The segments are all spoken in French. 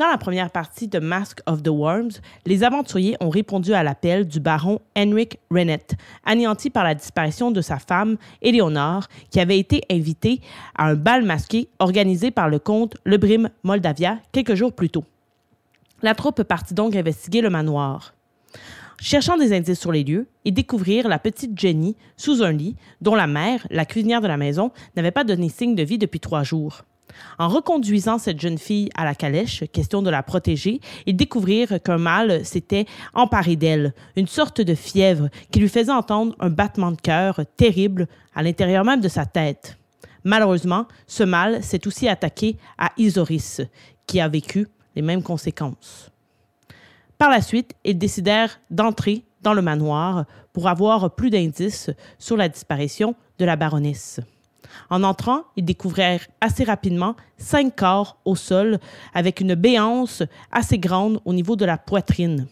Dans la première partie de Mask of the Worms, les aventuriers ont répondu à l'appel du baron Henrik Rennet, anéanti par la disparition de sa femme, Éléonore, qui avait été invitée à un bal masqué organisé par le comte Lebrim Moldavia quelques jours plus tôt. La troupe partit donc investiguer le manoir. Cherchant des indices sur les lieux, ils découvrirent la petite Jenny sous un lit dont la mère, la cuisinière de la maison, n'avait pas donné signe de vie depuis trois jours. En reconduisant cette jeune fille à la calèche, question de la protéger, ils découvrirent qu'un mâle s'était emparé d'elle, une sorte de fièvre qui lui faisait entendre un battement de cœur terrible à l'intérieur même de sa tête. Malheureusement, ce mâle s'est aussi attaqué à Isoris, qui a vécu les mêmes conséquences. Par la suite, ils décidèrent d'entrer dans le manoir pour avoir plus d'indices sur la disparition de la baronesse. En entrant, ils découvrirent assez rapidement cinq corps au sol avec une béance assez grande au niveau de la poitrine.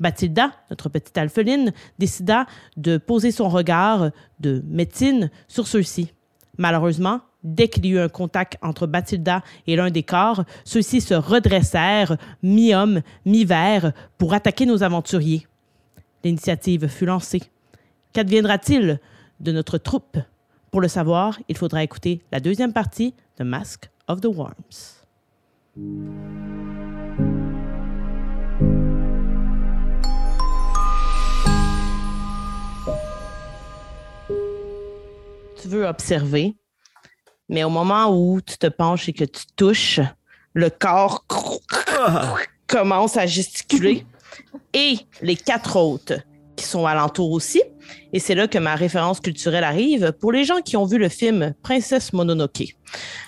Bathilda, notre petite alpheline, décida de poser son regard de médecine sur ceux-ci. Malheureusement, dès qu'il y eut un contact entre Bathilda et l'un des corps, ceux-ci se redressèrent, mi-homme, mi-vert, pour attaquer nos aventuriers. L'initiative fut lancée. Qu'adviendra-t-il de notre troupe? Pour le savoir, il faudra écouter la deuxième partie de Mask of the Worms. Tu veux observer, mais au moment où tu te penches et que tu touches, le corps commence à gesticuler et les quatre autres qui sont alentours aussi. Et c'est là que ma référence culturelle arrive pour les gens qui ont vu le film Princesse Mononoke.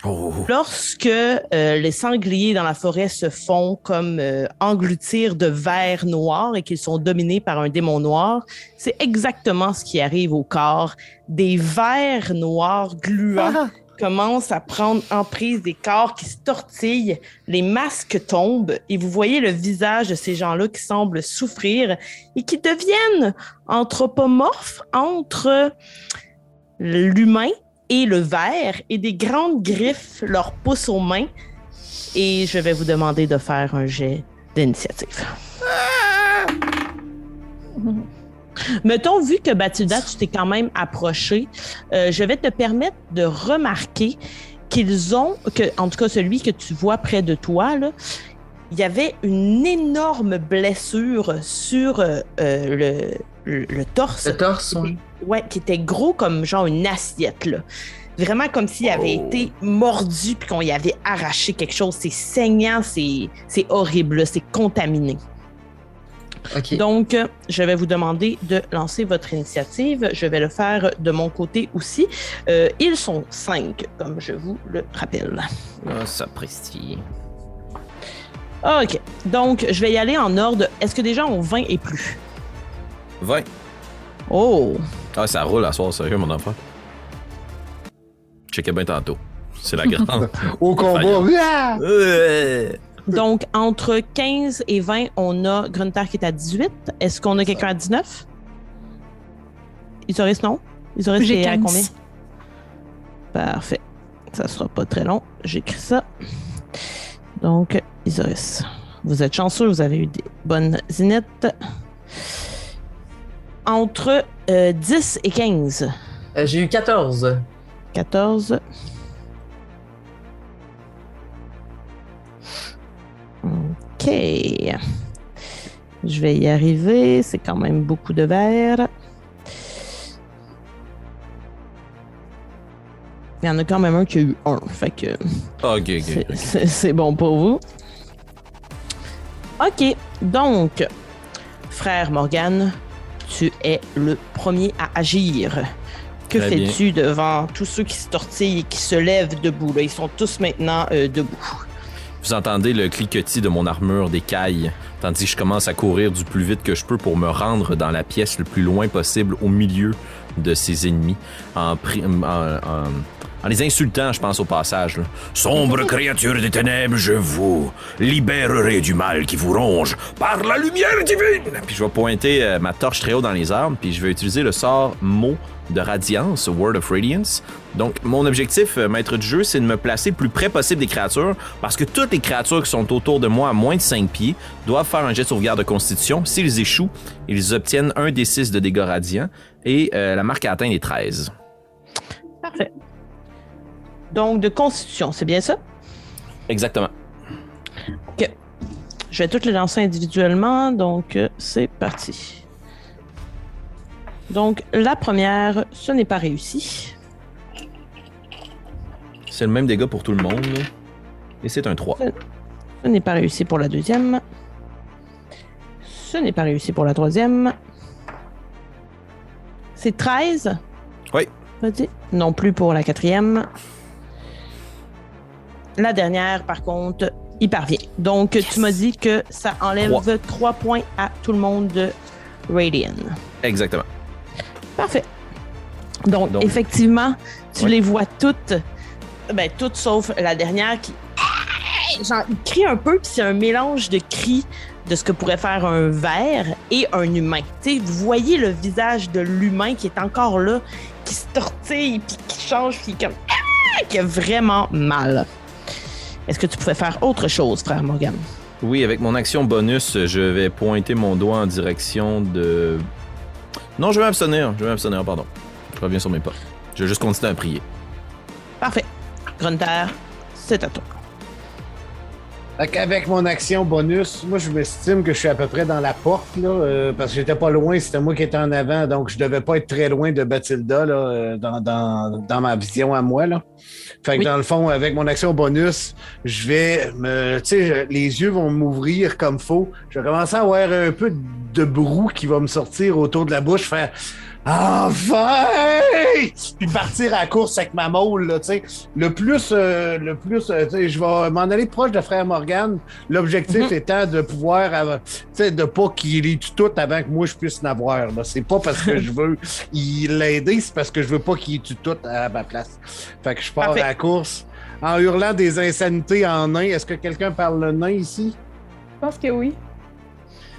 Oh. Lorsque euh, les sangliers dans la forêt se font comme euh, engloutir de vers noirs et qu'ils sont dominés par un démon noir, c'est exactement ce qui arrive au corps. Des vers noirs gluants commencent à prendre emprise des corps qui se tortillent, les masques tombent et vous voyez le visage de ces gens-là qui semblent souffrir et qui deviennent anthropomorphes entre l'humain et le verre et des grandes griffes leur poussent aux mains et je vais vous demander de faire un jet d'initiative. Mettons, vu que Bathilda, tu t'es quand même approché, euh, je vais te permettre de remarquer qu'ils ont, que, en tout cas celui que tu vois près de toi, là, il y avait une énorme blessure sur euh, euh, le, le, torse. Le torse, oui. Ouais, qui était gros comme genre une assiette, là. Vraiment comme s'il avait Oh. été mordu puis qu'on y avait arraché quelque chose. C'est saignant, c'est horrible, c'est contaminé. Donc, je vais vous demander de lancer votre initiative. Je vais le faire de mon côté aussi. Euh, ils sont cinq, comme je vous le rappelle. Ah, sapristi. OK. Donc, je vais y aller en ordre. Est-ce que des gens ont 20 et plus? 20. Oh! Ah, ça roule à soir, sérieux, mon enfant. Checkais bien tantôt. C'est la grande. Au combat. Donc, entre 15 et 20, on a Grunter qui est à 18. Est-ce qu'on a quelqu'un à 19? Isoris, non? Isoris, J'ai c'est à 15. combien? Parfait. Ça sera pas très long. J'écris ça. Donc, Isoris. Vous êtes chanceux, vous avez eu des bonnes zinettes. Entre euh, 10 et 15. Euh, J'ai eu 14. 14. OK. Je vais y arriver. C'est quand même beaucoup de verre. Il y en a quand même un qui a eu un. Fait que Ok, ok. c'est- c'est c'est bon pour vous. OK. Donc, frère Morgan, tu es le premier à agir. Que fais-tu devant tous ceux qui se tortillent et qui se lèvent debout? Là? Ils sont tous maintenant euh, debout. Vous entendez le cliquetis de mon armure d'écaille, tandis que je commence à courir du plus vite que je peux pour me rendre dans la pièce le plus loin possible au milieu de ses ennemis, En les insultant, je pense au passage. là. Sombre créature des ténèbres, je vous libérerai du mal qui vous ronge par la lumière divine. Puis je vais pointer euh, ma torche très haut dans les arbres, puis je vais utiliser le sort mot de radiance, Word of Radiance. Donc, mon objectif, euh, maître du jeu, c'est de me placer le plus près possible des créatures, parce que toutes les créatures qui sont autour de moi à moins de 5 pieds doivent faire un jet de sauvegarde de constitution. S'ils échouent, ils obtiennent un des 6 de dégâts radiants, et euh, la marque à atteindre est 13. Parfait. Donc, de constitution, c'est bien ça? Exactement. Je vais toutes les lancer individuellement, donc euh, c'est parti. Donc, la première, ce n'est pas réussi. C'est le même dégât pour tout le monde. Et c'est un 3. Ce n'est pas réussi pour la deuxième. Ce n'est pas réussi pour la troisième. C'est 13? Oui. Vas-y. Non plus pour la quatrième. La dernière, par contre, y parvient. Donc, tu m'as dit que ça enlève Trois. 3 points à tout le monde de Radiant. Exactement. Parfait. Donc, Donc- effectivement, tu les vois toutes, ben, toutes sauf la dernière qui. Genre, il crie un peu, puis c'est un mélange de cris de ce que pourrait faire un ver et un humain. Tu sais, vous voyez le visage de l'humain qui est encore là, qui se tortille, puis qui change, puis comme. Ah! qui a vraiment mal. Est-ce que tu pouvais faire autre chose, frère Morgan? Oui, avec mon action bonus, je vais pointer mon doigt en direction de. Non, je vais m'abstenir. Je vais m'abstenir, pardon. Je reviens sur mes pas. Je vais juste continuer à prier. Parfait. Grunter, c'est à toi. Fait qu'avec mon action bonus, moi je m'estime que je suis à peu près dans la porte, là, euh, parce que j'étais pas loin, c'était moi qui étais en avant, donc je devais pas être très loin de Bathilda là, euh, dans, dans, dans ma vision à moi. Là. Fait que Oui. dans le fond, avec mon action bonus, je vais me. Tu sais, les yeux vont m'ouvrir comme faut. Je vais commencer à avoir un peu de brou qui va me sortir autour de la bouche, faire. Enfin! Puis partir à la course avec ma moule, là, tu sais. Le plus, euh, le plus, euh, tu sais, je vais m'en aller proche de frère Morgan. L'objectif Mhm. étant de pouvoir, euh, tu sais, de pas qu'il tue tout avant que moi je puisse n'avoir. là. C'est pas parce que je veux l'aider, c'est parce que je veux pas qu'il tue tout à ma place. Fait que je pars Parfait. à la course en hurlant des insanités en nain. Est-ce que quelqu'un parle le nain ici? Je pense que oui.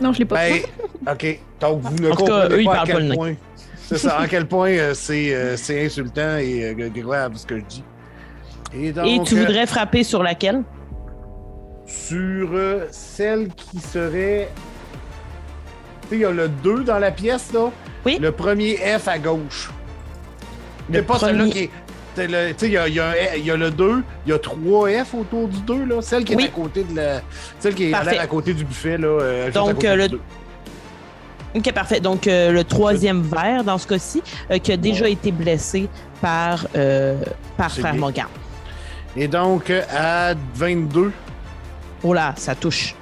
Non, je l'ai pas. Ben, OK. Donc, vous ne En tout cas, comprenez eux, ils pas à parlent pas quel le nain. C'est ça, à quel point euh, c'est euh, c'est insultant et euh, grave ce que je dis. Et, donc, Et tu voudrais frapper sur laquelle? sur celle qui serait. Tu sais, il y a le 2 dans la pièce, là. Oui. Le premier F à gauche. Mais pas premier- celle-là qui est. Tu sais, il y a, y a y le 2, il y a 3 F autour du 2, là. Celle qui est Oui. à côté de la. Celle qui est à côté du buffet, là. Donc, à côté du le- deux. Ok, parfait. Donc, euh, le troisième verre, dans ce cas-ci, euh, qui a déjà été blessé par, euh, par C'est Frère bien. Morgan. Et donc, euh, à 22. Oh là, ça touche.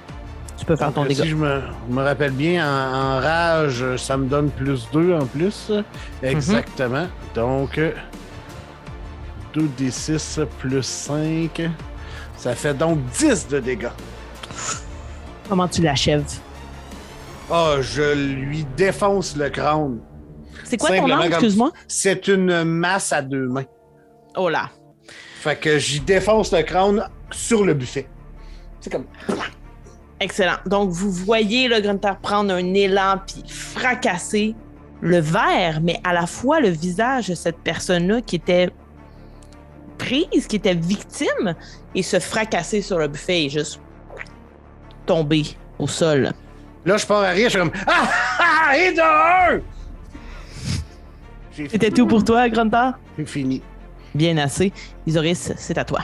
Tu peux faire Donc, ton dégât. Si je me, me rappelle bien, en, en rage, ça me donne plus 2 en plus. Exactement. Donc, 2d6 plus 5. Ça fait donc 10 de dégâts. Comment tu l'achèves? Ah, je lui défonce le crâne. C'est quoi ton arme, excuse-moi? C'est une masse à deux mains. Oh là. Fait que j'y défonce le crâne sur le buffet. C'est comme. Excellent. Donc, vous voyez le Grunter prendre un élan puis fracasser le verre, mais à la fois le visage de cette personne-là qui était prise, qui était victime, et se fracasser sur le buffet et juste tomber au sol. Là, je pars à rire, je suis comme. Ah! ah et de un! J'ai C'était tout pour toi, Grunter? C'est fini. Bien assez. Isoris, c'est à toi.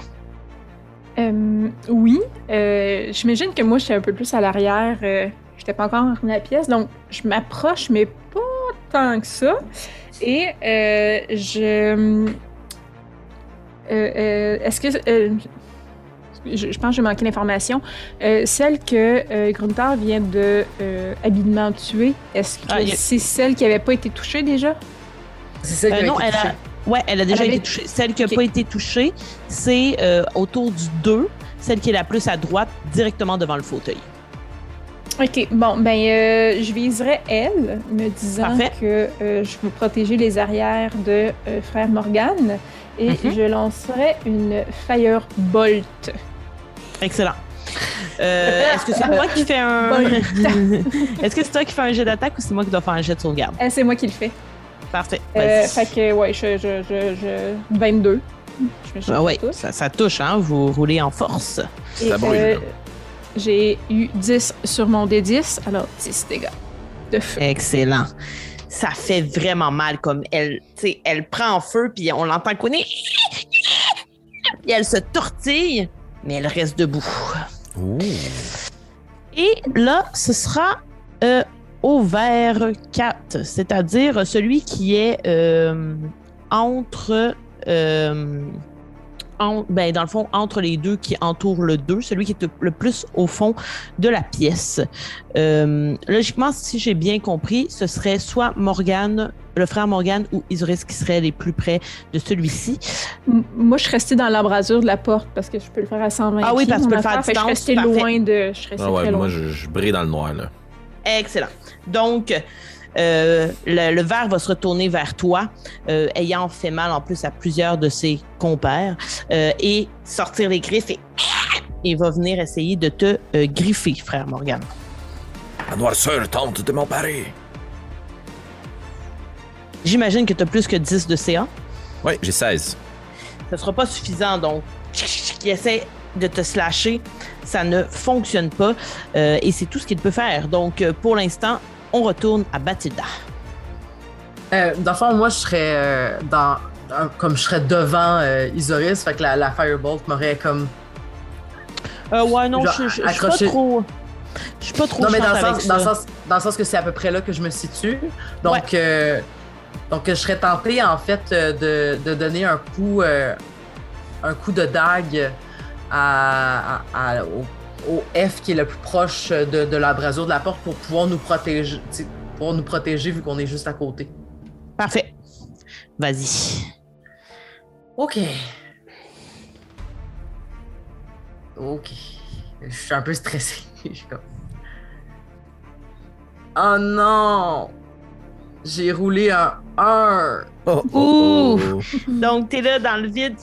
Euh, oui. Euh, J'imagine que moi, je suis un peu plus à l'arrière. Euh, J'étais pas encore dans la pièce, donc je m'approche, mais pas tant que ça. Et euh, je. euh, euh, Est-ce que. Je, je pense que j'ai manqué l'information. Euh, celle que euh, vient de euh, habilement tuer, est-ce que Ah, il c'est celle qui avait pas été touchée déjà? C'est ça qui Euh, a non, été elle touché. a, ouais, elle a déjà Elle avait- été touchée. Celle qui n'a pas été touchée, c'est euh, autour du 2, celle qui est la plus à droite, directement devant le fauteuil. Ok, bon, ben, euh, je viserais elle, me disant Parfait. que euh, je veux protéger les arrières de euh, frère Morgan Et Mhm. je lancerai une Firebolt. Excellent. Euh, Est-ce que c'est toi qui fais un. Est-ce que c'est toi qui fais un jet d'attaque ou c'est moi qui dois faire un jet de sauvegarde? Eh, c'est moi qui le fais. Parfait. Euh, fait que, ouais, je, je, je, je- 22. Je Ah ouais, ça, ça touche, hein? Vous roulez en force. Ça euh. J'ai eu 10 sur mon D10, alors 10 dégâts de feu. Excellent. Ça fait vraiment mal comme elle, tu sais, elle prend en feu puis on l'entend couiner. Puis elle se tortille, mais elle reste debout. Et là, ce sera euh, au vert 4, c'est-à-dire celui qui est euh, entre. euh, en- ben, dans le fond, entre les deux qui entourent le 2, celui qui est le plus au fond de la pièce. Euh, logiquement, si j'ai bien compris, ce serait soit Morgane, le frère Morgane ou Isurus qui seraient les plus près de celui-ci. M- Moi, je suis restée dans l'embrasure de la porte parce que je peux le faire à 120 Ah oui, parce que tu peux le faire à que Je suis distance, restée parfait. loin de... Je suis restée Ah ouais, très loin. moi, je, je brille dans le noir, là. Excellent. Donc, euh, le, le verre va se retourner vers toi, euh, ayant fait mal en plus à plusieurs de ses compères, euh, et sortir les griffes et, et va venir essayer de te griffer, frère Morgan. La noirceur tente de m'emparer. J'imagine que tu as plus que 10 de CA. Oui, j'ai 16. Ce sera pas suffisant, donc, qui essaie de te slasher, ça ne fonctionne pas, euh, et c'est tout ce qu'il peut faire. Donc, pour l'instant, on retourne à Bathilda. Euh, dans le fond, moi, je serais euh, dans. comme je serais devant euh, Isoris, fait que la, la Firebolt m'aurait comme. Euh, ouais, non, Genre, je je- je suis pas trop... Je suis pas trop Non, mais dans le, sens, dans, le sens, dans le sens que c'est à peu près là que je me situe. Donc, euh, donc je serais tentée, en fait, de, de donner un coup, un coup de dague à, à- à- au, au F qui est le plus proche de, de la brasure de la porte pour pouvoir nous protéger, pouvoir nous protéger vu qu'on est juste à côté. Parfait. Vas-y. OK. OK. Je suis un peu stressé. Je suis comme... Oh non! J'ai roulé un 1. Oh, oh, Donc, t'es là dans le vide.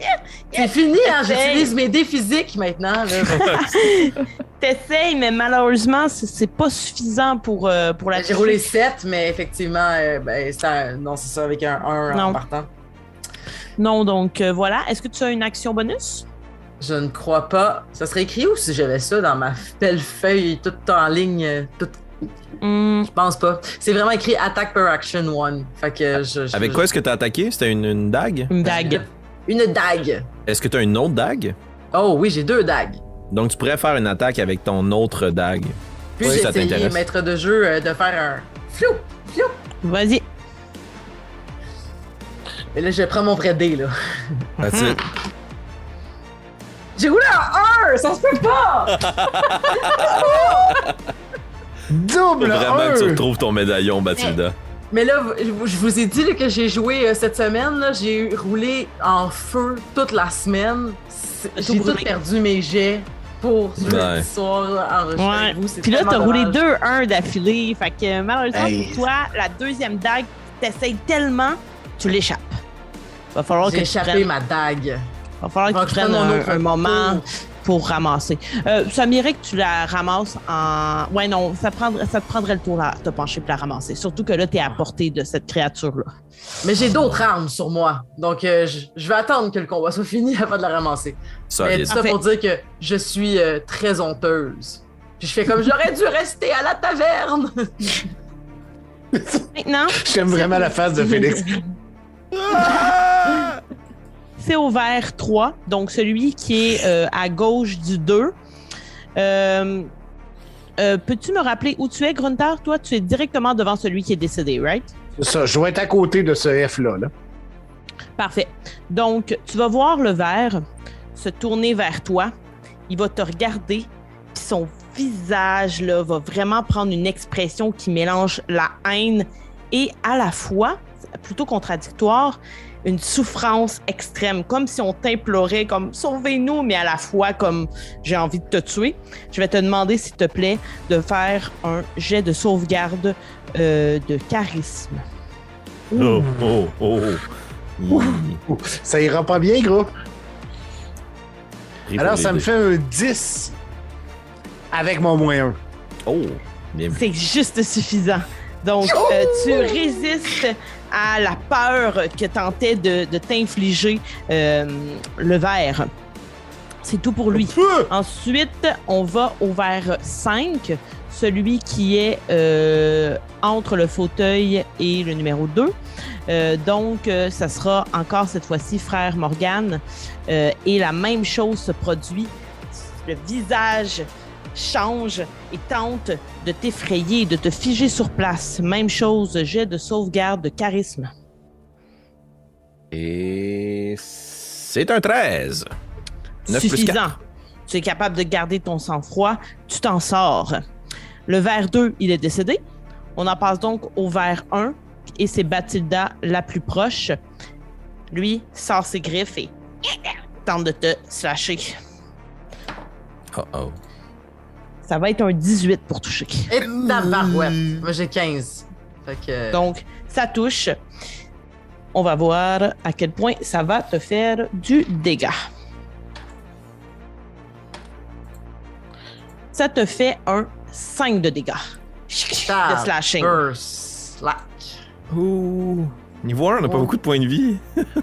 C'est fini, hein? J'utilise mes dés physiques maintenant. T'essayes, mais malheureusement, c'est- pas suffisant pour, euh, pour la J'ai roulé 7, mais effectivement, euh, ben, ça, non, c'est ça, avec un 1 Non. en partant. Non, donc euh, voilà. Est-ce que tu as une action bonus? Je ne crois pas. Ça serait écrit où si j'avais ça dans ma belle feuille, toute en ligne, euh, toute Hmm, Je pense pas. C'est vraiment écrit attack per action one. Fait que je. je- Avec quoi est-ce que t'as attaqué? C'était une, une dague? une dague. Une dague. Est-ce que t'as une autre dague? Oh oui, j'ai deux dagues. Donc tu pourrais faire une attaque avec ton autre dague. Puis Oui, j'ai ça t'intéresse. maître de jeu, euh, de faire un flou, flou. Vas-y. Et là, je prends mon vrai dé, là. That's it. J'ai roulé un 1! Ça se peut pas! Faut Double vraiment que tu retrouves ton médaillon, Bathilda. Mais là, je vous- ai dit là, que j'ai joué euh, cette semaine. là, J'ai roulé en feu toute la semaine. Tout J'ai tout perdu mes jets pour ce Ouais. soir là, enregistrer Ouais. vous. Puis là, t'as roulé dommage. 2-1 d'affilée. Fait que malheureusement Hey. pour toi, la deuxième dague, t'essayes tellement, tu l'échappes. Va falloir que échappé prennes, ma dague. va falloir que que tu prennes un, moment. Pour ramasser. Euh, ça m'irait que tu la ramasses en. Ouais, non, ça te prendrait, ça te prendrait le tour là, te pencher pour la ramasser. Surtout que là, t'es à portée de cette créature-là. Mais j'ai d'autres armes sur moi. Donc, euh, je, je vais attendre que le combat soit fini avant de la ramasser. Mais Solide. tout ça pour dire que je suis euh, très honteuse. Puis je fais comme j'aurais dû rester à la taverne. Maintenant, J'aime vraiment la face de Félix. au vert 3, donc celui qui est euh, à gauche du 2. Euh, euh, Peux-tu me rappeler où tu es, Grunter? Toi, tu es directement devant celui qui est décédé, right? C'est ça, je vais être à côté de ce F-là. Là. Parfait. Donc, tu vas voir le verre se tourner vers toi. Il va te regarder, puis son visage là, va vraiment prendre une expression qui mélange la haine et à la fois, plutôt contradictoire, une souffrance extrême, comme si on t'implorait comme sauvez-nous, mais à la fois comme j'ai envie de te tuer. Je vais te demander, s'il te plaît, de faire un jet de sauvegarde euh, de charisme. Oh, oh, oh. Il- Ça ira pas bien, gros. Alors, ça me fait un 10 avec mon moins 1. deux. Oh, bien. C'est juste suffisant. Donc, euh, tu résistes à la peur que tentait de, de t'infliger euh, le verre. C'est tout pour lui. Ensuite, on va au verre 5, celui qui est euh, entre le fauteuil et le numéro 2. Euh, donc, euh, ça sera encore cette fois-ci frère Morgane. Et la même chose se produit. Le visage change et tente de t'effrayer, de te figer sur place. Même chose, jet de sauvegarde de charisme. Et c'est un 13. 9 plus Suffisant. 4. Tu es capable de garder ton sang-froid. Tu t'en sors. Le verre 2, il est décédé. On en passe donc au verre 1 et c'est Bathilda la plus proche. Lui sort ses griffes et tente de te slasher. Oh oh. Ça va être un 18 pour toucher. Et tabarouette. Moi, j'ai 15. Fait que. Donc, ça touche. On va voir à quel point ça va te faire du dégât. Ça te fait un 5 de dégâts. De slashing. Slack. Ouh. Niveau 1, on n'a pas beaucoup de points de vie.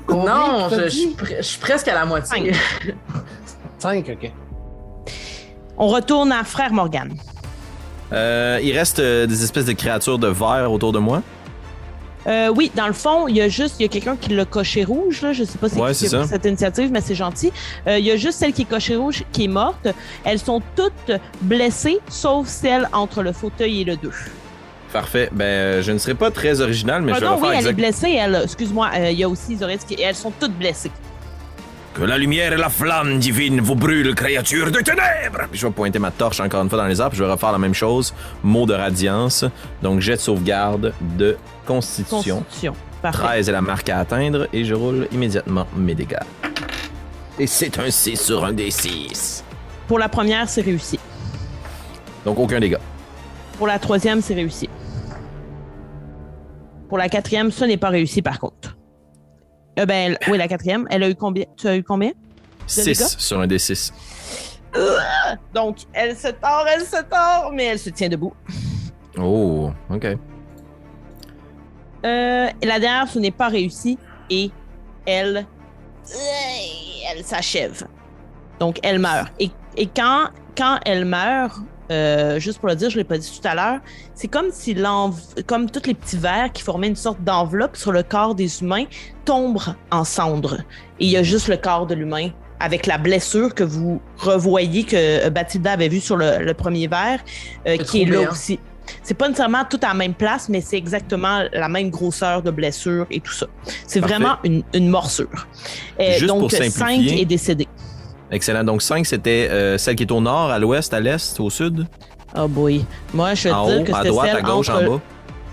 Non, je, je suis presque à la moitié. 5, ok. On retourne à Frère Morgan. Euh, il reste euh, des espèces de créatures de verre autour de moi. Euh, oui, dans le fond, il y a juste, il y a quelqu'un qui l'a coché rouge, là. Je sais pas si Ouais, c'est cette initiative, mais c'est gentil. Euh, il y a juste celle qui est cochée rouge qui est morte. Elles sont toutes blessées, sauf celle entre le fauteuil et le 2. Parfait. Ben, je ne serai pas très original, mais je vais Pardon, oui, elle est blessée, elle. Excuse-moi, euh, il y a aussi Zoris qui. Elles sont toutes blessées. Que la lumière et la flamme divine vous brûlent, créatures de ténèbres! Puis je vais pointer ma torche encore une fois dans les arbres, je vais refaire la même chose. Mot de radiance. Donc, jet de sauvegarde de constitution. Constitution. Parfait. 13 est la marque à atteindre, et je roule immédiatement mes dégâts. Et c'est un 6 sur un des 6. Pour la première, c'est réussi. Donc, aucun dégât. Pour la troisième, c'est réussi. Pour la quatrième, ce n'est pas réussi par contre. Euh, ben, oui, la quatrième, elle a eu combien? Tu as eu combien? 6 dégâts? sur un des 6. Donc, elle se tord, elle se tord, mais elle se tient debout. Oh, ok. Euh, et la dernière, ce n'est pas réussi et elle, elle s'achève. Donc, elle meurt. Et, et quand, quand elle meurt, euh, juste pour le dire, je l'ai pas dit tout à l'heure, c'est comme si comme tous les petits vers qui formaient une sorte d'enveloppe sur le corps des humains tombent en cendres. Et il y a juste le corps de l'humain avec la blessure que vous revoyez que euh, Bathilda avait vue sur le, le premier verre, euh, qui est là bien. aussi. C'est pas nécessairement tout à la même place, mais c'est exactement la même grosseur de blessure et tout ça. C'est vraiment une, une morsure. Euh, donc, pour 5 simplifier. est décédé. Excellent. Donc, 5, c'était euh, celle qui est au nord, à l'ouest, à l'est, au sud, Oh boy. Moi, je en veux haut, dire que à c'était droite, celle à gauche, entre, en bas?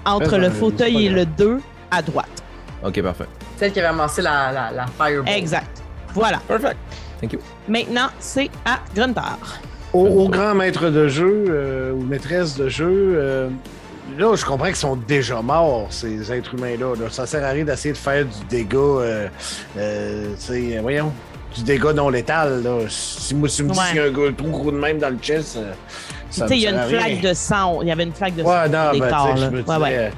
entre le fauteuil et le 2 à droite. Ok, parfait. Celle qui avait amassé la, la, la fireball. Exact. Voilà. Perfect. Thank you. Maintenant, c'est à Gruntar. Au, au grand maître de jeu euh, ou maîtresse de jeu, euh, là, je comprends qu'ils sont déjà morts, ces êtres humains-là. là. Ça sert à rien d'essayer de faire du dégât, euh, euh, tu sais, voyons, du dégât non létal. Là. Si moi, tu me dis Ouais. qu'il y a un gros trou gros de même dans le chest, euh, Tu ça sais, il y a une flaque de sang. Il y avait une flaque de Ouais, sang. non, ben, corps, je me Ouais, ouais. euh,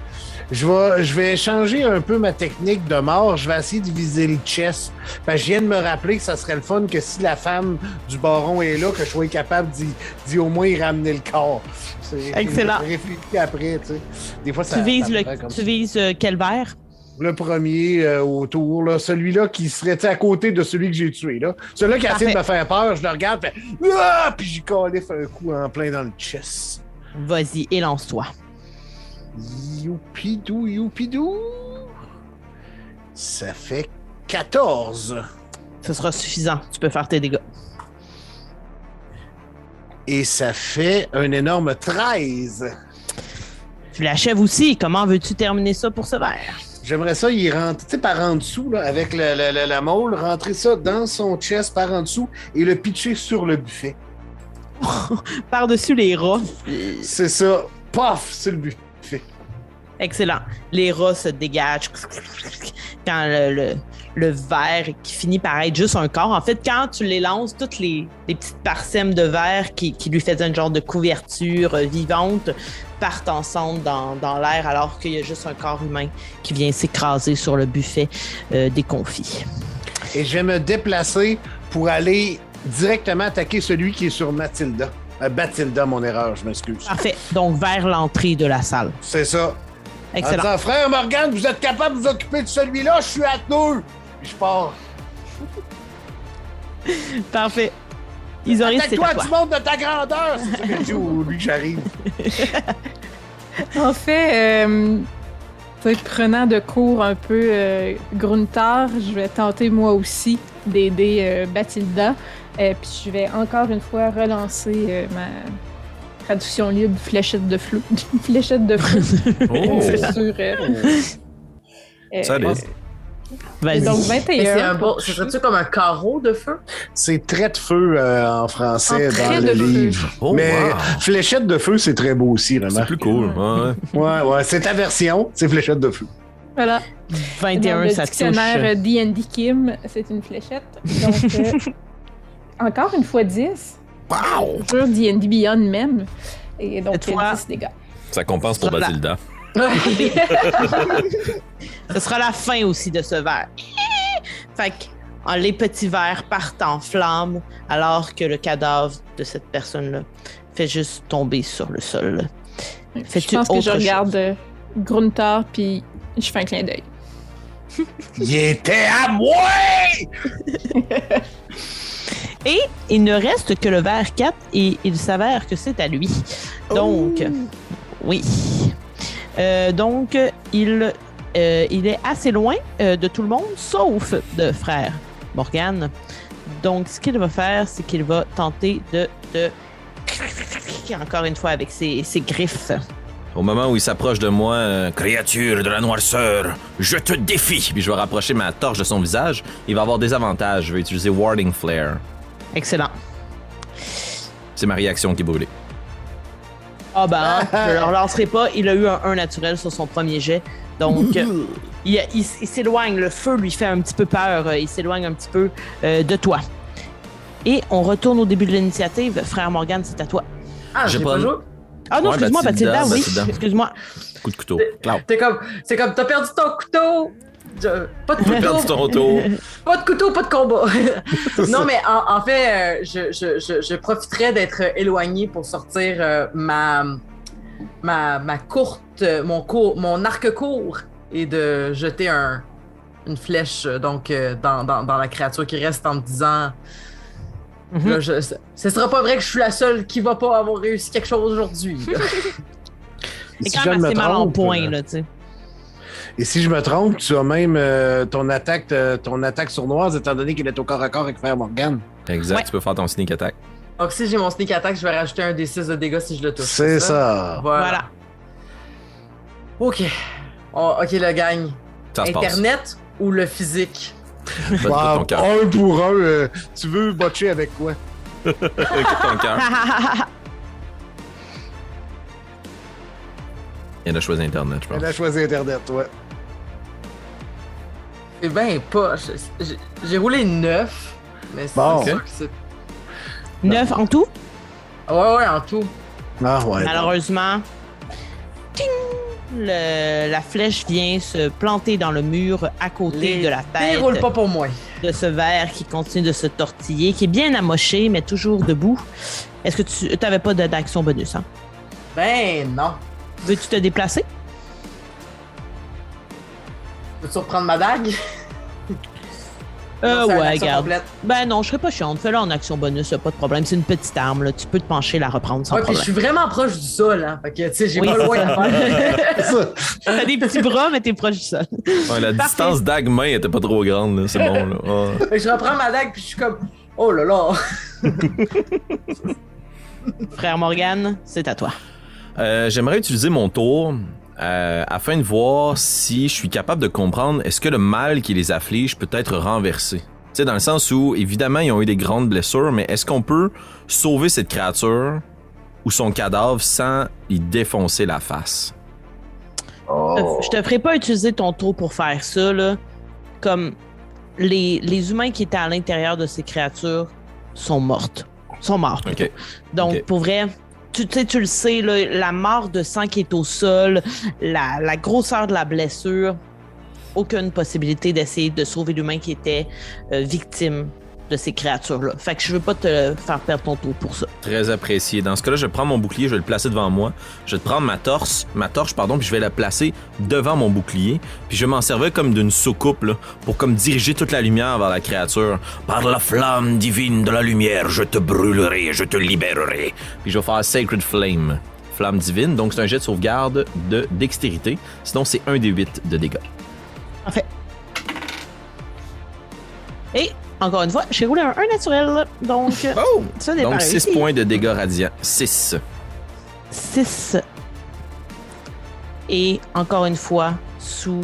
Je vais, je vais changer un peu ma technique de mort. Je vais essayer de viser le chest. Que je viens de me rappeler que ça serait le fun que si la femme du baron est là, que je sois capable d'y, au moins y ramener le corps. Excellent. Je réfléchis après, tu sais. Des fois, ça. Tu vises, ça le, tu ça. vises euh, quel verre? Le premier euh, autour, là, celui-là qui serait à côté de celui que j'ai tué. Là. Celui-là qui a essayé de me faire peur, je le regarde, fait, ah! puis j'y califfe un coup en plein dans le chest. Vas-y, et lance-toi. Youpidou, youpidou. Ça fait 14. Ce sera suffisant. Tu peux faire tes dégâts. Et ça fait un énorme 13. Tu l'achèves aussi. Comment veux-tu terminer ça pour ce verre? J'aimerais ça y rentrer, sais, par en dessous, là, avec le- la molle, rentrer ça dans son chest par en dessous et le pitcher sur le buffet. Par-dessus les rats. C'est ça. Paf, sur le buffet. Excellent. Les rats se dégagent quand le, le, le verre qui finit par être juste un corps. En fait, quand tu les lances, toutes les, les petites parsèmes de verre qui, qui lui faisaient une genre de couverture euh, vivante partent ensemble dans, dans l'air alors qu'il y a juste un corps humain qui vient s'écraser sur le buffet euh, des confits. Et je vais me déplacer pour aller directement attaquer celui qui est sur Mathilda. Euh, Bathilda, mon erreur, je m'excuse. Parfait. Donc, vers l'entrée de la salle. C'est ça. En Excellent. disant, frère Morgan, vous êtes capable de vous occuper de celui-là, je suis à deux. Puis je pars. Parfait. Isoris, c'est Attaque-toi à toi. du monde de ta grandeur! C'est ça que je dis au lui que j'arrive. En fait, euh, peut-être prenant de cours un peu euh, Gruntar, je vais tenter moi aussi d'aider euh, Bathilda. Euh, puis je vais encore une fois relancer euh, ma traduction libre fléchette de flou. fléchette de flou. Oh! sur. euh, euh, Solide. Vas-y. donc Mais c'est 21. un beau. Ce serait-tu comme un carreau de feu? C'est trait de feu euh, en français En dans le livre. Oh, Mais wow. fléchette de feu, c'est très beau aussi, C'est vraiment. plus cool. Ouais, ouais. Ouais, c'est ta version, c'est fléchette de feu. Voilà. 21, Dans le ça touche. dictionnaire euh, D&D Kim, c'est une fléchette. Donc, euh, encore une fois 10. Wow! Sur D&D Beyond même. Et donc, fois- 10 dégâts. Ça compense pour Voilà. Ce sera la fin aussi de ce verre. Fait que en- les petits verres partent en flammes alors que le cadavre de cette personne-là fait juste tomber sur le sol. Je pense que je regarde euh, Gruntar, puis je fais un clin d'œil. Il était à moi! Et il ne reste que le verre 4 et il s'avère que c'est à lui. Donc, oui. Euh, donc, il, euh, il est assez loin euh, de tout le monde, sauf de frère Morgane. Donc, ce qu'il va faire, c'est qu'il va tenter de, de... Encore une fois avec ses, ses griffes. Au moment où il s'approche de moi, euh, créature de la noirceur, je te défie. Puis je vais rapprocher ma torche de son visage. Il va avoir des avantages. Je vais utiliser Warding Flare. Excellent. C'est ma réaction qui est brûlée. Ah ben, je ne relancerai pas. Il a eu un 1 naturel sur son premier jet. Donc, euh, il, il- il s'éloigne. Le feu lui fait un petit peu peur. Euh, Il s'éloigne un petit peu euh, de toi. Et on retourne au début de l'initiative. Frère Morgan, c'est à toi. Ah, J'ai pas pas joué. Ah non, Ouais, excuse-moi, Bathilda, oui. Excuse-moi. Coup de couteau. Cloud. T'es comme, c'est comme, t'as perdu ton couteau. Pas de couteau. Pas de couteau, pas de combat. non, mais en, en fait, euh, je, je, je, je profiterais d'être éloigné pour sortir euh, ma, ma, ma courte, euh, mon, court, mon arc court et de jeter un, une flèche donc, euh, dans, dans, dans la créature qui reste en me disant Mhm. là, je, ce sera pas vrai que je suis la seule qui va pas avoir réussi quelque chose aujourd'hui. C'est quand même assez mal en point, là, tu sais. Et si je me trompe, tu as même euh, ton attaque euh, ton attaque sournoise, étant donné qu'il est au corps à corps avec Frère Morgan. Exact, Ouais. tu peux faire ton sneak attack. donc, si j'ai mon sneak attack, je vais rajouter un D6 de dégâts si je le touche. C'est ça. Voilà. Voilà. Ok. Oh, ok, le gagne. Ça se passe. Internet ou le physique? Wow, un pour un, euh, tu veux botcher avec quoi? Écoute ton cœur. Il a choisi Internet, je pense. Elle a choisi Internet, ouais. C'est bien pas. je- j'ai- roulé 9. Mais c'est Bon. sûr que c'est. Neuf en tout? Ouais, ouais, en tout. Ah ouais. Malheureusement, ting, le- la flèche vient se planter dans le mur à côté Les de la tête pas pour moi. de ce verre qui continue de se tortiller, qui est bien amoché, mais toujours debout. Est-ce que tu n'avais pas de- d'action bonus? Hein? Ben non. Veux-tu te déplacer? Peux-tu reprendre ma dague? Euh, ouais, regarde. complète. Ben non, je serais pas chiante. Fais-le en action bonus, y a pas de problème. C'est une petite arme, là. Tu peux te pencher, la reprendre sans Ouais, je suis vraiment proche du sol, hein. Fait que, tu sais, j'ai Oui, pas loin. Ça. T'as des petits bras, mais t'es proche du sol. Ouais, la Parfait. distance dague-main était pas trop grande, là. C'est bon, là. Ouais. Fait que je reprends ma dague, puis je suis comme. Oh là là! Frère Morgan, c'est à toi. Euh, J'aimerais utiliser mon tour euh, afin de voir si je suis capable de comprendre est-ce que le mal qui les afflige peut être renversé? Tu sais, dans le sens où, évidemment, ils ont eu des grandes blessures, mais est-ce qu'on peut sauver cette créature ou son cadavre sans y défoncer la face? Oh. Je te ferai pas utiliser ton tour pour faire ça, là. Comme les, les humains qui étaient à l'intérieur de ces créatures sont mortes. Sont morts. Ok. Donc, pour vrai, tu, tu le sais, la mort de sang qui est au sol, la, la grosseur de la blessure, aucune possibilité d'essayer de sauver l'humain qui était euh, victime de ces créatures-là. Fait que je veux pas te faire perdre ton tour pour ça. Très apprécié. Dans ce cas-là, je vais prendre mon bouclier, je vais le placer devant moi. Je vais te prendre ma torse, ma torche, pardon, puis je vais la placer devant mon bouclier. Puis je vais m'en servir comme d'une soucoupe, là, pour comme diriger toute la lumière vers la créature. Par la flamme divine de la lumière, je te brûlerai, je te libérerai. Puis je vais faire Sacred Flame. Flamme divine, donc c'est un jet de sauvegarde de dextérité. Sinon, c'est un des 8 de dégâts. Parfait. Et, encore une fois, j'ai roulé un 1 naturel, donc Oh! ça n'est pas Donc 6 réussi. points de dégâts radiants. 6. 6. Et encore une fois, sous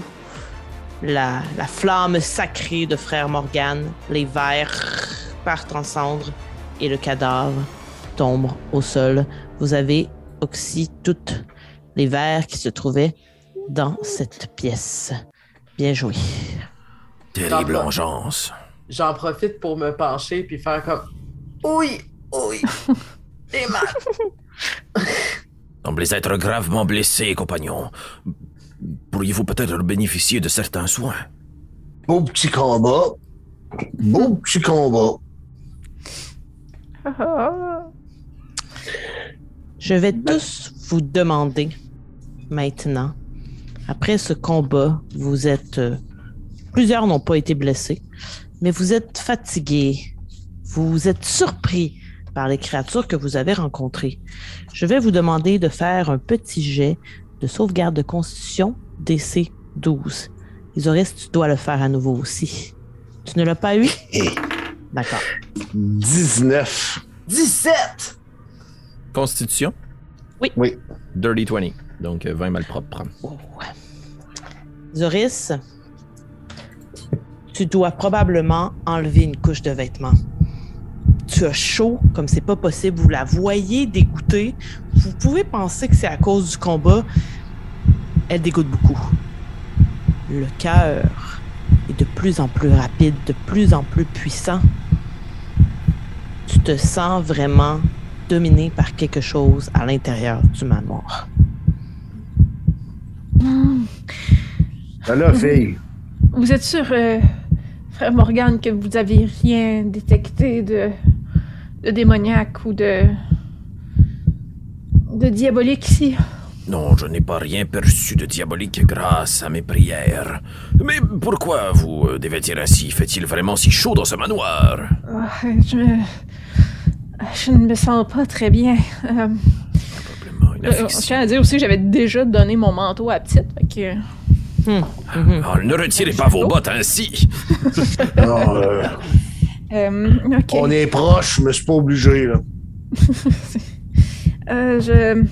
la, la flamme sacrée de Frère Morgan, les vers partent en cendres et le cadavre tombe au sol. Vous avez aussi toutes les vers qui se trouvaient dans cette pièce. Bien joué. Terrible vengeance. J'en profite pour me pencher puis faire comme Oui, oui. T'es mal. Semblez être gravement blessé, compagnon. Pourriez-vous peut-être bénéficier de certains soins? Beau petit combat. Beau petit combat. Ah, Je vais tous vous demander maintenant, après ce combat, vous êtes... euh, plusieurs n'ont pas été blessés, mais vous êtes fatigués, vous êtes surpris par les créatures que vous avez rencontrées. Je vais vous demander de faire un petit jet de sauvegarde de constitution DC 12. Isoris, tu dois le faire à nouveau aussi. Tu ne l'as pas eu? D'accord. 19. 17! Constitution? Oui. Dirty 20. Donc euh, 20 malpropres. Oh. Zoris, tu dois probablement enlever une couche de vêtements. Tu as chaud comme c'est pas possible. Vous la voyez dégoûter. Vous pouvez penser que c'est à cause du combat. Elle dégoûte beaucoup. Le cœur est de plus en plus rapide, de plus en plus puissant. Tu te sens vraiment dominé par quelque chose à l'intérieur du manoir. Ben là, fille. Vous êtes sûr, euh, frère Morgan, que vous avez rien détecté de, de démoniaque ou de. de diabolique ici? Non, je n'ai pas rien perçu de diabolique grâce à mes prières. Mais pourquoi vous euh, dévêtir ainsi? Fait-il vraiment si chaud dans ce manoir? Ah, je me. Je ne me sens pas très bien. Euh, Probablement une euh, je tiens à dire aussi que j'avais déjà donné mon manteau à petite. Fait que. Hum, mhm. Oh, ne retirez pas vos bottes ainsi Non, euh, Euh, on est proche, mais c'est pas obligé, là. Euh, je.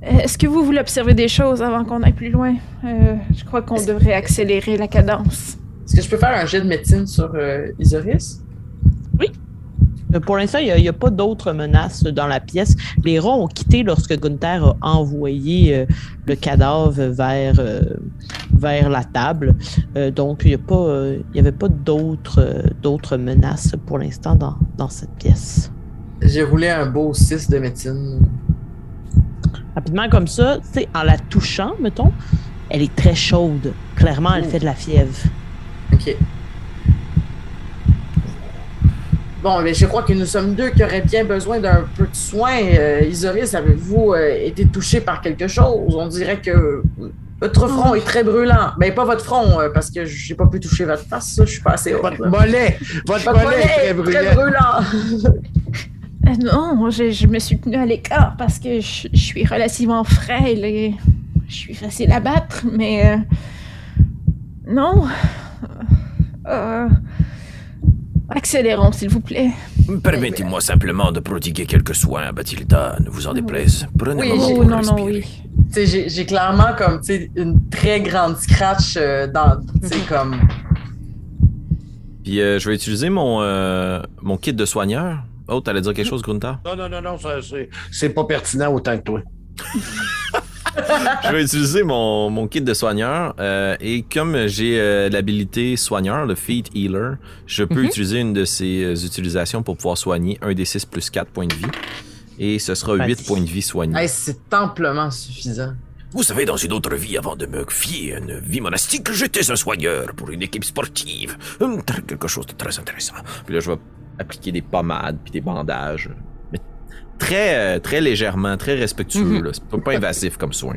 Est-ce que vous voulez observer des choses avant qu'on aille plus loin? Euh, je crois qu'on devrait accélérer la cadence. Est-ce que je peux faire un jet de médecine sur euh, Isoris? Euh, Pour l'instant, il n'y a, pas d'autres menaces dans la pièce. Les rats ont quitté lorsque Gunther a envoyé euh, le cadavre vers, euh, vers la table. Euh, donc, il n'y avait pas d'autres euh, d'autres menaces pour l'instant dans, dans cette pièce. J'ai roulé un beau 6 de médecine. Rapidement comme ça, tu sais, en la touchant, mettons, elle est très chaude. Clairement, elle Ouh. fait de la fièvre. Ok. Bon, mais je crois que nous sommes deux qui auraient bien besoin d'un peu de soin. Euh, Isoris, avez-vous euh, été touché par quelque chose? On dirait que votre front est très brûlant. Ben, pas votre front, euh, parce que j'ai pas pu toucher votre face, je suis pas assez haute. Votre mollet! Votre Votre mollet est très brûlant. Euh, non, je, je me suis tenue à l'écart parce que je, je suis relativement frêle et je suis facile à battre, mais. non. Euh, accélérons, s'il vous plaît. Permettez-moi simplement de prodiguer quelques soins à Bathilda, ne vous en déplaise. Prenez Oui, un moment Oh, pour non, non, respirer. oui. Tu sais, j'ai- j'ai clairement comme, tu sais, une très grande scratch euh, dans, tu sais, comme... Puis euh, je vais utiliser mon, euh, mon kit de soigneur. Oh, t'allais dire quelque chose, Gunther? Non, non, non, non, ça, c'est- c'est pas pertinent autant que toi. je vais utiliser mon, mon kit de soigneur euh, et comme j'ai euh, l'habilité soigneur, le Feet Healer, je peux Mhm. utiliser une de ces euh, utilisations pour pouvoir soigner un des 6 plus 4 points de vie. Et ce sera Vas-y. 8 points de vie soignés. Hey, c'est amplement suffisant. Vous savez, dans une autre vie, avant de me fier à une vie monastique, j'étais un soigneur pour une équipe sportive. Hum, quelque chose de très intéressant. Puis là, je vais appliquer des pommades puis des bandages. Très, euh, très légèrement, très respectueux. Là. C'est pas, pas invasif comme soin.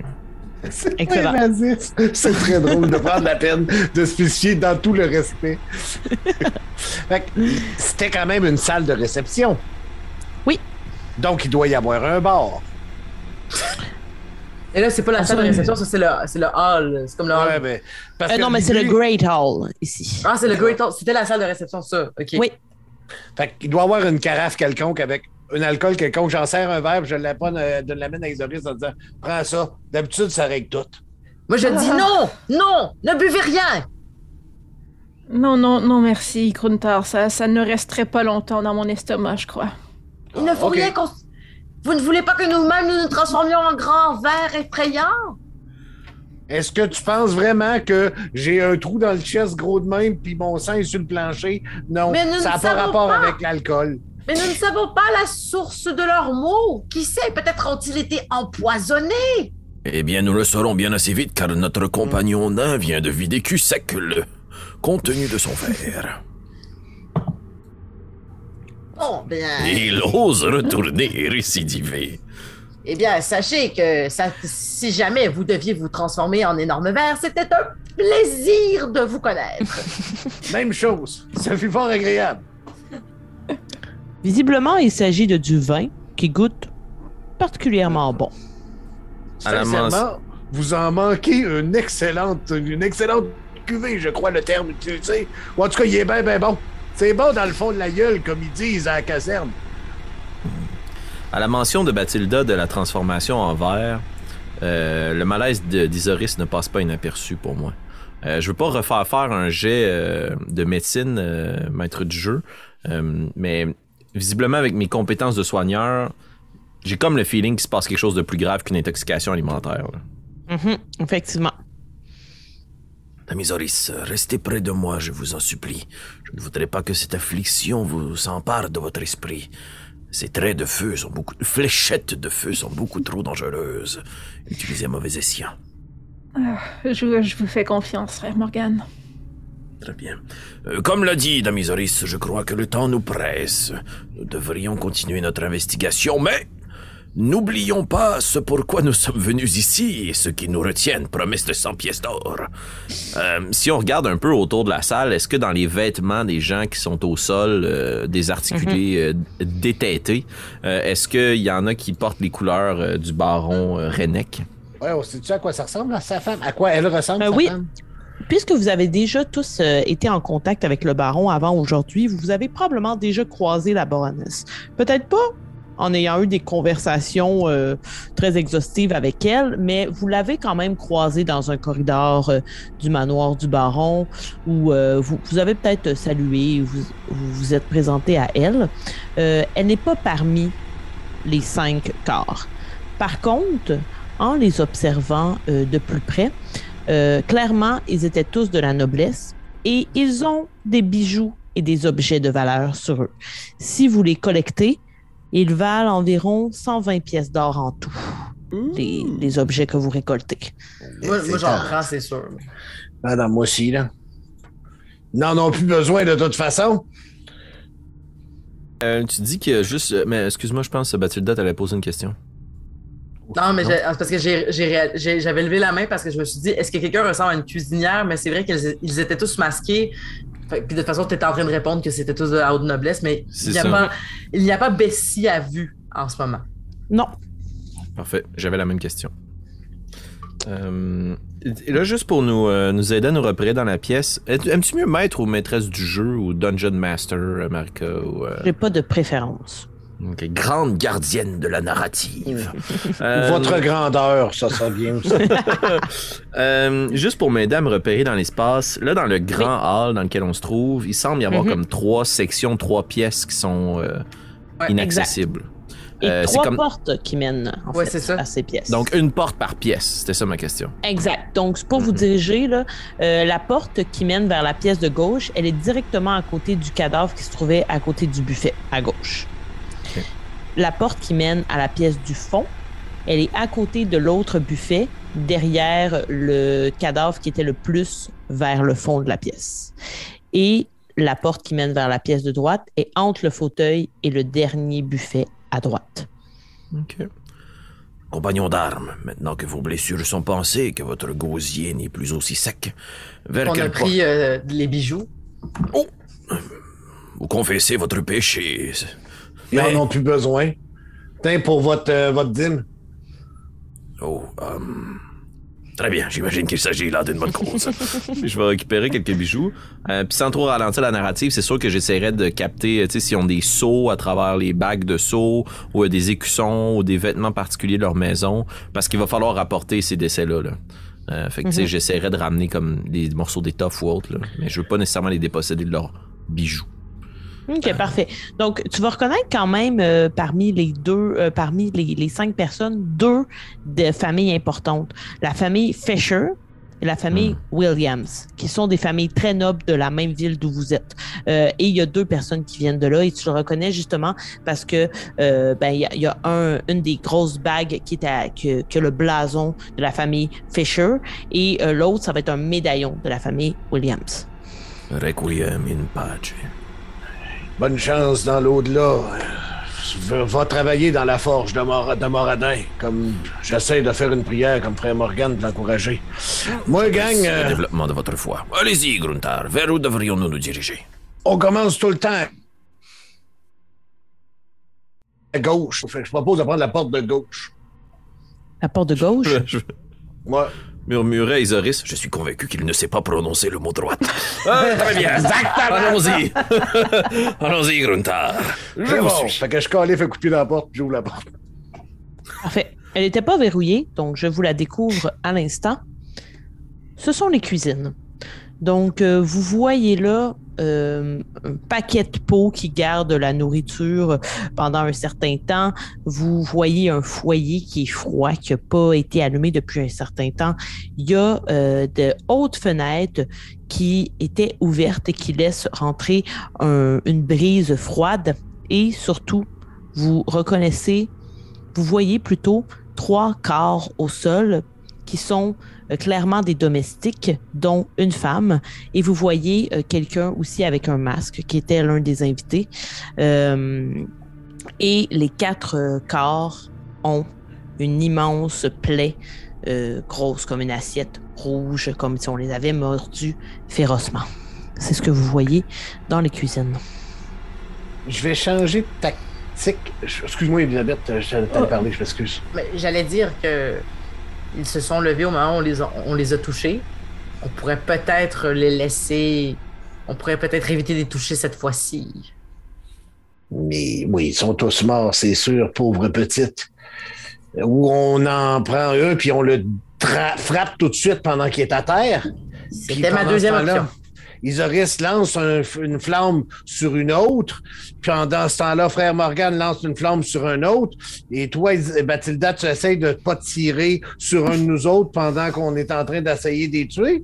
C'est invasif. C'est très drôle de prendre la peine de spécifier dans tout le respect. Fait que C'était quand même une salle de réception. Oui. Donc, il doit y avoir un bar. Et là, c'est pas la salle de réception, ça, c'est le, c'est le hall. C'est comme le hall. Ouais, mais, parce Euh, que non, mais c'est le Great Hall ici. Ah, c'est le Great Hall. C'était la salle de réception, ça. OK. Oui. Fait qu'il doit y avoir une carafe quelconque avec un alcool quelconque. J'en sers un verre, je la prends, euh, de l'amène à Isoris en disant Prends ça. D'habitude, ça règle tout. Moi, je dis non! Non! Ne buvez rien! Non, non, non, merci, Gruntar. Ça, ça ne resterait pas longtemps dans mon estomac, je crois. Il ne faut ok. rien qu'on... Vous ne voulez pas que nous-mêmes nous nous transformions en grands vers effrayants? Est-ce que tu penses vraiment que j'ai un trou dans le chest gros de même, puis mon sang est sur le plancher? Non, Mais nous ça n'a ne pas rapport pas. avec l'alcool. Mais nous ne savons pas la source de leurs mots. Qui sait, peut-être ont-ils été empoisonnés? Eh bien, nous le saurons bien assez vite car notre compagnon nain vient de vider cul sec le contenu de son verre. Bon, bien... Il ose retourner et récidiver. Eh bien, sachez que ça- si jamais vous deviez vous transformer en énorme verre, c'était un plaisir de vous connaître. Même chose. Ça fut fort agréable. Visiblement, il s'agit de du vin qui goûte particulièrement bon. Sincèrement, vous en manquez une excellente, une excellente cuvée, je crois le terme utilisé. Ou en tout cas, il est bien, bien bon. C'est bon dans le fond de la gueule, comme ils disent à la caserne. À la mention de Bathilda de la transformation en verre, euh, le malaise de- d'Isoris ne passe pas inaperçu pour moi. Euh, je veux pas refaire faire un jet euh, de médecine, euh, maître du jeu, euh, mais visiblement avec mes compétences de soigneur, j'ai comme le feeling qu'il se passe quelque chose de plus grave qu'une intoxication alimentaire. là. Mhm, effectivement. Amisoris, restez près de moi, je vous en supplie. Je ne voudrais pas que cette affliction vous s'empare de votre esprit. Ces traits de feu sont beaucoup, fléchettes de feu sont beaucoup trop dangereuses. Utilisez mauvais escient. Je, je vous fais confiance, frère Morgan. Très bien. Euh, comme l'a dit Damisoris, je crois que le temps nous presse. Nous devrions continuer notre investigation, mais n'oublions pas ce pourquoi nous sommes venus ici et ce qui nous retiennent, promesse de 100 pièces d'or. Euh, si on regarde un peu autour de la salle, est-ce que dans les vêtements des gens qui sont au sol, euh, désarticulés, euh, détêtés, euh, est-ce qu'il y en a qui portent les couleurs euh, du baron euh, Rennek? Ouais, on sait-tu à quoi ça ressemble, à sa femme? À quoi elle ressemble, Euh, sa oui. femme? Puisque vous avez déjà tous euh, été en contact avec le baron avant aujourd'hui, vous avez probablement déjà croisé la baronesse. Peut-être pas en ayant eu des conversations euh, très exhaustives avec elle, mais vous l'avez quand même croisée dans un corridor euh, du manoir du baron où euh, vous, vous avez peut-être salué, vous vous, vous êtes présenté à elle. Euh, elle n'est pas parmi les cinq corps. Par contre, en les observant de plus près, euh, clairement, ils étaient tous de la noblesse et ils ont des bijoux et des objets de valeur sur eux. Si vous les collectez, ils valent environ 120 pièces d'or en tout, les, les objets que vous récoltez. moi, moi, j'en C'est prends, c'est sûr. Ah, non, moi aussi, là. N'en ont plus besoin de toute façon. Euh, tu dis que juste... Mais excuse-moi, je pense que Bathilda t'allait poser une question. Non, mais Non? c'est parce que j'avais levé la main parce que je me suis dit, est-ce que quelqu'un ressemble à une cuisinière? Mais c'est vrai qu'ils ils étaient tous masqués. Puis de toute façon, tu étais en train de répondre que c'était tous de la haute noblesse, mais il n'y a, pas- il n'y a pas Bessie à vue en ce moment. Non, Parfait, j'avais la même question. Euh, et là, juste pour nous, euh, nous aider à nous repérer dans la pièce, aimes-tu mieux maître ou maîtresse du jeu ou dungeon master, euh, Marika? Ou, euh, j'ai pas de préférence. Ok, grande gardienne de la narrative. Euh, Votre grandeur, ça sent bien aussi. euh, juste pour m'aider à me repérer dans l'espace, là, dans le grand hall dans lequel on se trouve, il semble y avoir Mhm. comme trois sections, trois pièces qui sont euh, Ouais, inaccessibles. Et Euh, c'est trois comme- portes qui mènent en Ouais, fait, c'est ça. à ces pièces. Donc, une porte par pièce. C'était ça ma question. Exact. Donc, pour vous Mhm. diriger, là, euh, la porte qui mène vers la pièce de gauche, elle est directement à côté du cadavre qui se trouvait à côté du buffet, à gauche. La porte qui mène à la pièce du fond, elle est à côté de l'autre buffet, derrière le cadavre qui était le plus vers le fond de la pièce. Et la porte qui mène vers la pièce de droite est entre le fauteuil et le dernier buffet à droite. OK. Compagnon d'armes, maintenant que vos blessures sont pansées, que votre gosier n'est plus aussi sec, vers On a quelle porte pris euh, les bijoux. vous confessez votre péché Ils Mais- en ont plus besoin. Tiens, pour votre, euh, votre dîme. Oh, hum, Très bien, j'imagine qu'il s'agit là d'une bonne cause. je vais récupérer quelques bijoux. Euh, Puis sans trop ralentir la narrative, c'est sûr que j'essaierai de capter, euh, tu sais, s'ils ont des seaux à travers les bagues de seaux, ou euh, des écussons, ou des vêtements particuliers de leur maison, parce qu'il va falloir rapporter ces décès-là. Là. Euh, fait que, tu sais, Mhm. j'essaierai de ramener comme des morceaux d'étoffe ou autre, là. mais je veux pas nécessairement les déposséder de leurs bijoux. OK, parfait. Donc, tu vas reconnaître quand même euh, parmi les deux, euh, parmi les, les cinq personnes, deux de familles importantes. La famille Fisher et la famille Williams, qui sont des familles très nobles de la même ville d'où vous êtes. Euh, et il y a deux personnes qui viennent de là et tu le reconnais justement parce que euh, ben il y a, il y a un, une des grosses bagues qui est à, que, que le blason de la famille Fisher et euh, l'autre ça va être un médaillon de la famille Williams. Requiem in pace. Bonne chance dans l'au-delà. Va- Va travailler dans la forge de, Mor- de Moradin. Comme j'essaie de faire une prière comme frère Morgan de l'encourager. Moi, gang, C'est euh, le développement de votre foi. Allez-y, Gruntar. Vers où devrions-nous nous diriger? on commence tout le temps à gauche. Fait que je propose de prendre la porte de gauche. La porte de gauche? Je Moi, murmurait Isoris. Je suis convaincu qu'il ne sait pas prononcer le mot droite. Ah, très bien. Allons-y. Allons-y, Gruntar. Je bon. suis. Fait que je calais, fait couper la porte, puis j'ouvre la porte. Parfait. Elle n'était pas verrouillée, donc je vous la découvre à l'instant. Ce sont les cuisines. Donc, euh, vous voyez là euh, un paquet de pots qui gardent la nourriture pendant un certain temps. Vous voyez un foyer qui est froid, qui n'a pas été allumé depuis un certain temps. Il y a euh, de hautes fenêtres qui étaient ouvertes et qui laissent rentrer un- une brise froide. Et surtout, vous reconnaissez vous voyez plutôt trois corps au sol qui sont clairement des domestiques, dont une femme, et vous voyez euh, quelqu'un aussi avec un masque qui était l'un des invités. Euh, et les quatre euh, corps ont une immense plaie, euh, grosse comme une assiette, rouge, comme si on les avait mordus férocement. C'est ce que vous voyez dans les cuisines. Je vais changer de tactique. Excuse-moi, Elisabeth, je t'allais Oh. parler, je m'excuse. Mais J'allais dire que ils se sont levés au moment où on les a, on les a touchés. On pourrait peut-être les laisser. On pourrait peut-être éviter de les toucher cette fois-ci. Mais oui, ils sont tous morts, c'est sûr, pauvre petite. Ou on en prend un, puis on le frappe tout de suite pendant qu'il est à terre. C'était ma deuxième option. Isoris lance un- une flamme sur une autre, puis pendant ce temps-là, frère Morgan lance une flamme sur un autre, et toi, Bathilda, tu essayes de pas tirer sur un de nous autres pendant qu'on est en train d'essayer de les tuer?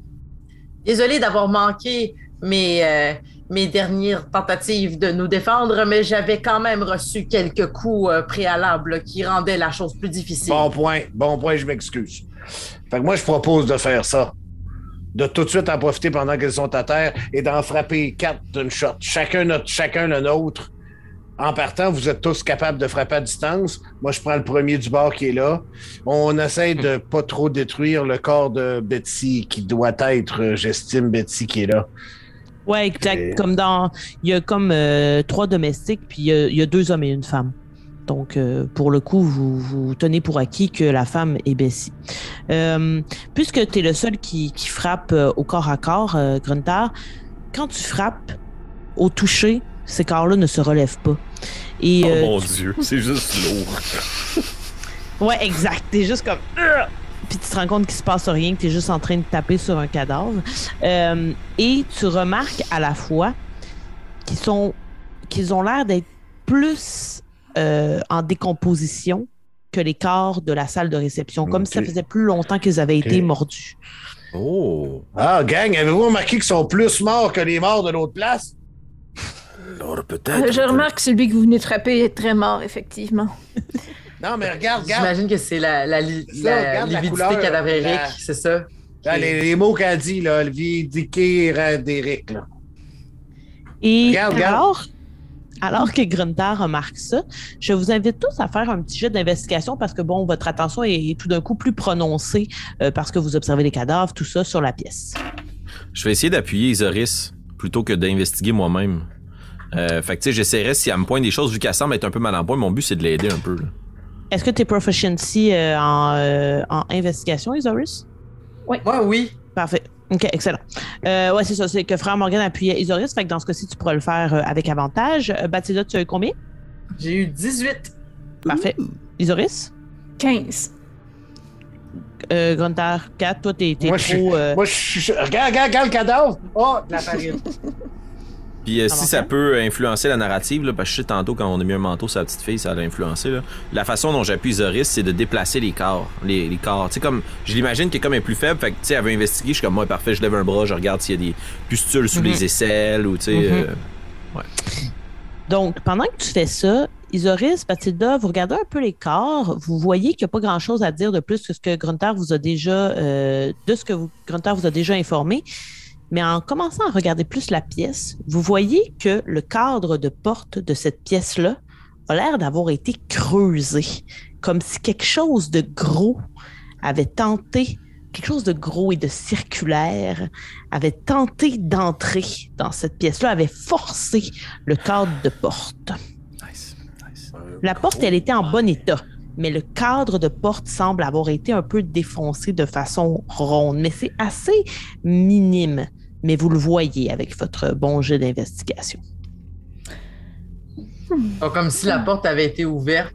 Désolée d'avoir manqué mes, euh, mes dernières tentatives de nous défendre, mais j'avais quand même reçu quelques coups euh, préalables qui rendaient la chose plus difficile. Bon point, bon point, je m'excuse. Fait que moi, je propose de faire ça. De tout de suite en profiter pendant qu'elles sont à terre et d'en frapper quatre d'une shot. Chacun, notre, chacun le nôtre. En partant, vous êtes tous capables de frapper à distance. Moi, je prends le premier du bord qui est là. On essaie de pas trop détruire le corps de Betsy qui doit être, euh, j'estime, Betsy qui est là. Ouais, exact. Et- Comme dans. Il y a comme euh, trois domestiques, puis il y, a, il y a deux hommes et une femme. Donc, euh, pour le coup, vous, vous tenez pour acquis que la femme est Bessie. Euh, puisque tu es le seul qui, qui frappe euh, au corps à corps, Gruntar, quand tu frappes au toucher, ces corps-là ne se relèvent pas. Et, Oh mon Dieu, c'est juste lourd. Ouais, exact. T'es juste comme. Puis tu te rends compte qu'il se passe rien, que t'es juste en train de taper sur un cadavre. Euh, et tu remarques à la fois qu'ils sont qu'ils ont l'air d'être plus euh, en décomposition que les corps de la salle de réception, comme si ça faisait plus longtemps qu'ils avaient été mordus. Oh! Ah, gang, avez-vous remarqué qu'ils sont plus morts que les morts de l'autre place? Alors peut-être. Je remarque que celui que vous venez de frapper est très mort, effectivement. Non, mais regarde, regarde. J'imagine que c'est la, la, li- Ça, la regarde la lividité couleur, cadavérique, la- c'est ça? Là, les, les mots qu'elle dit, là, le là. Et Regarde, regarde. Alors, que Grunter remarque ça, je vous invite tous à faire un petit jet d'investigation parce que, bon, votre attention est tout d'un coup plus prononcée euh, parce que vous observez les cadavres, tout ça sur la pièce. Je vais essayer d'appuyer Isoris plutôt que d'investiguer moi-même. Euh, fait que tu sais, j'essaierai si elle me pointe des choses vu qu'elle semble être un peu mal en point. Mon but c'est de l'aider un peu. là. Est-ce que tu es proficiency euh, en, euh, en investigation, Isoris? Moi, oui. Parfait. OK, excellent. Euh, ouais, c'est ça. C'est que Frère Morgan appuyait Isoris. Fait que dans ce cas-ci, tu pourras le faire euh, avec avantage. Euh, Bathilda, tu as eu combien? J'ai eu 18. Parfait. Isoris? 15. Euh, Grunter, 4. Toi, t'es t'es Moi, je suis- trop. euh, Moi, je suis. Regarde, regarde, regarde le cadavre! Oh, de la farine. Puis euh, si ça peut influencer la narrative, là, parce que je sais tantôt quand on a mis un manteau sur la petite fille, ça a influencé. Là. La façon dont j'appuie Isoris, c'est de déplacer les corps. Les, les corps. Tu sais, comme, je l'imagine qu'elle est comme est plus faible, fait que tu sais, elle veut investiguer, je suis comme, moi, parfait, je lève un bras, je regarde s'il y a des pustules sous Mhm. les aisselles ou tu sais. Mhm. euh, Donc, pendant que tu fais ça, Isoris, Bathilda, vous regardez un peu les corps, vous voyez qu'il n'y a pas grand-chose à dire de plus que ce que Grunter vous a déjà, euh, de ce que vous, Grunter vous a déjà informé. Mais en commençant à regarder plus la pièce, vous voyez que le cadre de porte de cette pièce-là a l'air d'avoir été creusé, comme si quelque chose de gros avait tenté, quelque chose de gros et de circulaire avait tenté d'entrer dans cette pièce-là, avait forcé le cadre de porte. Nice, nice. La porte, elle était en bon état, mais le cadre de porte semble avoir été un peu défoncé de façon ronde, mais c'est assez minime. Mais vous le voyez avec votre bon jet d'investigation. Pas comme si la porte avait été ouverte,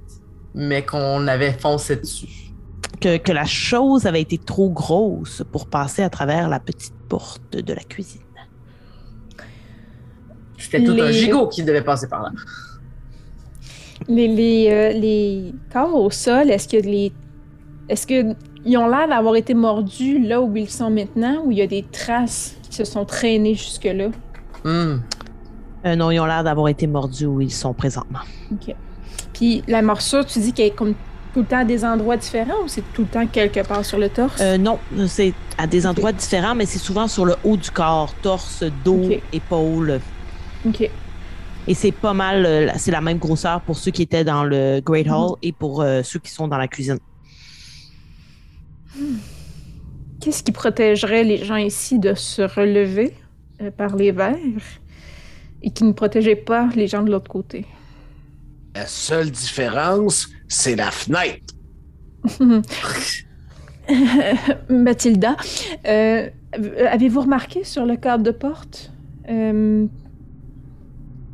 mais qu'on avait foncé dessus. Que, que la chose avait été trop grosse pour passer à travers la petite porte de la cuisine. C'était tout un Les- gigot qui devait passer par là. Les, les, euh, les corps au sol, est-ce que les. Est-ce que ils ont l'air d'avoir été mordus là où ils sont maintenant ou il y a des traces qui se sont traînées jusque-là? Hmm. Euh, non, ils ont l'air d'avoir été mordus où ils sont présentement. OK. Puis la morsure, tu dis qu'elle est comme tout le temps à des endroits différents ou c'est tout le temps quelque part sur le torse? Euh, non, c'est à des endroits différents, mais c'est souvent sur le haut du corps, torse, dos, Ok. épaules. OK. Et c'est pas mal, euh, c'est la même grosseur pour ceux qui étaient dans le Great Hall et pour euh, ceux qui sont dans la cuisine. Qu'est-ce qui protégerait les gens ici de se relever euh, par les verres et qui ne protégeait pas les gens de l'autre côté? La seule différence, c'est la fenêtre. Mathilda, euh, avez-vous remarqué sur le cadre de porte euh,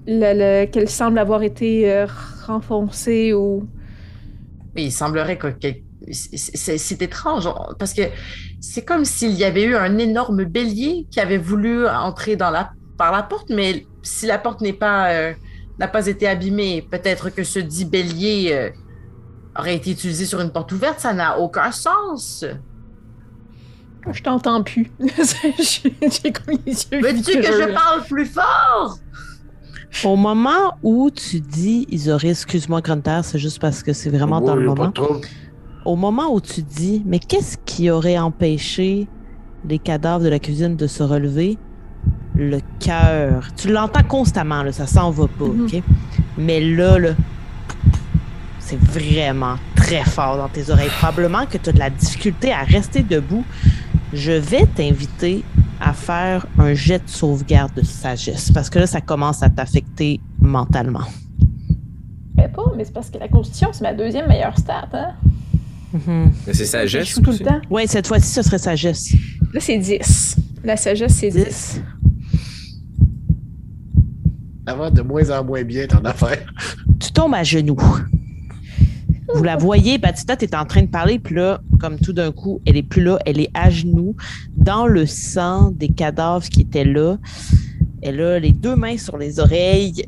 le- le- qu'elle semble avoir été euh, renfoncée ou... Il semblerait que. que- c'est- étrange parce que c'est comme s'il y avait eu un énorme bélier qui avait voulu entrer dans la, par la porte, mais si la porte n'est pas euh, n'a pas été abîmée, peut-être que ce dit bélier euh, aurait été utilisé sur une porte ouverte, ça n'a aucun sens. Je t'entends plus. J'ai comme les yeux Veux-tu que je parle plus fort? Au moment où tu dis, Isoré, excuse-moi, Grunter, c'est juste parce que c'est vraiment dans le moment. Au moment où tu dis, mais qu'est-ce qui aurait empêché les cadavres de la cuisine de se relever? Le cœur. Tu l'entends constamment, là, ça s'en va pas, Mhm. OK? Mais là, là, c'est vraiment très fort dans tes oreilles. Probablement que tu as de la difficulté à rester debout. Je vais t'inviter à faire un jet de sauvegarde de sagesse parce que là, ça commence à t'affecter mentalement. Ben pas, mais c'est parce que la constitution, c'est ma deuxième meilleure stat, hein? Mhm. Mais c'est Je sagesse. joue tout le aussi. temps? Ouais, cette fois-ci, ce serait sagesse. Là, c'est 10. La sagesse, c'est 10. 10. Ça va de moins en moins bien, ton affaire. tu tombes à genoux. Vous la voyez, Batista, tu es en train de parler, puis là, comme tout d'un coup, elle est plus là, elle est à genoux, dans le sang des cadavres qui étaient là. Elle a les deux mains sur les oreilles,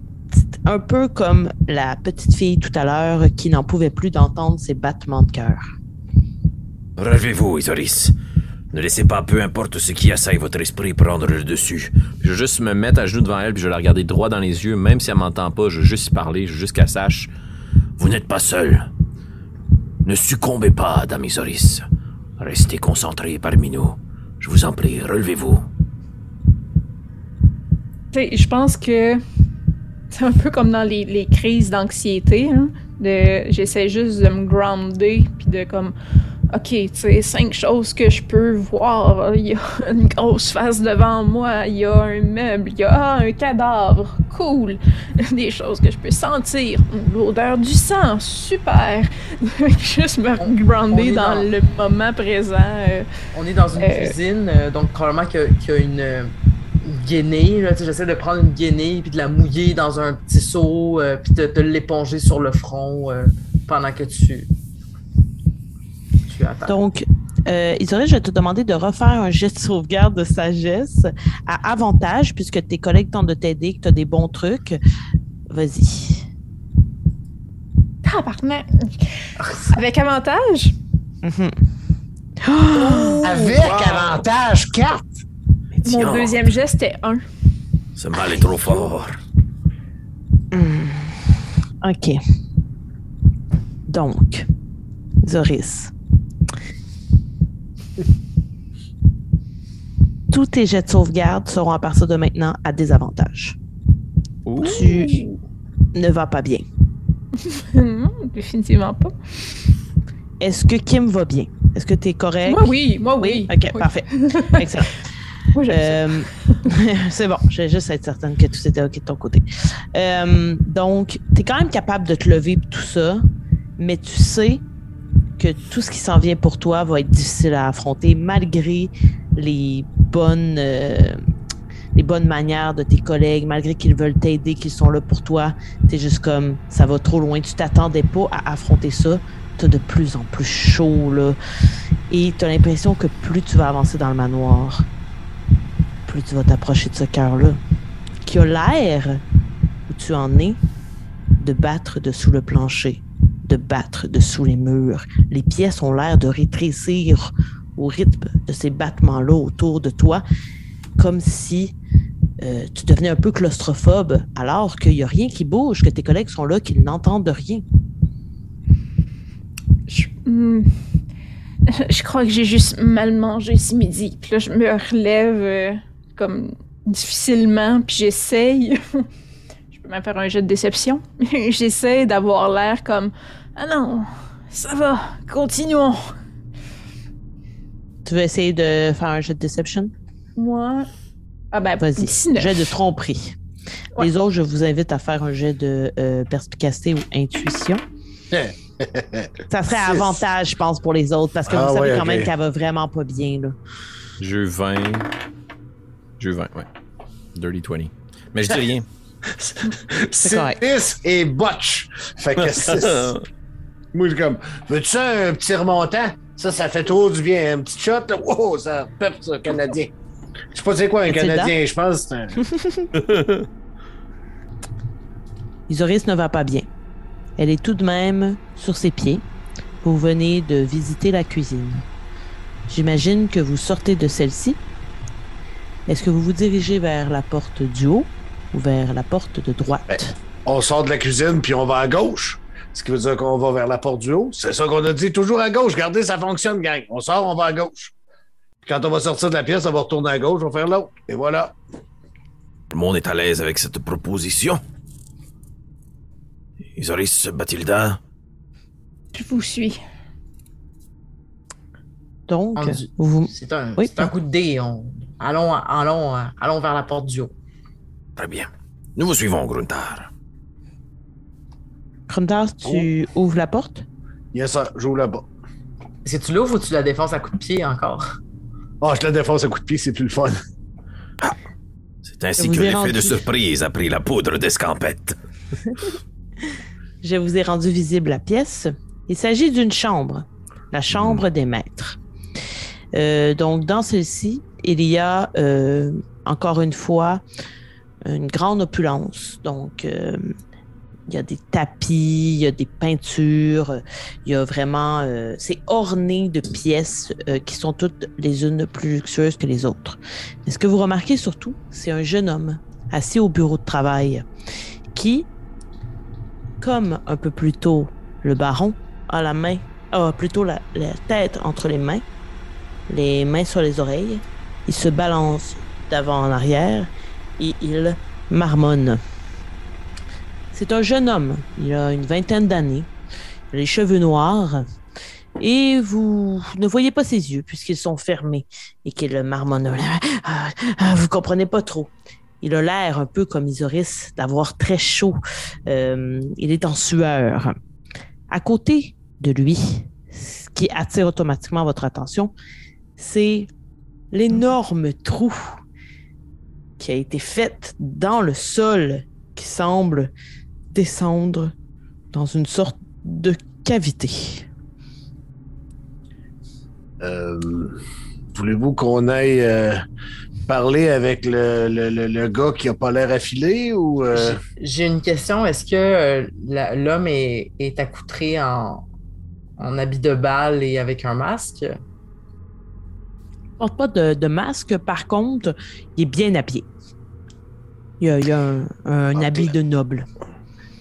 un peu comme la petite fille tout à l'heure qui n'en pouvait plus d'entendre ses battements de cœur. Relevez-vous, Isoris. Ne laissez pas, peu importe ce qui assaille votre esprit, prendre le dessus. Je veux juste me mettre à genoux devant elle, puis je vais la regarder droit dans les yeux, même si elle m'entend pas, je veux juste y parler, je veux juste qu'elle sache. Vous n'êtes pas seul. Ne succombez pas, Dame Isoris. Restez concentrés parmi nous. Je vous en prie, relevez-vous. Tu sais, je pense que c'est un peu comme dans les, les crises d'anxiété. hein, de, j'essaie juste de me grounder puis de comme, ok, tu sais, cinq choses que je peux voir. Il y a une grosse face devant moi, il y a un meuble, il y a ah, un cadavre, cool. Des choses que je peux sentir, l'odeur du sang, super. juste me On- grounder dans, dans- le moment présent. euh, On est dans une Euh, cuisine, euh, donc probablement qu'il y a- y une guenille. là. Tu sais, J'essaie de prendre une guenille puis de la mouiller dans un petit seau euh, puis de, de l'éponger sur le front euh, pendant que tu, tu attends. Donc, euh, je vais te demander de refaire un jet de sauvegarde de sagesse à avantage, puisque tes collègues tentent de t'aider, que tu as des bons trucs. Vas-y. Tabarnak! Avec avantage? Mhm. Avec avantage 4. Mon deuxième geste était 1. Ce mal est trop fort. OK. Donc, Zoris. Tous tes jets de sauvegarde seront à partir de maintenant à désavantage. Tu ne vas pas bien. non, définitivement pas. Est-ce que Kim va bien? Est-ce que tu es correct? Moi, oui, moi, oui. OK, Oui. parfait. Excellent. Moi. Euh, c'est bon, je vais juste être certaine que tout était OK de ton côté. Euh, donc, tu es quand même capable de te lever tout ça, mais tu sais que tout ce qui s'en vient pour toi va être difficile à affronter malgré les bonnes, euh, les bonnes manières de tes collègues, malgré qu'ils veulent t'aider, qu'ils sont là pour toi. Tu juste comme ça va trop loin. Tu t'attendais pas à affronter ça. Tu de plus en plus chaud, là. Et tu as l'impression que plus tu vas avancer dans le manoir, tu vas t'approcher de ce cœur-là, qui a l'air, où tu en es, de battre dessous le plancher, de battre dessous les murs. Les pièces ont l'air de rétrécir au rythme de ces battements-là autour de toi, comme si euh, tu devenais un peu claustrophobe, alors qu'il n'y a rien qui bouge, que tes collègues sont là, qu'ils n'entendent rien. Je, hmm. Je crois que j'ai juste mal mangé ce midi. Puis là, je me relève euh, comme difficilement, puis j'essaye. je peux même faire un jeu de déception. j'essaye d'avoir l'air comme Ah non, ça va, continuons. Tu veux essayer de faire un jeu de deception? Moi. Ah ben, Vas-y. 19. Jet de tromperie. Ouais. Les autres, je vous invite à faire un jet de euh, perspicacité ou intuition. Ça serait Six. avantage, je pense, pour les autres, parce que Ah vous savez ouais, quand ok. même qu'elle va vraiment pas bien. Là. Jeu 20. Jeu 20, ouais. Dirty 20. Mais je dis rien. C'est correct. 6 et botch. Fait que 6. Moi, je suis comme, veux-tu ça, un petit remontant? Ça, ça fait trop du bien. Un petit shot, là. Wow, ça pep, ça, Canadien. Je sais pas c'est quoi un Canadien, je pense un. Isoris ne va pas bien. Elle est tout de même sur ses pieds. Vous venez de visiter la cuisine. J'imagine que vous sortez de celle-ci. Est-ce que vous vous dirigez vers la porte du haut ou vers la porte de droite? On sort de la cuisine, puis on va à gauche. Ce qui veut dire qu'on va vers la porte du haut. C'est ça qu'on a dit, toujours à gauche. Regardez, ça fonctionne, gang. On sort, on va à gauche. Puis quand on va sortir de la pièce, on va retourner à gauche, on va faire l'autre. Et voilà. Le monde est à l'aise avec cette proposition. Isoris, Bathilda, Je vous suis. Donc, vous, C'est un, Oui. c'est un coup de dé. On... Allons, allons, euh, allons vers la porte du haut. très bien. Nous vous suivons, Gruntar. Krundar, tu ouvres la porte? Yes, ça, j'ouvre là-bas. Est-ce que tu l'ouvres ou tu la défonces à coup de pied encore? Ah, je la défonce à coup de pied, c'est plus le fun. C'est ainsi que l'effet rendu. de surprise a pris la poudre d'escampette. Je vous ai rendu visible la pièce. Il s'agit d'une chambre, la chambre des maîtres. Euh, donc, dans celle-ci, il y a euh, encore une fois une grande opulence. Donc, euh, il y a des tapis, il y a des peintures, il y a vraiment. c'est orné de pièces qui sont toutes les unes plus luxueuses que les autres. Mais ce que vous remarquez surtout, c'est un jeune homme assis au bureau de travail qui, comme un peu plus tôt le baron, a la main, a plutôt la tête entre les mains, les mains sur les oreilles. Il se balance d'avant en arrière et il marmonne. C'est un jeune homme. Il a une vingtaine d'années. Il a les cheveux noirs. Et vous ne voyez pas ses yeux puisqu'ils sont fermés et qu'il marmonne. Ah, ah, Vous comprenez pas trop. Il a l'air un peu comme Isoris d'avoir très chaud. Euh, il est en sueur. À côté de lui, ce qui attire automatiquement votre attention, c'est l'énorme trou qui a été fait dans le sol qui semble descendre dans une sorte de cavité. Euh, Voulez-vous qu'on aille euh, parler avec le, le- le- le gars qui a pas l'air affilé ou. euh, J'ai- une question. Est-ce que euh, l'homme est, est accoutré en, en habit de bal et avec un masque? Il porte pas de, de masque, par contre, il est bien habillé. Il y a, il y a un, un Ok. habit de noble.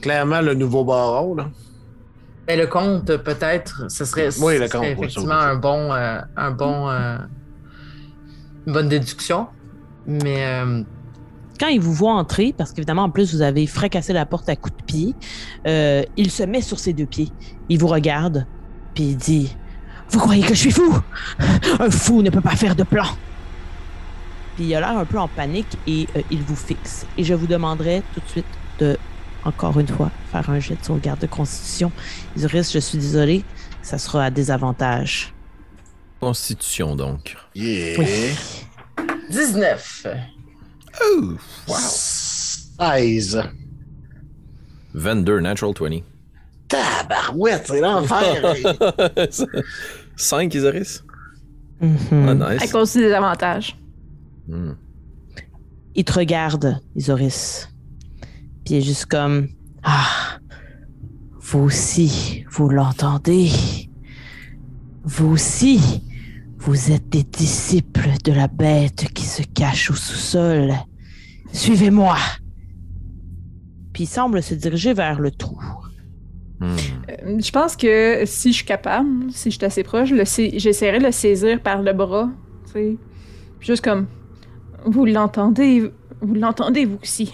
Clairement, le nouveau baron, là. Ben, le comte, peut-être, ce serait, Oui, le ce serait comte, oui, effectivement oui. un bon, euh, un bon, euh, une bonne déduction. Mais euh, Quand il vous voit entrer, parce qu'évidemment, en plus, vous avez fracassé la porte à coups de pied, euh, il se met sur ses deux pieds. Il vous regarde, puis il dit Vous croyez que je suis fou? Un fou ne peut pas faire de plan. Puis il a l'air un peu en panique et euh, il vous fixe. Et je vous demanderai tout de suite de, encore une fois, faire un jet de sauvegarde de constitution. Isoris, je suis désolé, ça sera à désavantage. Constitution, donc. Yeah. Oui. 19. Oh! Wow! 16. 22, natural 20. Tabarouette, c'est l'enfer. 5, Isoris? Mhm. Ah, À nice. cause des avantages. Hmm. il te regarde, Isoris. Puis il est juste comme Ah, vous aussi, vous l'entendez. Vous aussi, vous êtes des disciples de la bête qui se cache au sous-sol. Suivez-moi. Puis il semble se diriger vers le trou. Hmm. Euh, Je pense que si je suis capable, si je suis assez proche, j'essaierai de le saisir par le bras. Juste comme. Vous l'entendez, vous l'entendez vous aussi.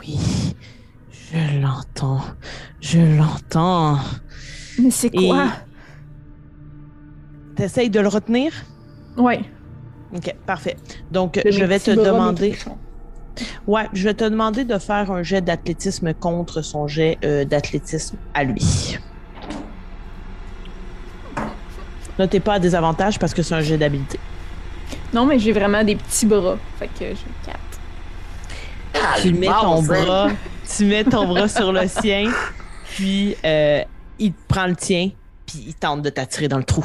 Oui, je l'entends. Je l'entends. Mais c'est Et- quoi? T'essayes de le retenir? Ouais. Ok, parfait. Donc, je vais te demander. Ouais, je vais te demander de faire un jet d'athlétisme contre son jet euh, d'athlétisme à lui. Là, t'es pas à désavantage parce que c'est un jet d'habileté. Non, mais j'ai vraiment des petits bras. Fait que j'ai quatre. Tu mets ton bras, tu mets ton bras sur le sien, puis euh, il prend le tien, puis il tente de t'attirer dans le trou.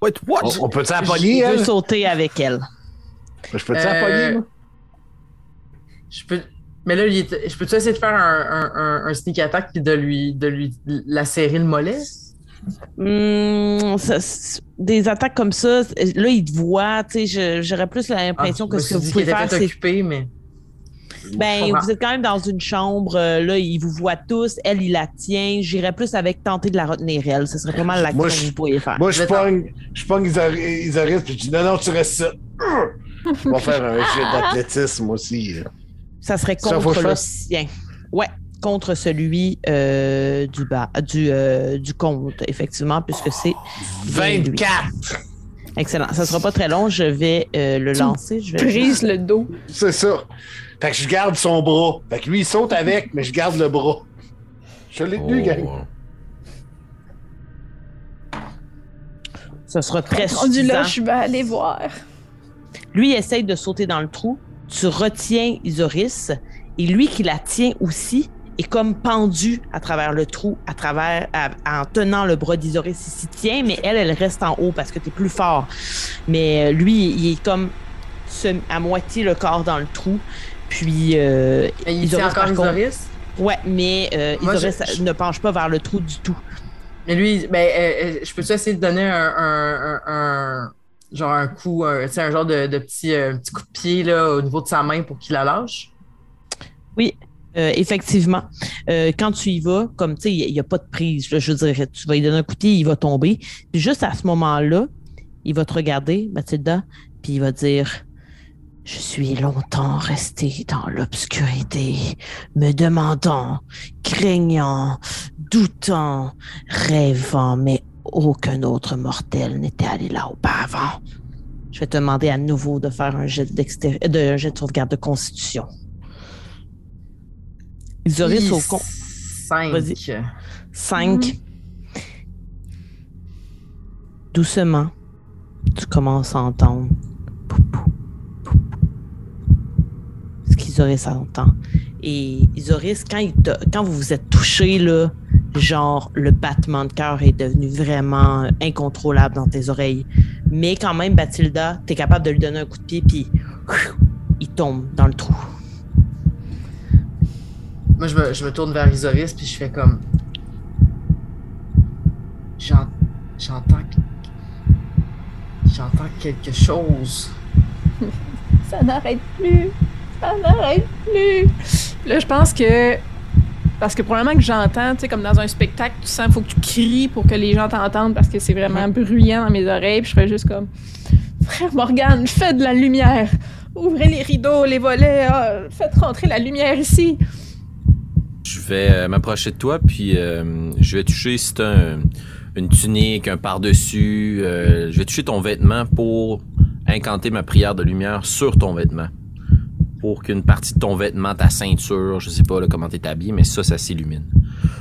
Wait, what? On, on peut-tu la Il pogner, veut elle? sauter avec elle. Je peux-tu la Euh? Je peux. Mais là, il est- je peux-tu essayer de faire un, un- un- un sneak attack et de lui, de lui lacérer le mollet? Hum, ça, c'est- des attaques comme ça, là, il te voit, tu sais, j'aurais plus l'impression Ah, que je me ce que vous pouvez faire, c'est occupé, mais. Ben, vous êtes quand même dans une chambre, euh, là, il vous voit tous, elle, il la tient. J'irais plus avec tenter de la retenir, elle. Ce serait vraiment l'action que je- vous pourriez faire. Moi, je pogne, je pogne Isari- Isaris, puis je dis non, non, tu restes ça. On va faire un jet d'athlétisme aussi. là. Ça serait Ça, contre le sien. Ouais, contre celui euh, du bas, du, euh, du compte, effectivement, puisque c'est. bien lui. 24! Excellent. Ça sera pas très long, je vais euh, le Tu lancer. Je vais Brise le dos. C'est ça. Fait que je garde son bras. Fait que lui, il saute avec, mais je garde le bras. Je l'ai tenu, Oh. gang. Ce sera très suffisant. là, je vais aller voir. Lui il essaye de sauter dans le trou. Tu retiens Isoris. Et lui qui la tient aussi est comme pendu à travers le trou, à travers, à- en tenant le bras d'Isoris. Il s'y tient, mais elle, elle reste en haut parce que tu es plus fort. Mais euh, lui, il est comme à moitié le corps dans le trou. Puis, euh, Mais il Isoris, tient encore contre- Isoris? Ouais, mais euh, Moi, Isoris je- je- ne penche pas vers le trou du tout. Mais lui, ben, euh, euh, je peux-tu essayer de donner un, un, un, un- genre un coup, un, un genre de, de petit, euh, petit coup de pied là, au niveau de sa main pour qu'il la lâche? Oui, euh, effectivement. Euh, quand tu y vas, comme tu sais, il n'y a, pas de prise. là, je dirais, tu vas lui donner un coup de pied, il va tomber. Puis juste à ce moment-là, il va te regarder, Mathilda, puis il va dire Je suis longtemps resté dans l'obscurité, me demandant, craignant, doutant, rêvant, mais aucun autre mortel n'était allé là auparavant. Je vais te demander à nouveau de faire un jet, de, un jet de sauvegarde de constitution. Isoris au con. Cinq. Vas-y. 5. Doucement, tu commences à entendre ce qu'Isoris entend. Et Isoris, quand, il t'a- quand vous vous êtes touché, là, genre le battement de cœur est devenu vraiment incontrôlable dans tes oreilles. Mais quand même, Bathilda, t'es capable de lui donner un coup de pied, puis il tombe dans le trou. Moi, je me, je me tourne vers Isoris, puis je fais comme. J'en- J'entends. J'entends quelque chose. Ça n'arrête plus. Ça n'arrête plus. Là, je pense que. Parce que probablement que j'entends, tu sais, comme dans un spectacle, tu sens, faut que tu cries pour que les gens t'entendent parce que c'est vraiment bruyant dans mes oreilles. Puis je fais juste comme. Frère Morgane, fais de la lumière. Ouvrez les rideaux, les volets. ah, faites rentrer la lumière ici. Je vais euh, m'approcher de toi, puis euh, je vais toucher si t'as un- une tunique, un par-dessus. euh, je vais toucher ton vêtement pour incanter ma prière de lumière sur ton vêtement. Pour qu'une partie de ton vêtement, ta ceinture, je sais pas là, comment t'es habillé, mais ça, ça s'illumine.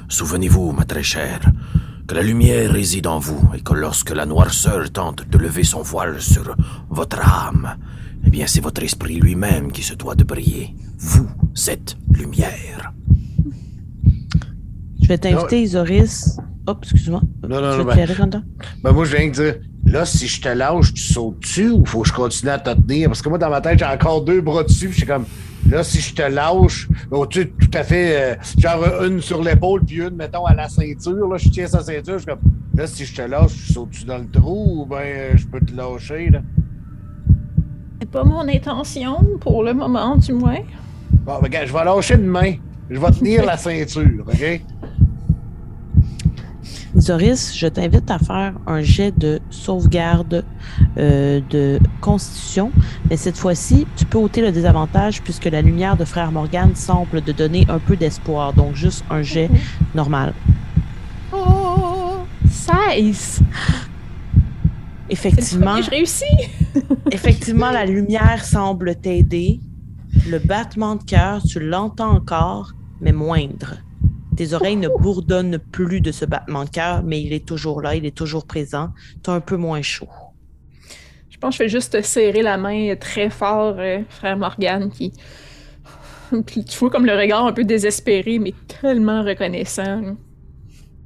Souvenez-vous, ma très chère, que la lumière réside en vous et que lorsque la noirceur tente de lever son voile sur votre âme, eh bien, c'est votre esprit lui-même qui se doit de briller. Vous êtes lumière. Je vais t'inviter, Isoris. Hop, excuse-moi. Non, non, Tu non, veux ben- te faire, Quentin? Ben moi, je viens de dire, là, si je te lâche, tu sautes dessus ou faut que je continue à te tenir? Parce que moi, dans ma tête, j'ai encore deux bras dessus. puis Je suis comme, là, si je te lâche, bon, tu sais, tout à fait, euh, genre une sur l'épaule, puis une, mettons, à la ceinture. Là, je tiens sa ceinture. Je suis comme, là, si je te lâche, tu sautes-tu dans le trou ou ben euh, je peux te lâcher, là? C'est pas mon intention, pour le moment, du moins. Bon, ben, regarde, je vais lâcher une main. Je vais tenir la ceinture, OK? Isoris, je t'invite à faire un jet de sauvegarde euh, de constitution, mais cette fois-ci, tu peux ôter le désavantage puisque la lumière de Frère Morgane semble te donner un peu d'espoir, donc juste un jet normal. Oh! 16! Effectivement, Je réussis! effectivement, la lumière semble t'aider. Le battement de cœur, tu l'entends encore, mais moindre. Tes oreilles ne bourdonnent plus de ce battement de cœur, mais il est toujours là, il est toujours présent. T'as un peu moins chaud. Je pense que je vais juste te serrer la main très fort, euh, frère Morgane, qui. Puis tu vois comme le regard un peu désespéré, mais tellement reconnaissant.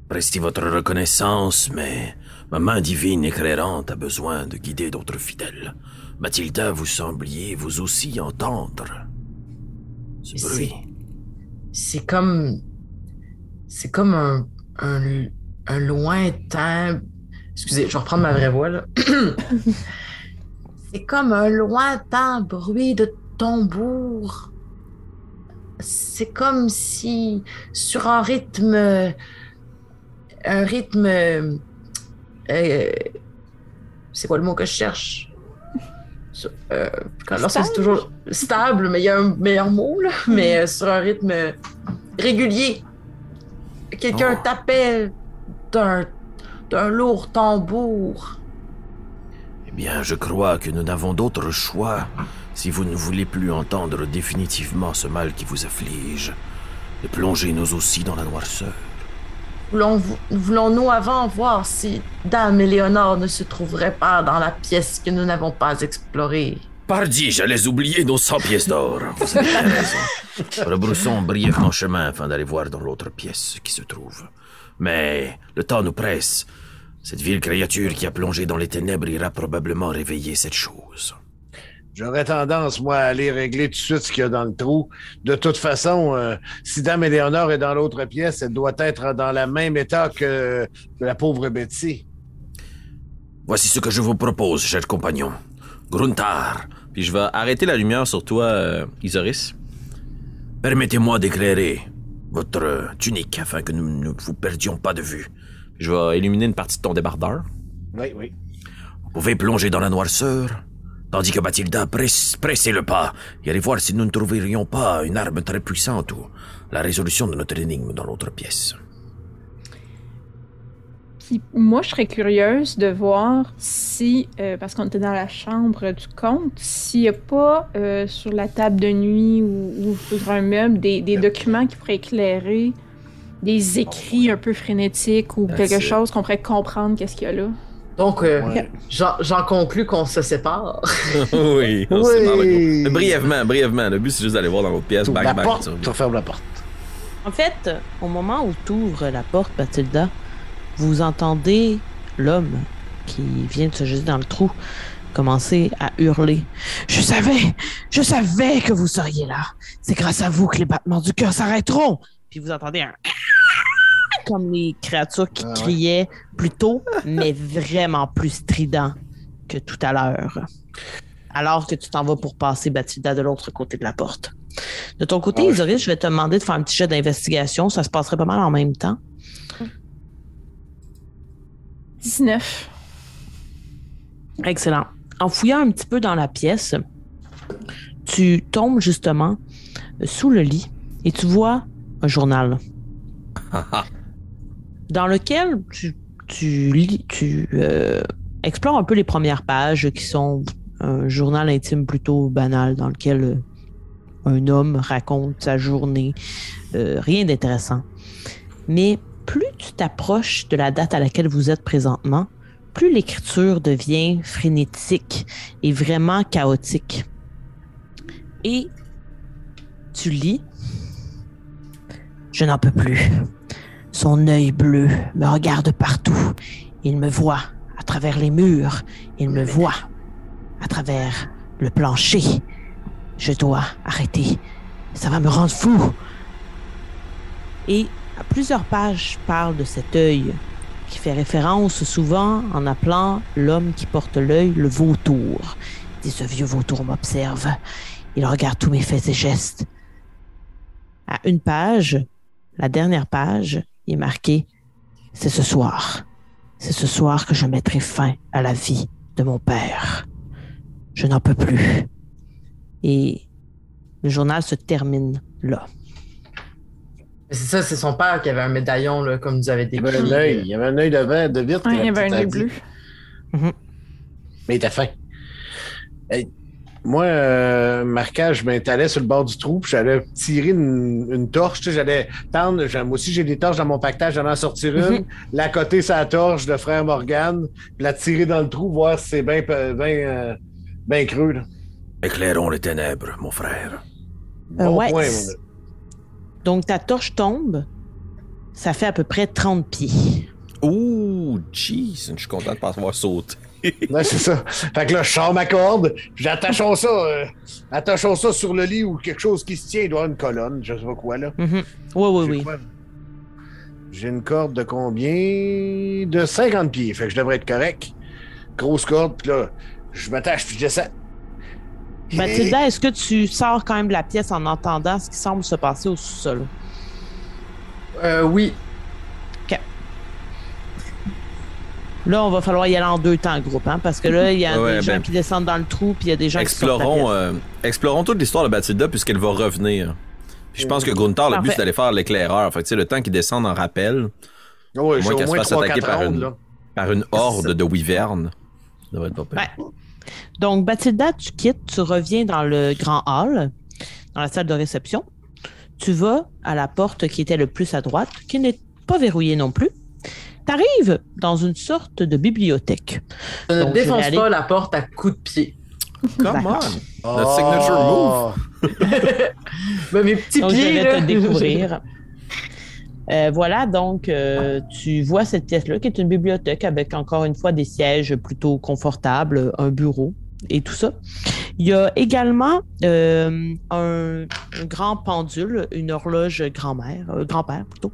Prestez votre reconnaissance, mais ma main divine éclairante a besoin de guider d'autres fidèles. Mathilda, vous sembliez vous aussi entendre ce bruit. C'est comme. C'est comme un, un, un lointain. Excusez, je vais reprendre ma vraie voix, là. c'est comme un lointain bruit de tambour. C'est comme si, sur un rythme. Un rythme. euh, c'est quoi le mot que je cherche? Euh, quand- lorsque c'est toujours stable, mais il y a un meilleur mot, là. Mais euh, sur un rythme régulier. Quelqu'un Oh. tapait d'un, d'un lourd tambour. Eh bien, je crois que nous n'avons d'autre choix si vous ne voulez plus entendre définitivement ce mal qui vous afflige. Et plonger nous aussi dans la noirceur. Voulons- Voulons-nous avant voir si Dame Éléonore ne se trouverait pas dans la pièce que nous n'avons pas explorée? Pardi, j'allais oublier nos 100 pièces d'or. Vous avez raison. Rebroussons brièvement chemin afin d'aller voir dans l'autre pièce ce qui se trouve. Mais le temps nous presse. Cette vile créature qui a plongé dans les ténèbres ira probablement réveiller cette chose. J'aurais tendance, moi, à aller régler tout de suite ce qu'il y a dans le trou. De toute façon, euh, si Dame Éléonore est dans l'autre pièce, elle doit être dans le même état que, que la pauvre Betty. Voici ce que je vous propose, cher compagnon. Gruntar. Puis je vais arrêter la lumière sur toi, euh, Isoris. Permettez-moi d'éclairer votre tunique afin que nous ne vous perdions pas de vue. Je vais illuminer une partie de ton débardeur. Oui, oui. Vous pouvez plonger dans la noirceur, tandis que Mathilda presse, pressez le pas et allez voir si nous ne trouverions pas une arme très puissante ou la résolution de notre énigme dans l'autre pièce. Puis moi, je serais curieuse de voir si, euh, parce qu'on était dans la chambre du comte, s'il n'y a pas euh, sur la table de nuit ou, ou sur un meuble des, des documents qui pourraient éclairer des écrits un peu frénétiques ou That's quelque chose qu'on pourrait comprendre qu'est-ce qu'il y a là. Donc, euh, Ouais. j'en conclus qu'on se sépare. oui, on Oui. le. Brièvement, brièvement. Le but, c'est juste d'aller voir dans l'autre pièce. Bang, la bang, porte, tu refermes la porte. En fait, au moment où tu ouvres la porte, Mathilda, vous entendez l'homme qui vient de se jeter dans le trou commencer à hurler. Je savais, je savais que vous seriez là. C'est grâce à vous que les battements du cœur s'arrêteront. Puis vous entendez un comme les créatures qui Ah ouais. criaient plus tôt, mais vraiment plus strident que tout à l'heure. Alors que tu t'en vas pour passer Bathilda de l'autre côté de la porte. De ton côté, Ah ouais. Isoris, je vais te demander de faire un petit jet d'investigation. Ça se passerait pas mal en même temps. 19. Excellent. En fouillant un petit peu dans la pièce, tu tombes justement sous le lit et tu vois un journal dans lequel tu, tu lis, tu euh, explores un peu les premières pages qui sont un journal intime plutôt banal dans lequel euh, un homme raconte sa journée. Euh, rien d'intéressant. Mais plus tu t'approches de la date à laquelle vous êtes présentement, plus l'écriture devient frénétique et vraiment chaotique. Et tu lis. Je n'en peux plus. Son œil bleu me regarde partout. Il me voit à travers les murs. Il me voit à travers le plancher. Je dois arrêter. Ça va me rendre fou. Et à plusieurs pages parle de cet œil qui fait référence souvent en appelant l'homme qui porte l'œil le vautour. Dit ce vieux vautour m'observe. Il regarde tous mes faits et gestes. À une page, la dernière page, est marqué C'est ce soir. C'est ce soir que je mettrai fin à la vie de mon père. Je n'en peux plus. Et le journal se termine là. C'est ça, c'est son père qui avait un médaillon, là, comme vous avez Il y décrit. avait un œil, il y avait un œil de de vitre. Ouais, il y avait un œil dit. bleu. Mais il était fin. Hey, moi, euh, marquage, je m'installais sur le bord du trou, puis j'allais tirer une, une torche. Tu sais, j'allais tendre. Moi aussi, j'ai des torches dans mon pactage, j'allais en sortir une. La côté sa torche de frère Morgane, puis la tirer dans le trou, voir si c'est bien ben, ben creux. Là. Éclairons les ténèbres, mon frère. Euh, Bon ouais, point, c'est- mon- Donc ta torche tombe. Ça fait à peu près 30 pieds. Ouh, jeez, je suis content de pas avoir sauté. Ouais, c'est ça. Fait que là, je sors ma corde, puis j'attachons ça, euh, attachons ça sur le lit ou quelque chose qui se tient. Il doit y avoir une colonne, je sais pas quoi, là. Mhm. Oui, oui, J'ai oui. quoi? J'ai une corde de combien? De 50 pieds. Fait que je devrais être correct. Grosse corde, puis là, je m'attache, puis je descends. Mathilda, est-ce que tu sors quand même de la pièce en entendant ce qui semble se passer au sous-sol? Euh, oui. Là, on va falloir y aller en deux temps en groupe, hein, parce que là, il y a Ouais, des gens ben- qui descendent dans le trou, puis il y a des gens Explorons, qui sortent euh, explorons toute l'histoire de Bathilda puisqu'elle va revenir. Puis je pense que Gunther, le but, c'est d'aller faire l'éclaireur. Fait que, tu sais, le temps qu'il descende en rappel Ouais, j'ai moins au qu'elle se moins fasse 3 attaquer 4 par une- là. par une horde de wyvernes. Ça devrait être pas pire. Ouais. Donc, Bathilda, tu quittes, tu reviens dans le grand hall, dans la salle de réception. Tu vas à la porte qui était le plus à droite, qui n'est pas verrouillée non plus. Tu arrives dans une sorte de bibliothèque. Je ne Donc, je vais défonce aller- pas la porte à coups de pied. Come on! Notre signature move. Mais mes petits Donc, je pieds, vais là. te découvrir. Euh, voilà, donc, euh, tu vois cette pièce-là qui est une bibliothèque avec encore une fois des sièges plutôt confortables, un bureau et tout ça. Il y a également euh, un, grand pendule, une horloge grand-mère, grand-père plutôt,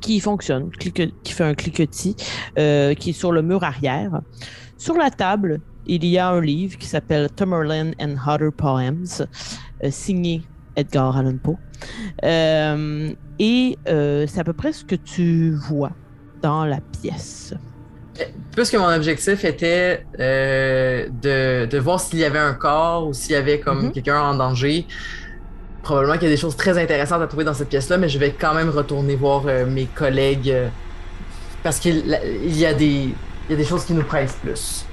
qui fonctionne, qui fait un cliquetis, qui est sur le mur arrière. Sur la table, il y a un livre qui s'appelle Tamerlane and Other Poems, signé Edgar Allan Poe. Euh, et euh, c'est à peu près ce que tu vois dans la pièce. Puisque mon objectif était euh, de, de voir s'il y avait un corps ou s'il y avait comme Mhm. quelqu'un en danger, probablement qu'il y a des choses très intéressantes à trouver dans cette pièce-là, mais je vais quand même retourner voir mes collègues parce qu'il il y, a des- il y a des choses qui nous pressent plus.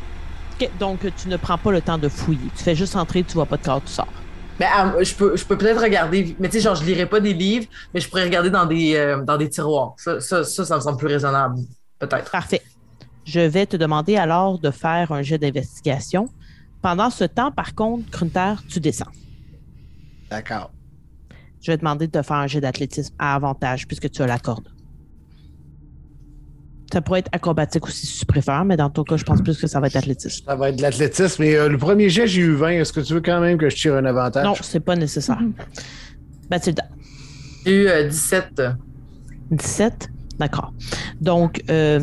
Donc, tu ne prends pas le temps de fouiller. Tu fais juste entrer, tu vois pas de corps, tu sors. Mais ah, je peux, je peux peut-être regarder, mais tu sais, genre, je lirai pas des livres, mais je pourrais regarder dans des, euh, dans des tiroirs. Ça, ça, ça, ça me semble plus raisonnable, peut-être. Parfait. Je vais te demander alors de faire un jet d'investigation. Pendant ce temps, par contre, Grunter, tu descends. D'accord. Je vais te demander de te faire un jet d'athlétisme à avantage puisque tu as la corde. Ça pourrait être acrobatique aussi si tu préfères, mais dans ton cas, je pense plus que ça va être athlétisme. Ça va être de l'athlétisme. Mais euh, le premier jet, j'ai eu 20. Est-ce que tu veux quand même que je tire un avantage? Non, c'est pas nécessaire. Mathilda, J'ai eu euh, 17. 17? D'accord. Donc, euh,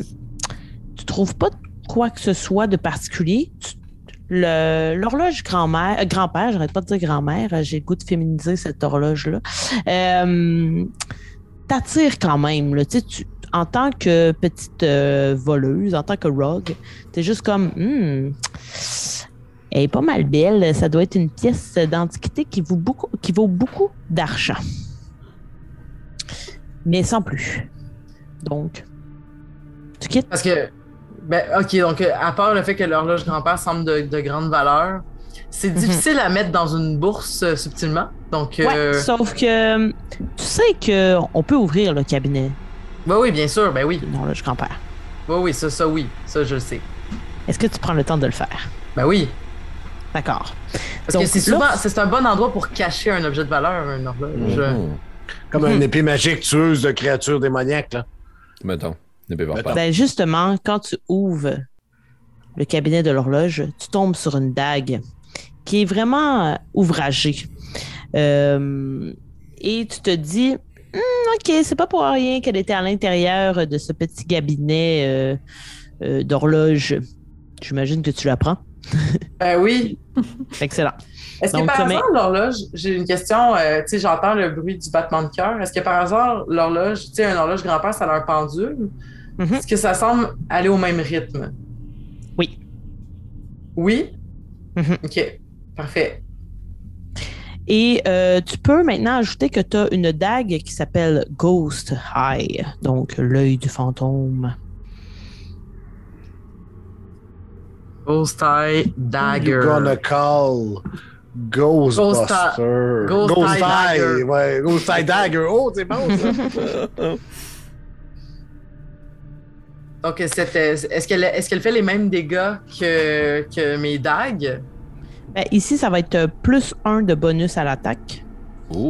tu trouves pas quoi que ce soit de particulier? Tu- le- L'horloge grand-mère, euh, grand-père, j'arrête pas de dire grand-mère, j'ai le goût de féminiser cette horloge-là. Euh, T'attire quand même, là. Tu sais, tu- en tant que petite euh, voleuse, en tant que rogue, t'es juste comme, Hmm, elle est pas mal belle. Ça doit être une pièce d'antiquité qui vaut beaucoup, qui vaut beaucoup d'argent. Mais sans plus. Donc, tu quittes? Parce que, ben, ok, donc, à part le fait que l'horloge grand-père semble de, de grande valeur, c'est difficile à mettre dans une bourse euh, subtilement. Donc, euh, Ouais, sauf que tu sais que on peut ouvrir le cabinet ben oui, bien sûr, ben oui. de l'horloge grand-père. Ben oui, ça, ça, oui. Ça, je le sais. Est-ce que tu prends le temps de le faire? Ben oui. D'accord. Parce Donc, que c'est souvent, là- c'est un bon endroit pour cacher un objet de valeur, une horloge. Mhm. Comme Mhm. une épée magique tueuse de créatures démoniaques. Là. Mettons. Ne peux pas. Mettons. Ben justement, quand tu ouvres le cabinet de l'horloge, tu tombes sur une dague qui est vraiment euh, ouvragée. Euh, et tu te dis, Hmm, ok, c'est pas pour rien qu'elle était à l'intérieur de ce petit cabinet euh, euh, d'horloge. J'imagine que tu la prends. Ben oui. Excellent. Est-ce que par hasard, l'horloge, j'ai une question, euh, tu sais, j'entends le bruit du battement de cœur. Est-ce que par hasard, l'horloge, tu sais, un horloge grand-père, ça a un pendule? Mhm. Est-ce que ça semble aller au même rythme? Oui. Oui? Mhm. OK. Parfait. Et euh, tu peux maintenant ajouter que tu as une dague qui s'appelle Ghost Eye, donc l'œil du fantôme. Ghost Eye Dagger. You're gonna call Ghostbuster. Ghost Eye Dagger. Ouais, Ghost Eye Dagger. Oh, c'est bon, ça. Donc, c'était- est-ce qu'elle est qu'elle fait les mêmes dégâts que, que mes dagues? Ben, ici, ça va être euh, plus un de bonus à l'attaque,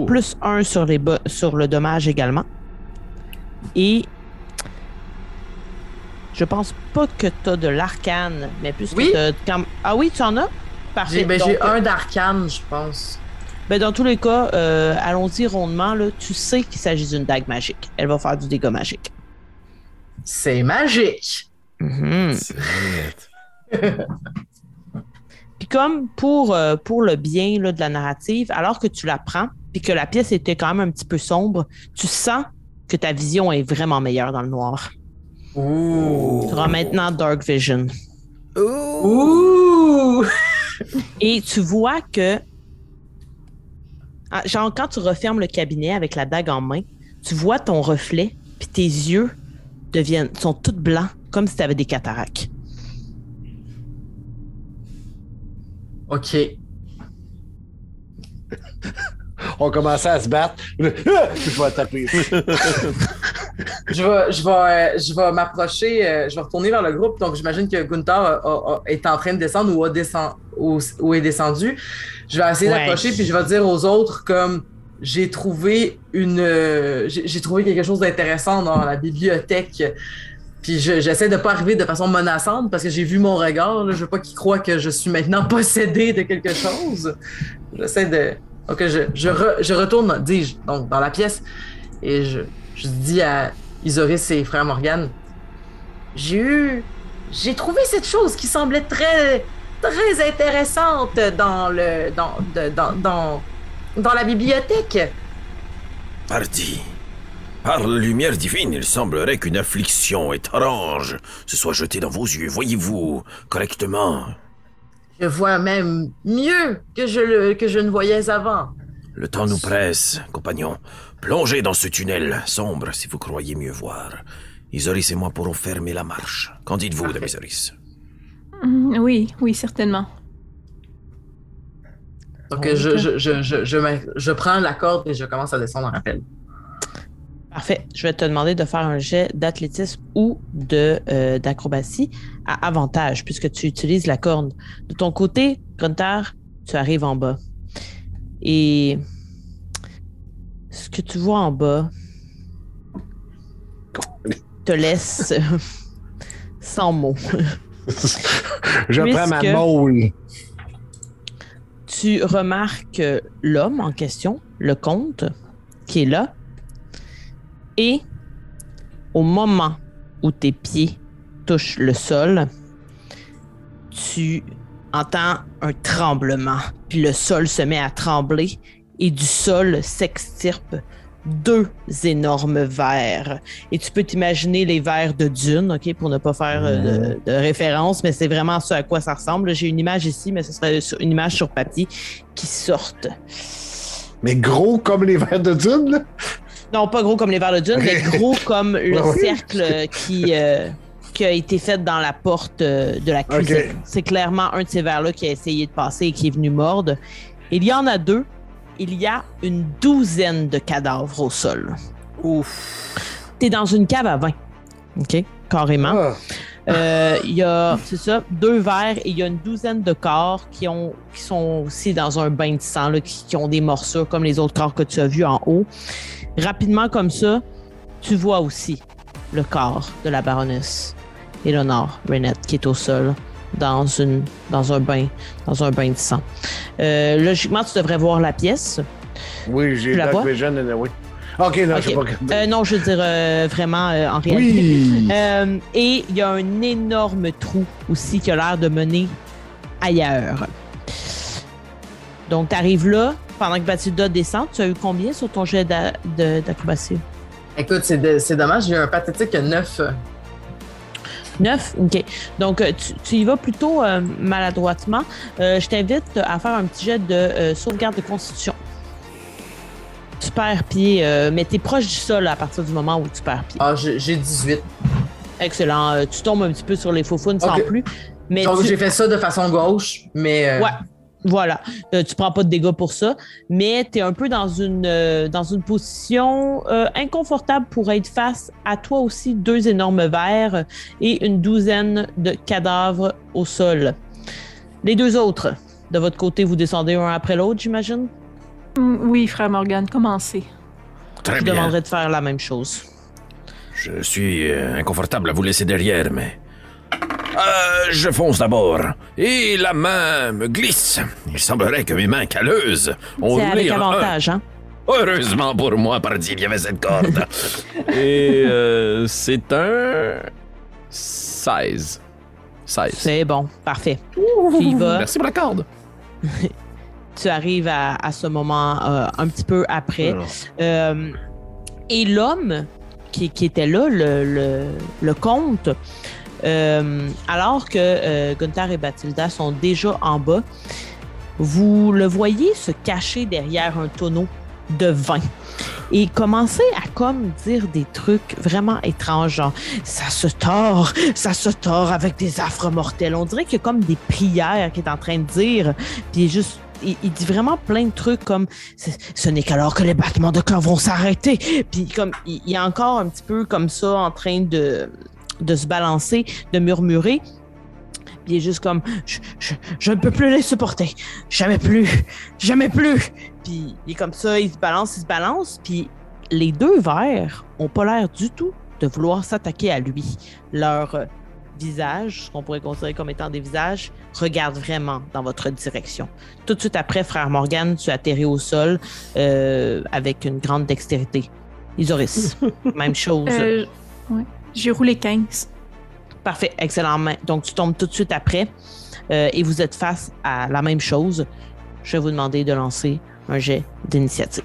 plus un sur, les bo- sur le dommage également. Et je pense pas que tu as de l'arcane, mais plus Oui. que t'as quand- Ah oui, tu en as? Parfait. J'ai ben, j'ai un d'arcane, je pense. ben, dans tous les cas, euh, allons-y rondement. Là, tu sais qu'il s'agit d'une dague magique. Elle va faire du dégât magique. C'est magique. C'est net. Puis comme pour, euh, pour le bien là, de la narrative, alors que tu la prends, puis que la pièce était quand même un petit peu sombre, tu sens que ta vision est vraiment meilleure dans le noir. Ouh. Tu auras maintenant Dark Vision. Ouh. Et tu vois que, Ah, genre quand tu refermes le cabinet avec la dague en main, tu vois ton reflet, puis tes yeux deviennent, sont tout blancs, comme si tu avais des cataractes. OK. On commençait à se battre. Je vais taper. Je vais, je vais, euh, je vais m'approcher, euh, je vais retourner vers le groupe. Donc, j'imagine que Gunther a- a- a- est en train de descendre ou, a descend, ou, ou est descendu. Je vais essayer Ouais. d'approcher, puis je vais dire aux autres comme j'ai trouvé une, euh, j'ai trouvé quelque chose d'intéressant dans la bibliothèque. Puis je- j'essaie de pas arriver de façon menaçante parce que j'ai vu mon regard. Là, je veux pas qu'il croit que je suis maintenant possédé de quelque chose. J'essaie de. Donc je, je, je retourne, dis-je, donc dans la pièce et je, je dis à Isoris et frère Morgan J'ai eu. J'ai trouvé cette chose qui semblait très. très intéressante dans le. dans. dans, dans, dans la bibliothèque. Pardi. Par la lumière divine, il semblerait qu'une affliction étrange se soit jetée dans vos yeux. Voyez-vous correctement? Je vois même mieux que je, le, que je ne voyais avant. Le temps nous presse, compagnons. Plongez dans ce tunnel sombre si vous croyez mieux voir. Isoris et moi pourrons fermer la marche. Qu'en dites-vous. Dame Isoris Mm, Oui, oui, certainement. Donc je, je, je, je, je, me- je prends la corde et je commence à descendre en rappel. Parfait. Je vais te demander de faire un jet d'athlétisme ou de euh, d'acrobatie à avantage puisque tu utilises la corne. De ton côté, Gruntar, tu arrives en bas. Et ce que tu vois en bas te laisse sans mots. Je prends ma môle. tu remarques l'homme en question, le comte, qui est là. Et au moment où tes pieds touchent le sol, tu entends un tremblement. Puis le sol se met à trembler et du sol s'extirpe deux énormes vers. Et tu peux t'imaginer les vers de Dune, OK, pour ne pas faire euh, de, de référence, mais c'est vraiment ce à quoi ça ressemble. J'ai une image ici, mais ce serait une image sur papier qui sortent. Mais gros comme les vers de Dune, là. Non, pas gros comme les vers de Dune, Ok. mais gros comme le Ouais, cercle qui, euh, qui a été fait dans la porte euh, de la cuisine. C'est clairement un de ces vers-là qui a essayé de passer et qui est venu mordre. Il y en a deux. Il y a une douzaine de cadavres au sol. Ouf. T'es dans une cave à vin. OK? Carrément. Ah. Euh, Il y a, c'est ça, deux verres et il y a une douzaine de corps qui, ont, qui sont aussi dans un bain de sang, là, qui, qui ont des morsures comme les autres corps que tu as vus en haut. Rapidement comme ça, tu vois aussi le corps de la baronesse Eleanor Renette qui est au sol dans, une, dans, un, bain, dans un bain de sang. Euh, logiquement, tu devrais voir la pièce. Oui, j'ai la? Vision anyway. Ok, non, je sais pas. Euh, non, je veux dire euh, vraiment euh, en réalité. oui! Euh, et il y a un énorme trou aussi qui a l'air de mener ailleurs. Donc, tu arrives là, pendant que Bathilda descend, tu as eu combien sur ton jet d'acrobatie? Écoute, c'est de- c'est dommage, j'ai eu un pathétique 9. 9? OK. Donc, euh, tu, tu y vas plutôt euh, maladroitement. Euh, je t'invite à faire un petit jet de euh, sauvegarde de constitution. Tu perds pied, mais tu es proche du sol à partir du moment où tu perds pied. Ah, j'ai j'ai 18. Excellent. Tu tombes un petit peu sur les faux sans Ok. plus. Mais Donc tu- j'ai fait ça de façon gauche, mais. Ouais. Voilà. Euh, tu prends pas de dégâts pour ça, mais tu es un peu dans une, euh, dans une position euh, inconfortable pour être face à toi aussi deux énormes vers et une douzaine de cadavres au sol. Les deux autres, de votre côté, vous descendez un après l'autre, j'imagine? Mm, Oui, frère Morgan, commencez. Très Je bien. demanderais de faire la même chose. Je suis euh, inconfortable à vous laisser derrière, mais... Euh, je fonce d'abord. Et la main me glisse. Il semblerait que mes mains calleuses ont C'est avec roulé en un. avantage, hein? Heureusement pour moi, pardi, il y avait cette corde. Et euh, c'est un... 16. 16. C'est bon, parfait. Tu y vas. Merci pour la corde. tu arrives à, à ce moment euh, un petit peu après. Euh, et l'homme qui, qui était là, le, le, le comte, euh, alors que euh, Gunther et Bathilda sont déjà en bas, vous le voyez se cacher derrière un tonneau de vin et commencer à comme dire des trucs vraiment étranges, genre ça se tord, ça se tord avec des affres mortels. On dirait qu'il y a comme des prières qu'il est en train de dire, puis juste il, dit vraiment plein de trucs comme ce n'est qu'alors que les battements de cœur vont s'arrêter. Puis comme il est encore un petit peu comme ça en train de, de se balancer, de murmurer. Puis il est juste comme je, je, je ne peux plus les supporter. Jamais plus. Jamais plus. Puis il est comme ça, il se balance, il se balance. Puis les deux verres ont pas l'air du tout de vouloir s'attaquer à lui. Leur visage, ce qu'on pourrait considérer comme étant des visages, regarde vraiment dans votre direction. Tout de suite après, frère Morgan, tu atterris au sol euh, avec une grande dextérité. Isoris, même chose. Euh, ouais. J'ai roulé 15. Parfait, excellent. Donc, tu tombes tout de suite après euh, et vous êtes face à la même chose. Je vais vous demander de lancer un jet d'initiative.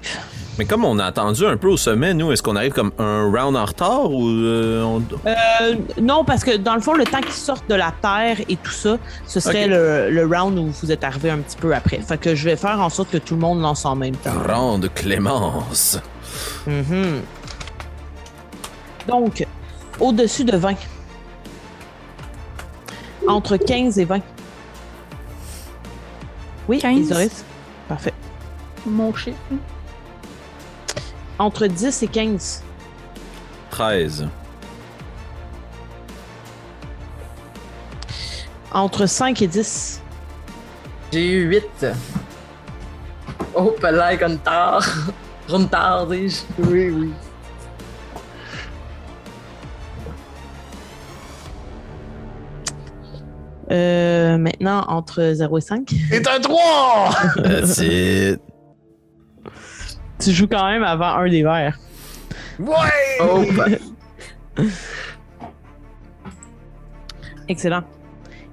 Mais comme on a attendu un peu au sommet, nous, est-ce qu'on arrive comme un round en retard ou euh, on- Euh, non, parce que dans le fond, le temps qu'ils sortent de la terre et tout ça, ce serait le, le round où vous êtes arrivé un petit peu après. Fait que je vais faire en sorte que tout le monde lance en même temps. grande clémence? Mhm. Donc, au-dessus de 20. Entre 15 et 20. Oui, 15. Isoris? Parfait. Mon chiffre. Entre 10 et 15. 13. Entre 5 et 10. J'ai eu 8. Oh, là, Guntard. Guntard, dis-je. Oui, oui. Euh, maintenant, entre 0 et 5. C'est un 3! That's it. Tu joues quand même avant un des verts. Ouais! Oh, Excellent.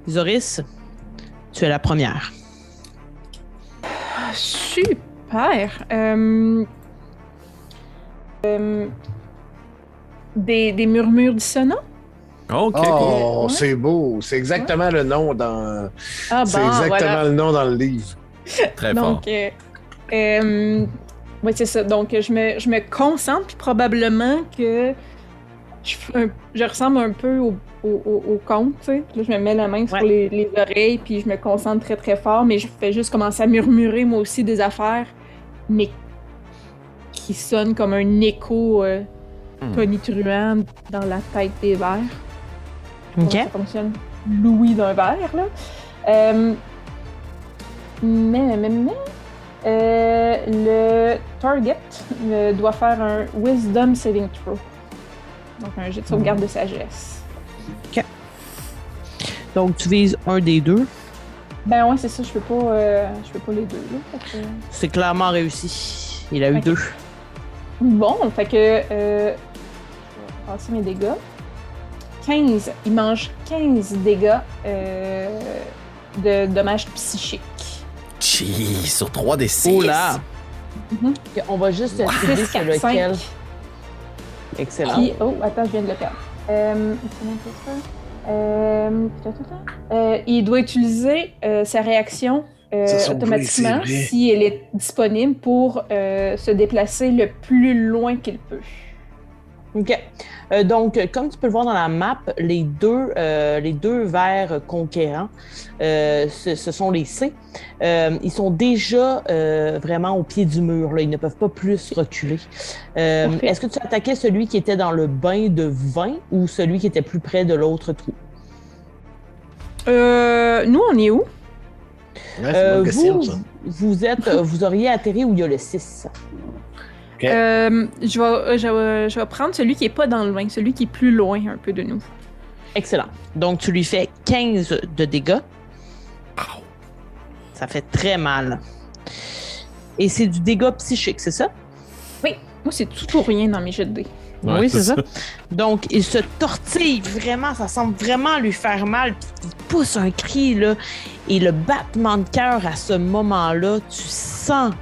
Isoris, tu es la première. Super. Euh, euh, des, des murmures dissonants? OK. Oh, c'est beau. C'est exactement le nom dans. Ah c'est bon, exactement voilà. le nom dans le livre. Très fort. Donc, euh, euh, ouais, c'est ça. Donc, je me, je me concentre, puis probablement que je, fais un- je ressemble un peu au, au, au, au conte, tu sais. Puis Là, je me mets la main Ouais. sur les, les oreilles, puis je me concentre très, très fort, mais je fais juste commencer à murmurer, moi aussi, des affaires, mais qui sonnent comme un écho euh, Hmm. tonitruant dans la tête des vers. OK? Comment ça fonctionne? Louis d'un verre, là. Euh, mais, mais, mais, euh, le target euh, doit faire un Wisdom Saving Throw. Donc, un jet de sauvegarde de sagesse. Donc, tu vises un des deux? Ben ouais, c'est ça, je peux pas, euh, je peux pas les deux, C'est clairement réussi. Il a eu Ok. deux. Bon, fait que, euh, je vais passer mes dégâts. 15, il mange 15 dégâts euh, de dommages psychiques. Gee, sur 3 des 6. Oh là! Mhm. Ok, On va juste 6, cibler sur 4, lequel. 5. Excellent. Puis, oh, attends, je viens de le perdre. Euh. Euh. Euh, il doit utiliser euh, sa réaction euh, automatiquement si elle est disponible pour euh, se déplacer le plus loin qu'il peut. OK. Euh, donc, comme tu peux le voir dans la map, les deux, euh, les deux vers conquérants, euh, ce, ce sont les C. Euh, ils sont déjà euh, vraiment au pied du mur. Là. Ils ne peuvent pas plus reculer. Euh. Est-ce que tu attaquais celui qui était dans le bain de vin ou celui qui était plus près de l'autre trou? Euh, nous, on est où? Ouais, Euh, question, vous, ça. vous, êtes, vous auriez atterri où il y a le 6. Euh, je, vais, euh, je, vais, je vais prendre celui qui est pas dans le loin, celui qui est plus loin un peu de nous. Excellent. Donc, tu lui fais 15 de dégâts. Ça fait très mal. Et c'est du dégât psychique, c'est ça? Moi, c'est tout ou rien dans mes jets de dés. Ouais, oui, c'est c'est ça. Donc, il se tortille vraiment, ça semble vraiment lui faire mal. Puis il pousse un cri, là. Et le battement de cœur à ce moment-là, tu sens,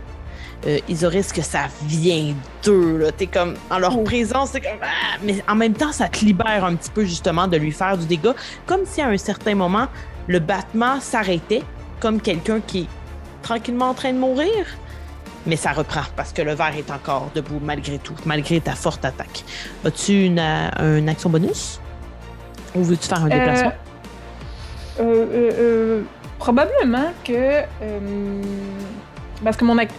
euh, Isoris, que ça vient d'eux, là. T'es comme, en leur Oh. présence, c'est comme, ah! mais en même temps, ça te libère un petit peu, justement, de lui faire du dégât. Comme si à un certain moment, le battement s'arrêtait, comme quelqu'un qui est tranquillement en train de mourir. Mais ça reprend parce que le verre est encore debout malgré tout, malgré ta forte attaque. As-tu une, euh, une action bonus? Ou veux-tu faire un déplacement? Euh, euh, euh, probablement que. parce que mon ac-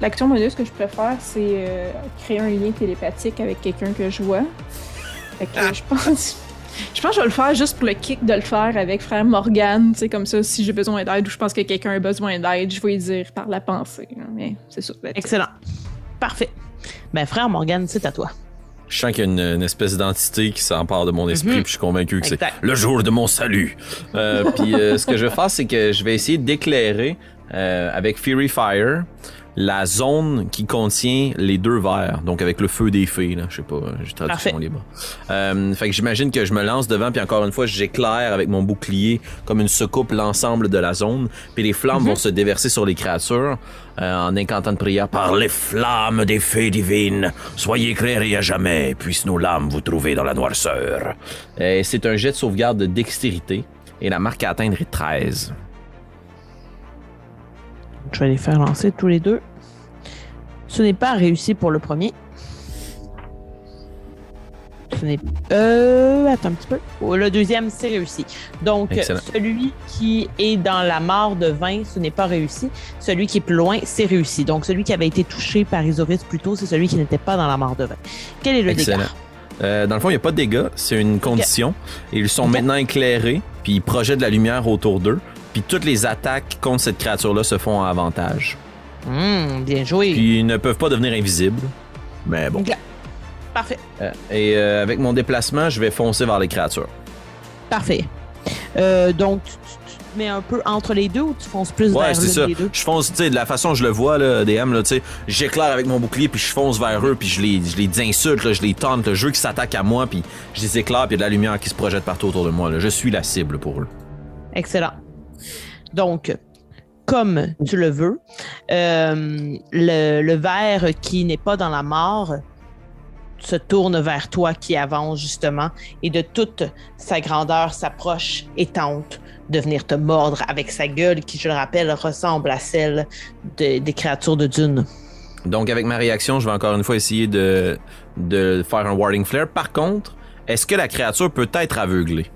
l'action bonus que je préfère, c'est euh, créer un lien télépathique avec quelqu'un que je vois. Fait que je pense. Je pense que je vais le faire juste pour le kick de le faire avec frère Morgan, tu sais, comme ça, si j'ai besoin d'aide ou je pense que quelqu'un a besoin d'aide, je vais lui dire par la pensée. là, Mais c'est it. Excellent. Parfait. Ben, frère Morgan, c'est à toi. Je sens qu'il y a une, une espèce d'entité qui s'empare de mon esprit, Mhm. puis je suis convaincu que c'est le jour de mon salut. Euh, puis euh, ce que je vais faire, c'est que je vais essayer d'éclairer euh, avec Fury Fire la zone qui contient les deux verres, donc avec le feu des fées, là, je sais pas, j'ai traduction libre. Euh, fait que j'imagine que je me lance devant, puis encore une fois, j'éclaire avec mon bouclier comme une soucoupe l'ensemble de la zone, puis les flammes vont se déverser sur les créatures euh, en incantant de prière par les flammes des fées divines. Soyez éclairés à jamais, puissent nos lames vous trouver dans la noirceur. Et c'est un jet de sauvegarde de dextérité, et la marque à atteindre est 13. Je vais les faire lancer tous les deux. Ce n'est pas réussi pour le premier. Ce n'est euh attends un petit peu. Oh, Le deuxième c'est réussi. Donc Excellent. celui qui est dans la mare de 20, ce n'est pas réussi. Celui qui est plus loin, c'est réussi. Donc celui qui avait été touché par Isoris plus tôt, c'est celui qui n'était pas dans la mare de 20. Quel est le Excellent. dégât? Euh, dans le fond, il n'y a pas de dégâts, c'est une condition. Ils sont maintenant éclairés, puis ils projettent de la lumière autour d'eux. Puis toutes les attaques contre cette créature-là se font à avantage. Hum, bien joué. Puis ils ne peuvent pas devenir invisibles. Mais bon. Ok. Parfait. Euh, et euh, avec mon déplacement, je vais foncer vers les créatures. Parfait. Euh, donc tu, te mets un peu entre les deux ou tu fonces plus Ouais, vers c'est ça. des deux? Je fonce, tu sais, de la façon dont je le vois, là, DM, là, tu sais, j'éclaire avec mon bouclier, puis je fonce vers eux, puis je les, je les insulte, là, je les tente, le jeu qui s'attaque à moi, puis je les éclaire, puis il y a de la lumière qui se projette partout autour de moi. Là. Je suis la cible pour eux. Excellent. Donc, comme tu le veux, euh, le, verre qui n'est pas dans la mort se tourne vers toi qui avance justement et de toute sa grandeur s'approche et tente de venir te mordre avec sa gueule qui, je le rappelle, ressemble à celle de- des créatures de Dune. Donc, avec ma réaction, je vais encore une fois essayer de, de faire un Warding Flare. Par contre, est-ce que la créature peut être aveuglée?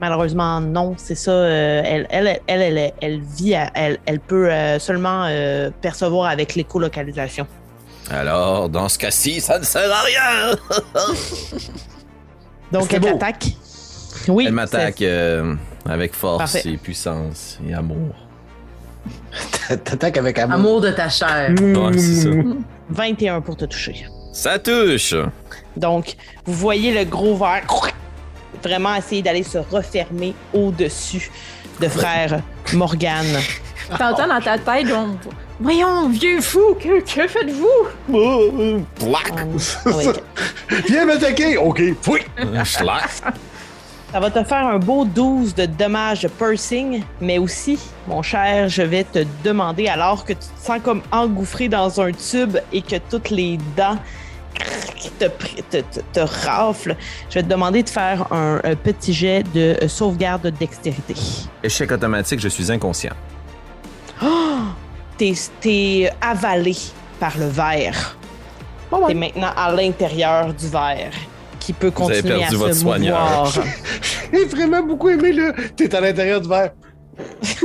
Malheureusement, non, c'est ça. euh, elle, elle, elle, elle, vit, à- elle, elle peut euh, seulement euh, percevoir avec l'écolocalisation. Alors, dans ce cas-ci, ça ne sert à rien! Donc, elle beau. t'attaque. Oui. Elle m'attaque euh, avec force Parfait. et puissance et amour. T'attaques avec amour. Amour de ta chair. Ouais, c'est ça. c'est 21 pour te toucher. Ça touche! Donc, vous voyez le gros verre vraiment essayer d'aller se refermer au-dessus de frère Morgane. T'entends dans ta tête, donc, voyons, vieux fou, que, que faites-vous? Plac! Avec- Viens m'attaquer! OK, fouille! Schlack! Ça va te faire un beau 12 de dommages de pursing, mais aussi, mon cher, je vais te demander, alors que tu te sens comme engouffré dans un tube et que toutes les dents te, te, te, te raflent, je vais te demander de faire un, un petit jet de euh, sauvegarde de dextérité. Échec automatique, je suis inconscient. T'es t'es avalé par le verre. T'es maintenant à l'intérieur du verre qui peut Vous avez continuer perdu à votre se soigneur. J'ai vraiment beaucoup aimé le. T'es à l'intérieur du verre.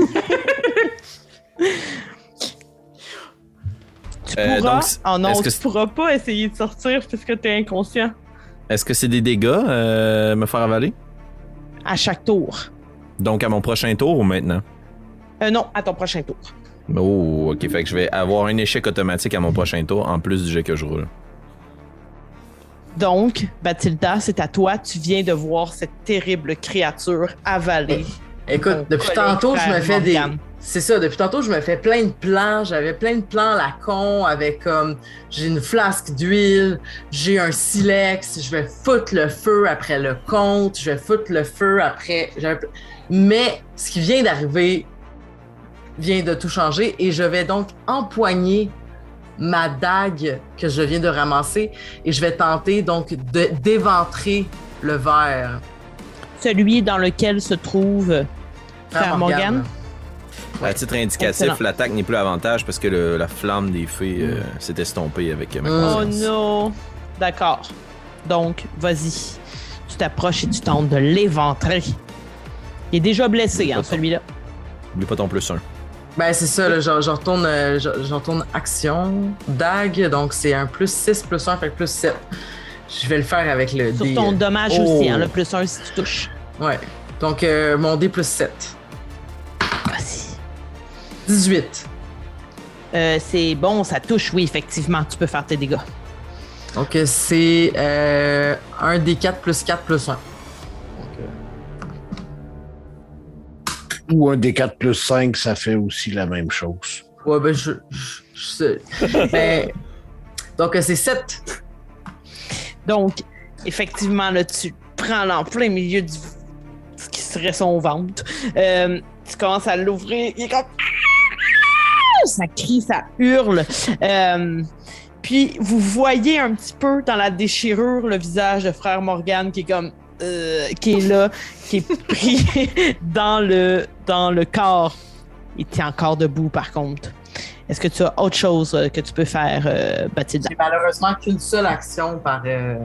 Tu Euh, pourras. donc, oh non, est-ce que tu pourras pas essayer de sortir puisque t'es inconscient. Est-ce que c'est des dégâts, euh, me faire avaler? À chaque tour. Donc à mon prochain tour ou maintenant? Euh, non, à ton prochain tour. Oh, ok. Fait que je vais avoir un échec automatique à mon prochain tour en plus du jet que je roule. Donc, Bathilda, c'est à toi. Tu viens de voir cette terrible créature avaler. Écoute, depuis tantôt, je me fais des. Morgane. C'est ça, depuis tantôt, je me fais plein de plans. J'avais plein de plans à la con avec comme. J'ai une flasque d'huile, j'ai un silex, je vais foutre le feu après le compte, je vais foutre le feu après. Mais ce qui vient d'arriver vient de tout changer et je vais donc empoigner ma dague que je viens de ramasser et je vais tenter donc de d'éventrer le verre. Celui dans lequel se trouve Frère Morgane? À titre indicatif, l'attaque n'est plus avantage parce que le- la flamme des fées euh, s'est estompée avec euh, ma Mm. Oh non! D'accord. Donc, vas-y. Tu t'approches et tu tentes de l'éventrer. Il est déjà blessé, hein, celui-là. Oublie pas ton plus un. Ben, c'est ça, là, je, je retourne, euh, je, je retourne action, dague, donc c'est un plus 6 plus 1, fait que plus 7. Je vais le faire avec le Sur dé. ton euh, dommage oh. aussi, hein, le plus un si tu touches. Ouais. Donc, euh, mon dé plus 7. Vas-y. 18. Euh, c'est bon, ça touche, oui, effectivement. Tu peux faire tes dégâts. Donc, c'est euh, un des 4 plus 4 plus 1. Ou un des 4 plus 5, ça fait aussi la même chose. Ouais, ben, je. je, je sais. Ben, donc, euh, c'est 7. Donc, effectivement, là, tu prends l'en plein milieu du ce qui serait son ventre. Euh, tu commences à l'ouvrir. Il est comme. Ça crie, ça hurle. Euh, puis vous voyez un petit peu dans la déchirure le visage de frère Morgan qui est comme. euh, qui est là, qui est pris dans le, dans le corps. Il tient encore debout par contre. Est-ce que tu as autre chose euh, que tu peux faire, euh, Bathilda? J'ai malheureusement qu'une seule action par. euh,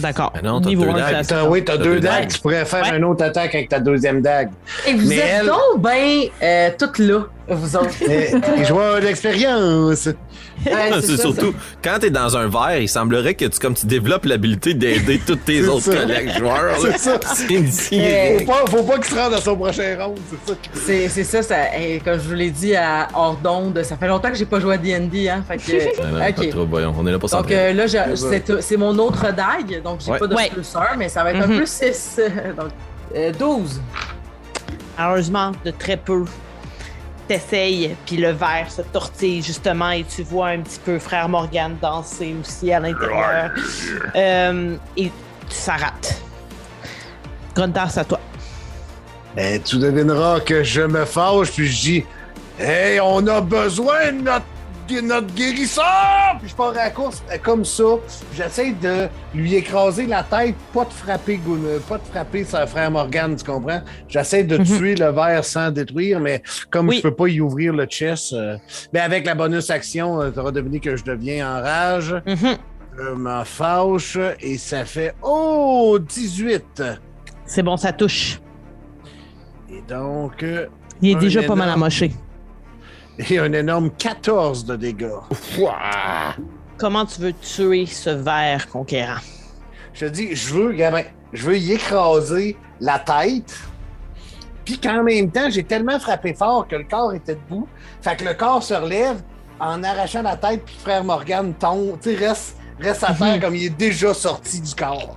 D'accord. Mais non, t'as Niveau deux dagues. T'as- oui, t'as T'as deux deux dagues. dagues. Tu pourrais faire Ouais. une autre attaque avec ta deuxième dague. Et vous Mais êtes elle- donc ben euh, toutes là, vous autres. Mais les joueurs d'expérience. Ouais, c'est ça, surtout, quand t'es dans un verre, il semblerait que tu, comme tu développes l'habilité d'aider tous tes C'est autres ça. collègues joueurs. C'est ça. C'est. Euh, Faut pas, faut pas qu'il se rende à son prochain round, c'est ça. C'est c'est ça, ça et comme je vous l'ai dit à hors d'onde, ça fait longtemps que j'ai pas joué à D&D, hein, fait que... Non, non, pas trop, voyons, on est là pour Donc s'entraîner. euh, là, C'est ça. c'est c'est mon autre dague, donc j'ai Ouais. pas de Ouais. plus 1, mais ça va être un Mhm. plus 6. donc euh, 12. Malheureusement, de très peu. T'essayes, puis le verre se tortille justement, et tu vois un petit peu frère Morgan danser aussi à l'intérieur. Euh, et ça rate. Gruntar, c'est à toi. Eh, tu devineras que je me fâche, puis je dis Hey, on a besoin de notre, notre guérisseur! Puis je pars à la course euh, comme ça. J'essaie de lui écraser la tête, pas de frapper, euh, pas de frapper son frère Morgan, tu comprends? J'essaie de Mhm. tuer le verre sans détruire, mais comme Oui. je peux pas y ouvrir le chest, euh, ben avec la bonus action, tu auras deviné que je deviens en rage. Mhm. Je m'en fâche et ça fait Oh! 18! C'est bon, ça touche. Et donc. Il est déjà pas mal amoché. Et un énorme 14 de dégâts. Comment tu veux tuer ce verre conquérant? Je te dis, je veux, gamin, je veux y écraser la tête. Puis qu'en même temps, j'ai tellement frappé fort que le corps était debout. Fait que le corps se relève en arrachant la tête, puis frère Morgan tombe, tu sais, reste, reste à terre comme il est déjà sorti du corps.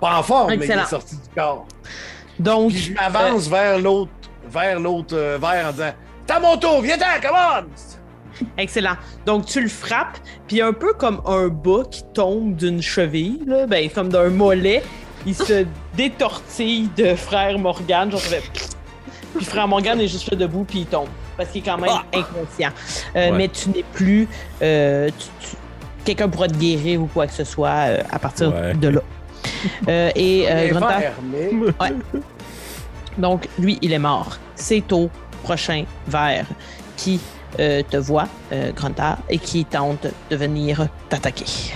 Pas en forme, mais il est sorti du corps. Donc, Puis je m'avance vers l'autre, vers l'autre euh, verre en disant À mon tour, viens-t'en, come on! Excellent. Donc, tu le frappes, puis un peu comme un bas qui tombe d'une cheville, là, ben, comme d'un mollet, il se détortille de frère Morgan. Genre, Puis frère Morgan est juste là debout, puis il tombe. Parce qu'il est quand même inconscient. Euh, Ouais. Mais tu n'es plus. euh, tu- tu- Quelqu'un pourra te guérir ou quoi que ce soit euh, à partir Ouais. de là. Et mais donc, lui, il est mort. C'est au prochain verre qui euh, te voit, euh, Gruntar, et qui tente de venir t'attaquer.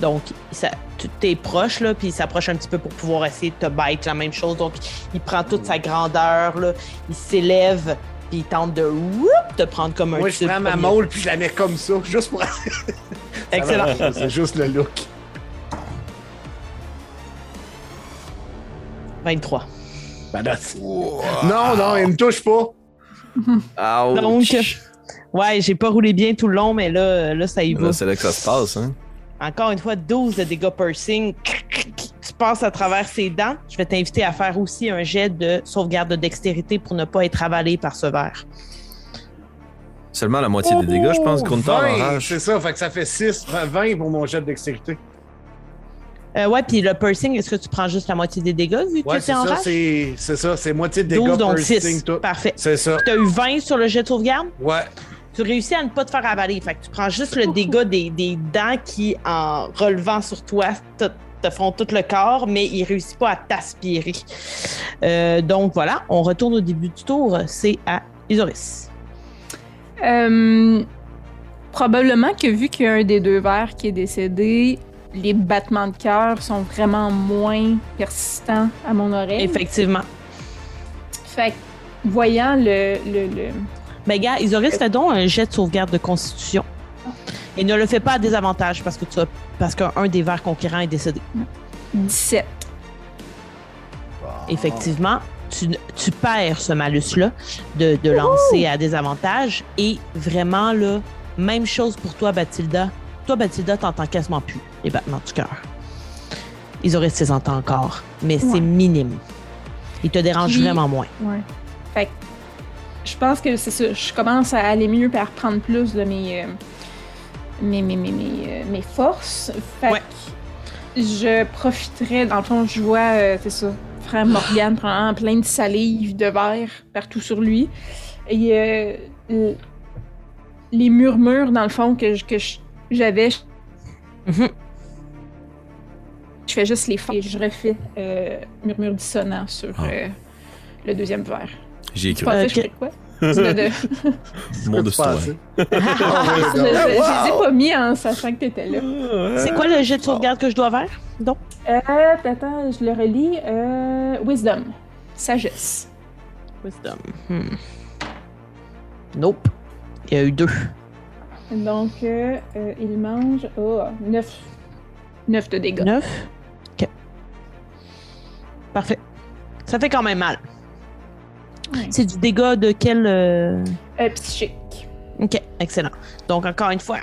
Donc, ça, tu es proche, là, puis il s'approche un petit peu pour pouvoir essayer de te bite, la même chose. Donc, il prend toute sa grandeur, là, il s'élève, puis il tente de whoop, te prendre comme un Moi, je prends ma molle puis je la mets comme ça, juste pour. Excellent. C'est juste le look. 23. Non, non, il me touche pas. Ouch. Donc, ouais, j'ai pas roulé bien tout le long, mais là, là ça y va. C'est là que ça se passe, hein. Encore une fois, 12 de dégâts piercing. Tu passes à travers ses dents. Je vais t'inviter à faire aussi un jet de sauvegarde de dextérité pour ne pas être avalé par ce verre. Seulement la moitié des dégâts, je pense, Gruntar en 20, rage. C'est ça, fait que ça fait 6, 20 pour mon jet de dextérité. Euh, ouais, puis le piercing, est-ce que tu prends juste la moitié des dégâts vu que Ouais, tu c'est es en ça, rage? c'est c'est ça, c'est moitié de dégâts 12, donc piercing, 6. tout. Parfait. C'est ça. Tu as eu 20 sur le jet de sauvegarde? Ouais. Tu réussis à ne pas te faire avaler. Fait que tu prends juste le dégât des, des dents qui, en relevant sur toi, te, te font tout le corps, mais ils réussissent pas à t'aspirer. Euh, donc voilà, on retourne au début du tour. C'est à Isoris. Euh, probablement que vu qu'il y a un des deux verres qui est décédé, les battements de cœur sont vraiment moins persistants à mon oreille. Effectivement. Fait que, voyant le, le, le- Ben, gars, Isoris, fais donc un jet de sauvegarde de constitution. Et ne le fais pas à désavantage parce que tu as- parce qu'un des vers conquérants est décédé. 17. Effectivement, tu, tu perds ce malus-là de, de lancer à désavantage. Et vraiment, là, même chose pour toi, Bathilda. toi, Bathilda, t'entends quasiment plus les battements du cœur. Isoris les entend encore, mais c'est minime. Il te dérange Puis- vraiment moins. Ouais. Fait que je pense que c'est ça. Je commence à aller mieux et à reprendre plus de mes, euh, mes, mes, mes, mes, euh, mes forces. Fait Ouais. que je profiterai, dans le fond, je vois, euh, c'est ça, frère Morgan prend plein de salive, de verre partout sur lui. Et euh, les murmures, dans le fond, que, je- que je- j'avais, je- Mhm. Je fais juste les faire et je refais euh, murmure dissonant sur Ah. euh, le deuxième verre. J'y ai Tu cru. pensais Ok. que je ferais quoi? De- Mon tu? Je, les ai pas mis en sachant que t'étais là. C'est quoi le jet de sauvegarde que je dois faire? Donc, Euh, attends, je le relis. Euh, wisdom. Sagesse. wisdom. Hmm. Nope. Il y a eu deux. Donc, euh, euh, il mange oh, 9. 9 de dégâts. Neuf? Parfait. Ça fait quand même mal. Ouais. C'est du dégât de quel... euh, Euh, psychique. OK, excellent. Donc, encore une fois,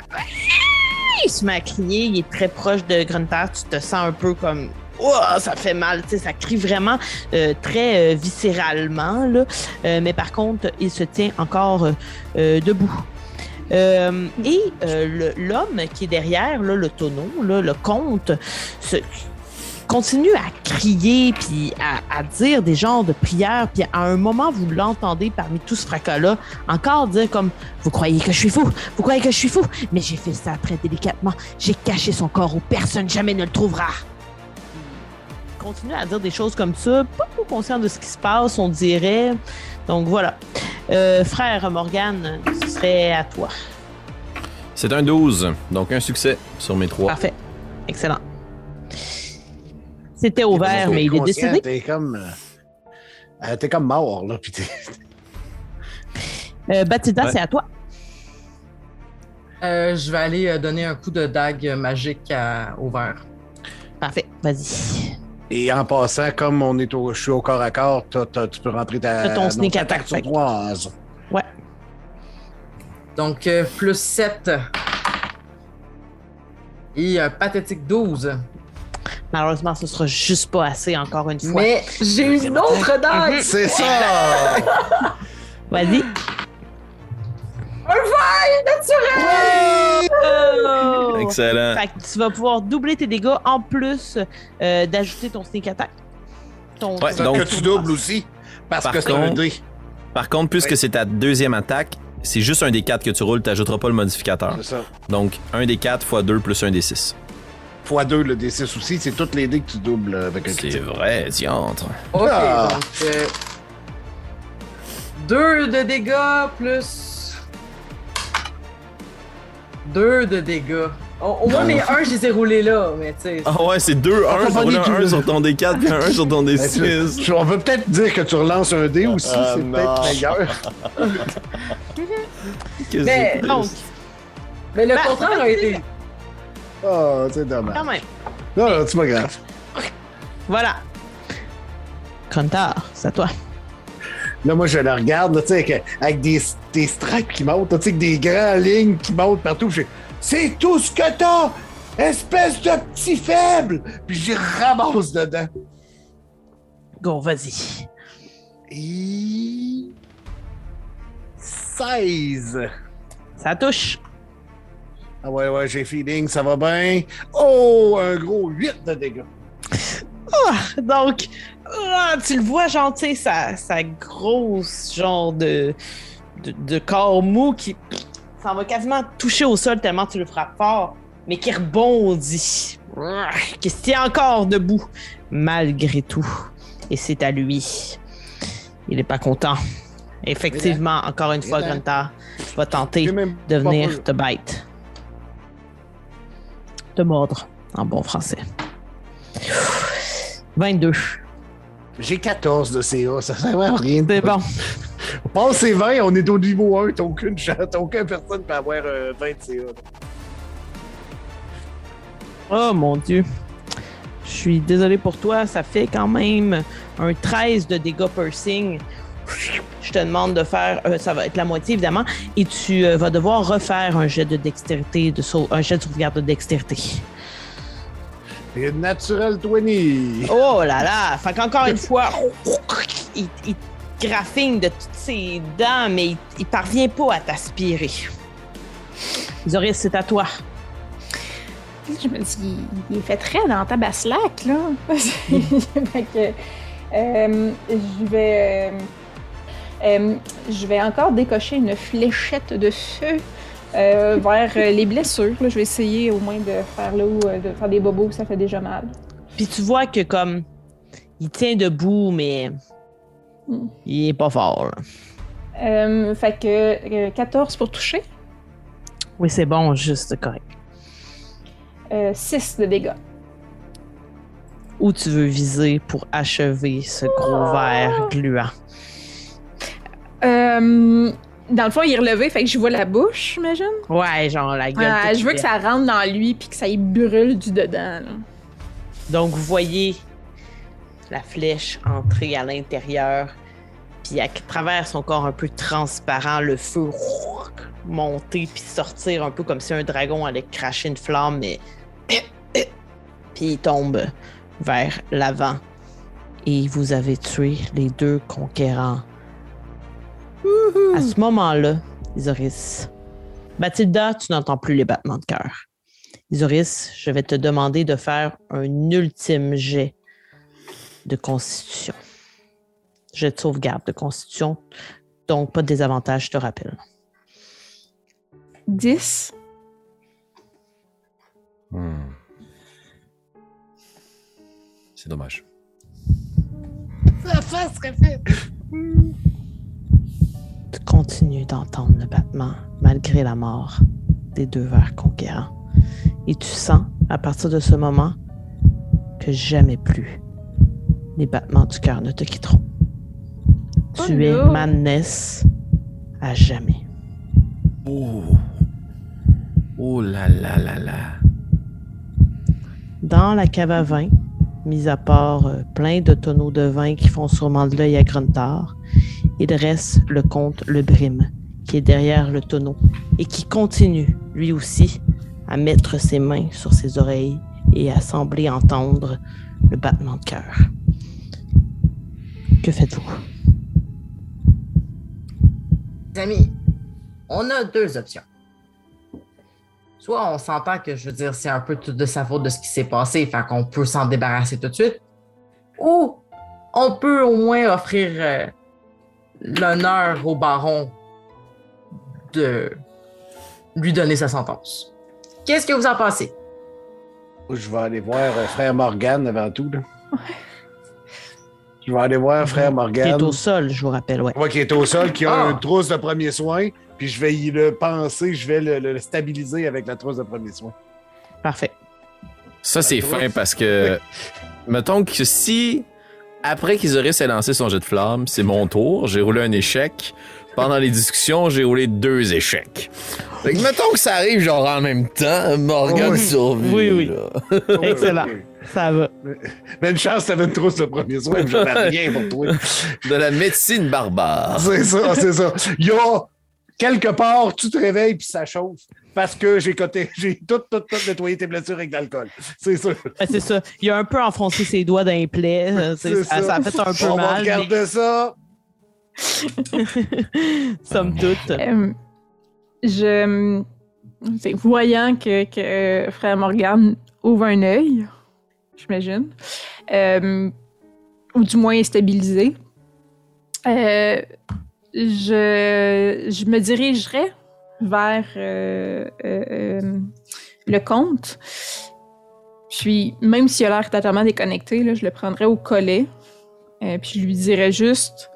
il se met à crier, il est très proche de Grunter, tu te sens un peu comme... Ouah, ça fait mal, tu sais, ça crie vraiment euh, très euh, viscéralement, là. Mais par contre, il se tient encore debout. Et l'homme qui est derrière, là, le tonneau, là, le comte, se, continue à crier puis à, à dire des genres de prières. Puis à un moment, vous l'entendez parmi tout ce fracas-là encore dire comme Vous croyez que je suis fou? Vous croyez que je suis fou Mais j'ai fait ça très délicatement. J'ai caché son corps où personne jamais ne le trouvera. Continue à dire des choses comme ça, pas trop conscient de ce qui se passe, on dirait. Donc voilà. Euh, frère Morgan, ce serait à toi. C'est un 12, donc un succès sur mes trois. Parfait. Excellent. C'était ouvert, mais il est décédé. T'es comme. euh, euh, t'es comme mort, là. Puis t'es- Euh, Bathilda, Ouais. c'est à toi. Euh, je vais aller donner un coup de dague magique à, au verre. Parfait. Vas-y. Et en passant, comme on est au, je suis au corps à corps, t'as- t'as- tu peux rentrer ta T'as ton sneak attaque attack, fait que- sournoise. Ouais. Donc, euh, plus 7. Et un pathétique 12. Malheureusement, ce sera juste pas assez, encore une fois. Mais j'ai une autre dague! C'est ça! Vas-y. Oh! Excellent. Fait que tu vas pouvoir doubler tes dégâts en plus euh, d'ajouter ton sneak attack. Ton Ouais, donc- que tu doubles aussi. Parce Par que c'est un contre- dé. Par contre, puisque c'est ta deuxième attaque, c'est juste un des 4 que tu roules, tu n'ajouteras pas le modificateur. C'est ça. Donc, un des 4 fois 2 plus un des 6. Fois 2, le D6 aussi, c'est toutes les dés que tu doubles euh, avec un C'est critique. vrai, diantre. Ok, Ah. donc. 2 de dégâts plus. 2 de dégâts. Au, au moins, mes 1, je les ai roulés là, mais tu sais. Ah ouais, c'est 2, Ah, 1, faut tu pas roules des un tout, 1 là. sur ton D4 puis un 1 sur ton Ben, D6. tu- on peut peut-être dire que tu relances un dé aussi, Ah, c'est peut-être meilleur. Qu'est-ce Mais- que c'est? Donc, Mais le Ben, contraire a été. Oh, c'est quand dommage. même. Non, non, c'est pas grave. Voilà. Contar, c'est à toi. Là, moi, je le regarde, là, tu sais, avec, avec des, des stripes qui montent, là, tu sais, avec des grandes lignes qui montent partout. Je c'est tout ce que t'as! Espèce de petit faible! Puis j'y ramasse dedans. Go, vas-y. Et... 16. Ça touche. Ah ouais, ouais, j'ai feeling, ça va bien. Oh, un gros 8 de dégâts. Donc, ah, tu le vois, genre, tu sais, sa, sa grosse, genre de, de, de corps mou qui s'en va quasiment toucher au sol tellement tu le frappes fort, mais qui rebondit, Ah, qui se tient encore debout, malgré tout. Et c'est à lui. Il est pas content. Effectivement, encore une fois, Mélan. Grunter va tenter de venir te bite. Te mordre, en bon français. 22. J'ai 14 de CA, ça sert à rien. C'est bon. Passe ces 20, on est au niveau 1, t'as aucune chance, t'as aucune personne peut avoir euh, 20 de CA. Oh mon dieu. Je suis désolé pour toi, ça fait quand même un 13 de dégâts piercing. Je te demande de faire, euh, ça va être la moitié évidemment, et tu euh, vas devoir refaire un jet de dextérité, de sau- un jet de sauvegarde de dextérité. Et naturel 20. Oh là là! Fait qu'encore une fois, il, il graffine de toutes ses dents, mais il, il parvient pas à t'aspirer. Zoris, c'est à toi. Je me dis, il- fait très dans ta basse-lac, là. fait que, euh, je vais. euh, euh, je vais encore décocher une fléchette de feu euh, vers euh, les blessures. là. Je vais essayer au moins de faire là où, de faire des bobos où ça fait déjà mal. Puis tu vois que comme il tient debout, mais Hmm. il est pas fort. Euh, fait que euh, 14 pour toucher, Oui, c'est bon, juste correct. euh, 6 de dégâts. Où tu veux viser pour achever ce gros verre gluant? Euh, dans le fond, il est relevé, fait que je vois la bouche, j'imagine. Ouais, genre la gueule. Ah, je veux que ça rentre dans lui puis que ça y brûle du dedans. là. Donc, vous voyez la flèche entrer à l'intérieur, puis à travers son corps un peu transparent, le feu monter puis sortir un peu comme si un dragon allait cracher une flamme, mais puis il tombe vers l'avant. Et vous avez tué les deux conquérants. À ce moment-là, Isoris, Mathilda, tu n'entends plus les battements de cœur. Isoris, je vais te demander de faire un ultime jet de constitution. Jet de sauvegarde de constitution. Donc, pas de désavantage, je te rappelle. 10. Hmm. C'est dommage. Tu continues d'entendre le battement malgré la mort des deux vers conquérants. Et tu sens, à partir de ce moment, que jamais plus les battements du cœur ne te quitteront. Oh tu es no. Madness à jamais. Oh. Oh là là là là. Dans la cave à vin, mis à part euh, plein de tonneaux de vin qui font sûrement de l'œil à Gruntar, il reste le comte Le Brime, qui est derrière le tonneau et qui continue, lui aussi, à mettre ses mains sur ses oreilles et à sembler entendre le battement de cœur. Que faites-vous? Amis, on a deux options. Soit on s'entend que, je veux dire, c'est un peu tout de sa faute de ce qui s'est passé, fait qu'on peut s'en débarrasser tout de suite. Ou on peut au moins offrir euh, l'honneur au baron de lui donner sa sentence. Qu'est-ce que vous en pensez? Je vais aller voir euh, frère Morgan avant tout. Là. Je vais aller voir frère Qui Morgan. est au sol, je vous rappelle, ouais. Ouais, qui est au sol, qui a Ah. une trousse de premier soin, puis je vais y le penser, je vais le, le stabiliser avec la trousse de premier soin. Parfait. Ça, c'est fin parce que, mettons que si, après qu'Isoris ait lancé son jet de flamme, c'est mon tour, j'ai roulé un échec. Pendant les discussions, j'ai roulé deux échecs. Fait que mettons que ça arrive genre en même temps, Morgan Oui. survit. Oui, oui. là. Excellent. Ça va. Mais une chance, t'avais une trousse de premier mais j'avais rien pour toi. De la médecine barbare. C'est ça, c'est ça. Il y a quelque part, tu te réveilles puis ça chauffe parce que j'ai coté, j'ai tout, tout, tout nettoyé tes blessures avec de l'alcool. C'est ça. Ben, c'est ça. Il a un peu enfoncé ses doigts dans les plaies. euh, Ça, ça a fait un peu On va mal. mais- regarder ça. Somme toute. Euh, je. c'est- Voyant que, que frère Morgan ouvre un œil, j'imagine, euh, ou du moins est stabilisé, euh, je, je me dirigerai vers euh, euh, euh, le comte. Puis, même s'il a l'air totalement déconnecté, là, je le prendrai au collet. Euh, puis je lui dirais juste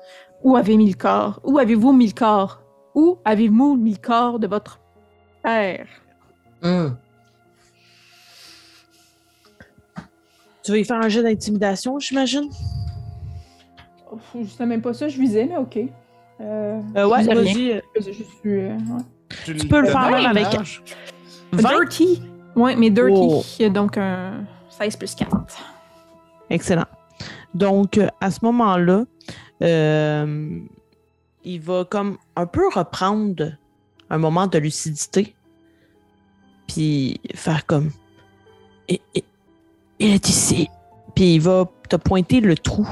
Où avez mis le corps? Où avez-vous mis le corps? Où avez-vous mis le corps de votre père Hum. Tu veux y faire un jeu d'intimidation, j'imagine? Je sais même pas ça, je visais, mais ok. Euh, Euh, ouais, vas-y. euh, Je, je suis. euh, ouais. Tu peux le faire même avec- Dommage. 20? Dirty? Ouais, mais Dirty, Oh. donc un 16 plus 4. Excellent. Donc, à ce moment-là, euh, il va comme un peu reprendre un moment de lucidité. Puis faire comme. Et, et- il est ici. Puis il va te pointer le trou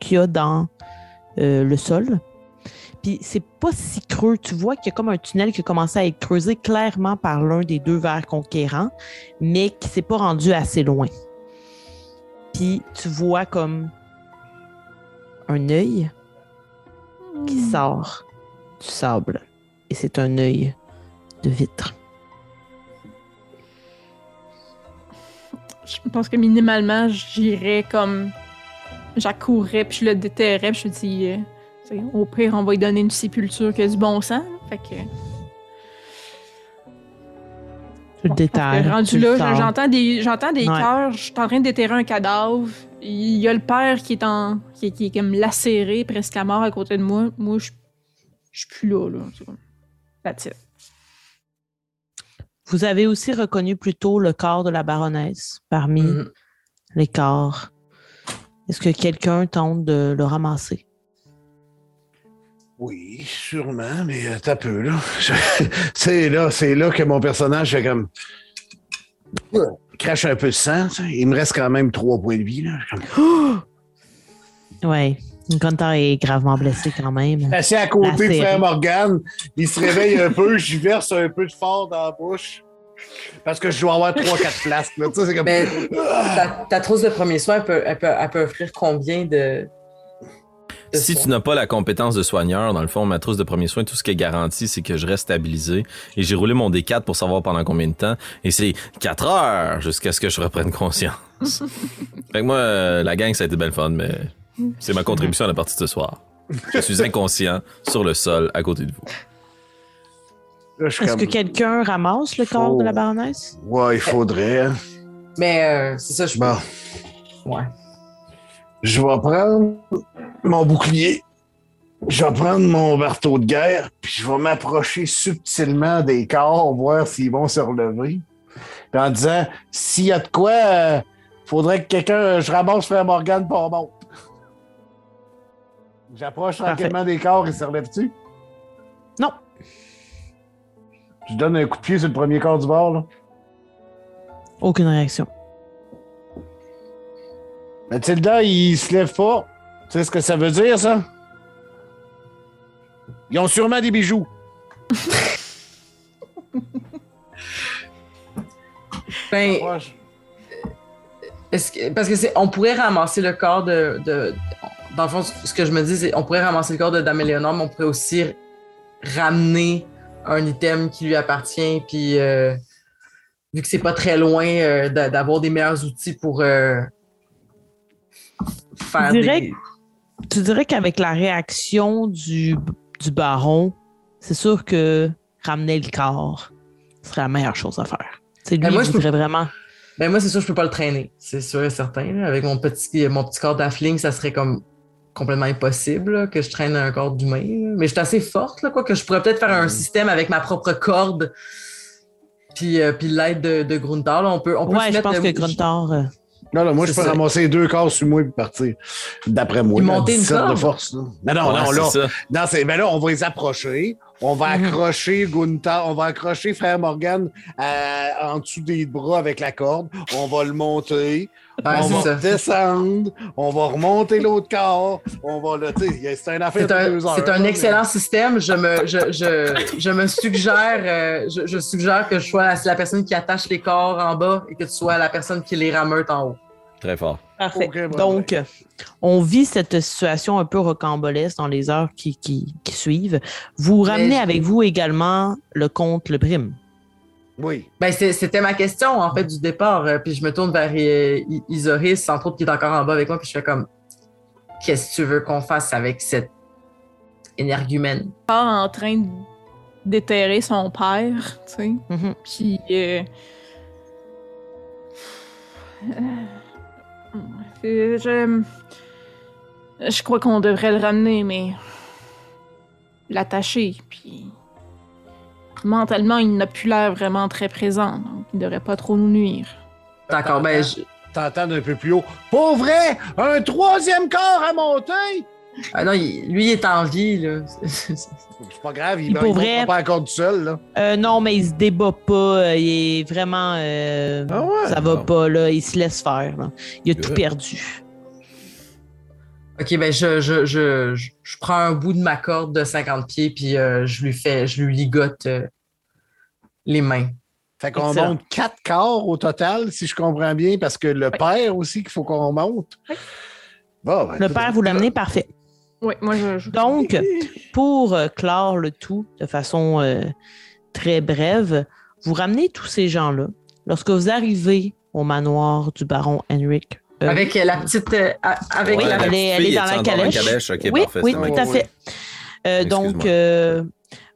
qu'il y a dans euh, le sol. Puis c'est pas si creux. Tu vois qu'il y a comme un tunnel qui a commencé à être creusé clairement par l'un des deux vers conquérants, mais qui s'est pas rendu assez loin. Puis tu vois comme un œil qui sort du sable. Et c'est un œil de vitre. Je pense que minimalement, j'irais comme. J'accourrais, puis je le déterrais, puis je me dis. Au pire, on va lui donner une sépulture qui a du bon sens. Fait que. Tu le déterres. rendu là, j'entends des, j'entends des Ouais. cœurs, je suis en train de déterrer un cadavre. Il y a le père qui est en. qui est, qui est comme lacéré, presque à mort à côté de moi. Moi, je je suis plus là, là. That's it. Vous avez aussi reconnu plus tôt le corps de la baronesse parmi Mhm. les corps. Est-ce que quelqu'un tente de le ramasser? Oui, sûrement, mais euh, t'as peu, là. C'est là, c'est là que mon personnage fait comme. crache un peu de sang. tu sais. Il me reste quand même trois points de vie, là. Comme- Ouais. Gunther est gravement blessé quand même. Assis à côté de frère Morgane, il se réveille un peu, j'y verse un peu de fort dans la bouche. Parce que je dois avoir trois, quatre flasques, là. Tu sais, c'est comme. Mais Ah! ta, ta trousse de premier soin, elle peut, elle peut, elle peut offrir combien de. Si soins? tu n'as pas la compétence de soigneur, dans le fond, ma trousse de premier soin, tout ce qui est garanti, c'est que je reste stabilisé. Et j'ai roulé mon D4 pour savoir pendant combien de temps. Et c'est 4 heures jusqu'à ce que je reprenne conscience. fait que moi, euh, la gang, ça a été belle fun, mais c'est ma contribution à la partie de ce soir. Je suis inconscient sur le sol à côté de vous. Est-ce que quelqu'un ramasse le corps Faut- de la baronesse? Ouais, il faudrait. hein. Mais euh, c'est ça, je Bon, Ouais. Je vais prendre mon bouclier. Je vais prendre mon marteau de guerre, puis je vais m'approcher subtilement des corps, voir s'ils vont se relever. Puis en disant, s'il y a de quoi, euh, faudrait que quelqu'un, je ramasse Frère Morgane pour monte. J'approche tranquillement des corps, ils se relèvent-tu? Non. Je donne un coup de pied sur le premier corps du bord, là. Aucune réaction. Mathilda, il se lève pas. Tu sais ce que ça veut dire, ça? Ils ont sûrement des bijoux. Ben, est-ce que, parce que c'est, on pourrait ramasser le corps de, de- Dans le fond, ce que je me dis, c'est on pourrait ramasser le corps de Dame Éléonore, mais on pourrait aussi ramener un item qui lui appartient, puis euh, vu que c'est pas très loin, euh, d'a- d'avoir des meilleurs outils pour euh, faire Je dirais des... Tu dirais qu'avec la réaction du, du baron, c'est sûr que ramener le corps serait la meilleure chose à faire. C'est lui, Ben, moi, je peux- vraiment. Ben moi, c'est sûr, je peux pas le traîner. C'est sûr et certain. là. Avec mon petit, mon petit corps d'affling, ça serait comme complètement impossible là, que je traîne un corps d'humain. Mais je suis assez forte, là, quoi, que je pourrais peut-être faire un système avec ma propre corde. Puis, euh, puis l'aide de, de. On peut, on peut Ouais, se je mettre pense le- que Grunthor. Non, non, moi, je peux ça. ramasser deux corps sur moi et partir. D'après moi. Là, monter une 17 de corde? force. là. Mais non, Ouais, non, là. ça. Non, c'est, mais là, on va les approcher. On va Mhm. accrocher Gunther, on va accrocher Frère Morgan euh, en dessous des bras avec la corde. On va le monter. On va ça. descendre. On va remonter l'autre corps. On va le. tu sais, C'est un affaire C'est de un, deux heures. c'est un là, excellent système. Je me, je, je, je me suggère, euh, je, je suggère que je sois la, la personne qui attache les corps en bas et que tu sois la personne qui les rameute en haut. Très fort. Parfait. Donc, euh, on vit cette situation un peu rocambolesque dans les heures qui, qui, qui suivent. Vous ramenez avec vous également le comte Le Prime. Oui. Ben, c'était ma question, en fait, du départ. Euh, puis je me tourne vers euh, Isoris, entre autres, qui est encore en bas avec moi. Puis je fais comme, qu'est-ce que tu veux qu'on fasse avec cette énergumène? Pas en train de déterrer son père, tu sais. Mhm. Puis. euh, je. Je crois qu'on devrait le ramener, mais. L'attacher, puis. Mentalement, il n'a plus l'air vraiment très présent, donc il devrait pas trop nous nuire. D'accord, ben, je- T'entends un peu plus haut. Pour vrai, un troisième corps à monter? Ah non, il- lui, il est en vie, là. C'est pas grave, il Puis ne vrai- pas encore tout seul. Là. Euh, non, mais il se débat pas. euh, Il est vraiment. euh, Ah ouais? ça va pas, là. Il se laisse faire. là. Il a tout Good. perdu. OK, ben je, je, je, je, je prends un bout de ma corde de 50 pieds, puis euh, je lui fais, je lui ligote euh, les mains. Fait qu'on monte quatre corps au total, si je comprends bien, parce que le père aussi qu'il faut qu'on monte. Bon, ben, Le père, vous l'amenez parfait. Oui, moi, je. je- Donc, pour euh, clore le tout de façon euh, très brève, vous ramenez tous ces gens-là. Lorsque vous arrivez au manoir du baron Henrik. euh, Avec euh, la petite. euh, a- avec la elle est- elle est dans la calèche. Oui, parfait. oui, tout à fait. Euh, donc, euh,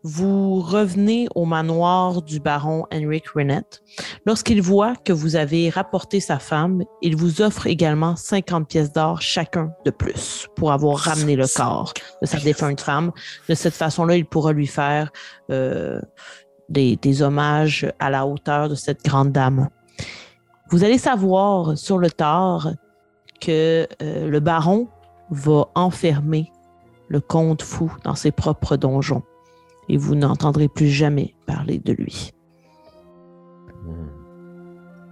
vous revenez au manoir du baron Henrik Renette. Lorsqu'il voit que vous avez rapporté sa femme, il vous offre également 50 pièces d'or chacun de plus pour avoir ramené le corps de sa défunte femme. De cette façon-là, il pourra lui faire euh, des, des hommages à la hauteur de cette grande dame. Vous allez savoir sur le tard que euh, le baron va enfermer le comte fou dans ses propres donjons et vous n'entendrez plus jamais parler de lui.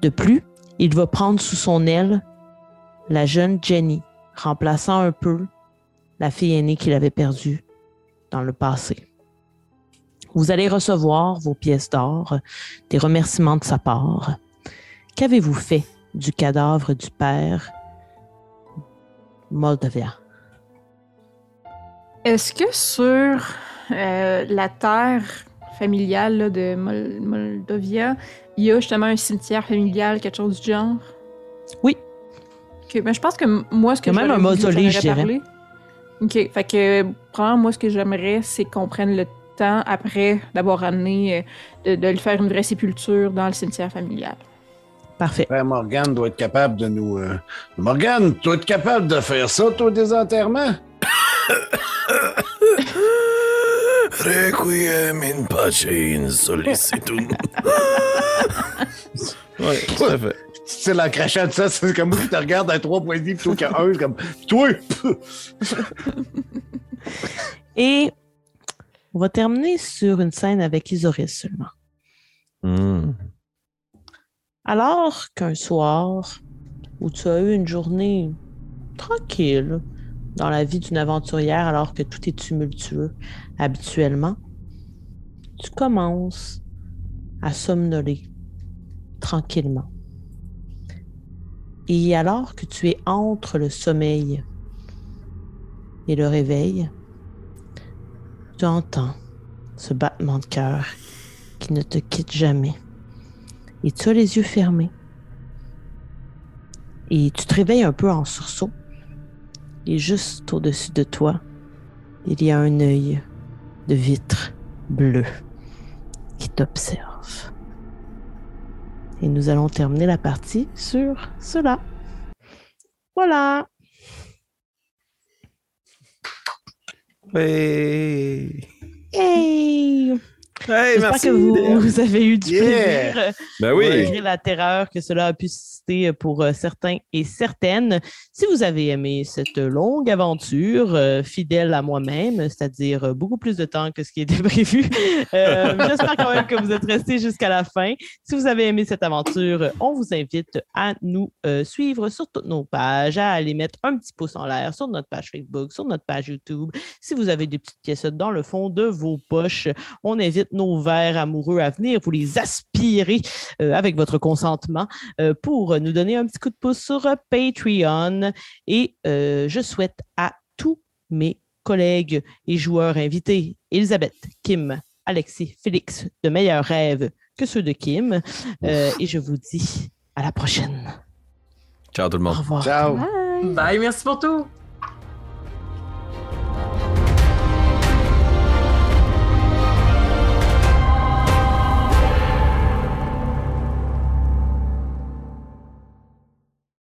De plus, il va prendre sous son aile la jeune Jenny, remplaçant un peu la fille aînée qu'il avait perdue dans le passé. Vous allez recevoir vos pièces d'or, des remerciements de sa part. Qu'avez-vous fait du cadavre du père Moldavia? Est-ce que sur euh, la terre familiale là, de Mol- Moldovia, il y a justement un cimetière familial, quelque chose du genre? Oui. Ok, ben, je pense que moi, ce que même un mausolée, je dirais. Ok, fait que moi, ce que j'aimerais, c'est qu'on prenne le temps, après d'avoir ramené, euh, de, de lui faire une vraie sépulture dans le cimetière familial. Parfait. Frère Morgane doit être capable de nous. euh, Morgane, tu dois être capable de faire ça, toi, des enterrements? Requiem in pace in solicitum. Oui, tout à fait. Tu sais, la crachette de ça, c'est comme moi qui te regarde à trois points de vie plutôt qu'à un. c'est comme, toi! Et on va terminer sur une scène avec Isoris seulement. Hmm. Alors qu'un soir où tu as eu une journée tranquille dans la vie d'une aventurière alors que tout est tumultueux habituellement, tu commences à somnoler tranquillement. Et alors que tu es entre le sommeil et le réveil, tu entends ce battement de cœur qui ne te quitte jamais. Et tu as les yeux fermés. Et tu te réveilles un peu en sursaut. Et juste au-dessus de toi, il y a un œil de vitre bleu qui t'observe. Et nous allons terminer la partie sur cela. Voilà. Hey. Hey! Hey, J'espère que vous, avez eu du Yeah. plaisir. Ben oui. malgré la terreur que cela a pu susciter pour euh, certains et certaines. Si vous avez aimé cette longue aventure, euh, fidèle à moi-même, c'est-à-dire euh, beaucoup plus de temps que ce qui était prévu, euh, j'espère quand même que vous êtes restés jusqu'à la fin. Si vous avez aimé cette aventure, on vous invite à nous euh, suivre sur toutes nos pages, à aller mettre un petit pouce en l'air sur notre page Facebook, sur notre page YouTube. Si vous avez des petites pièces dans le fond de vos poches, on invite nos vers amoureux à venir vous les aspirer euh, avec votre consentement euh, pour nous donner un petit coup de pouce sur euh, Patreon. Et euh, je souhaite à tous mes collègues et joueurs invités, Elisabeth, Kim, Alexis, Félix, de meilleurs rêves que ceux de Kim. Euh, et je vous dis à la prochaine. Ciao tout le Au monde. revoir. Ciao! Bye! Bye, merci pour tout.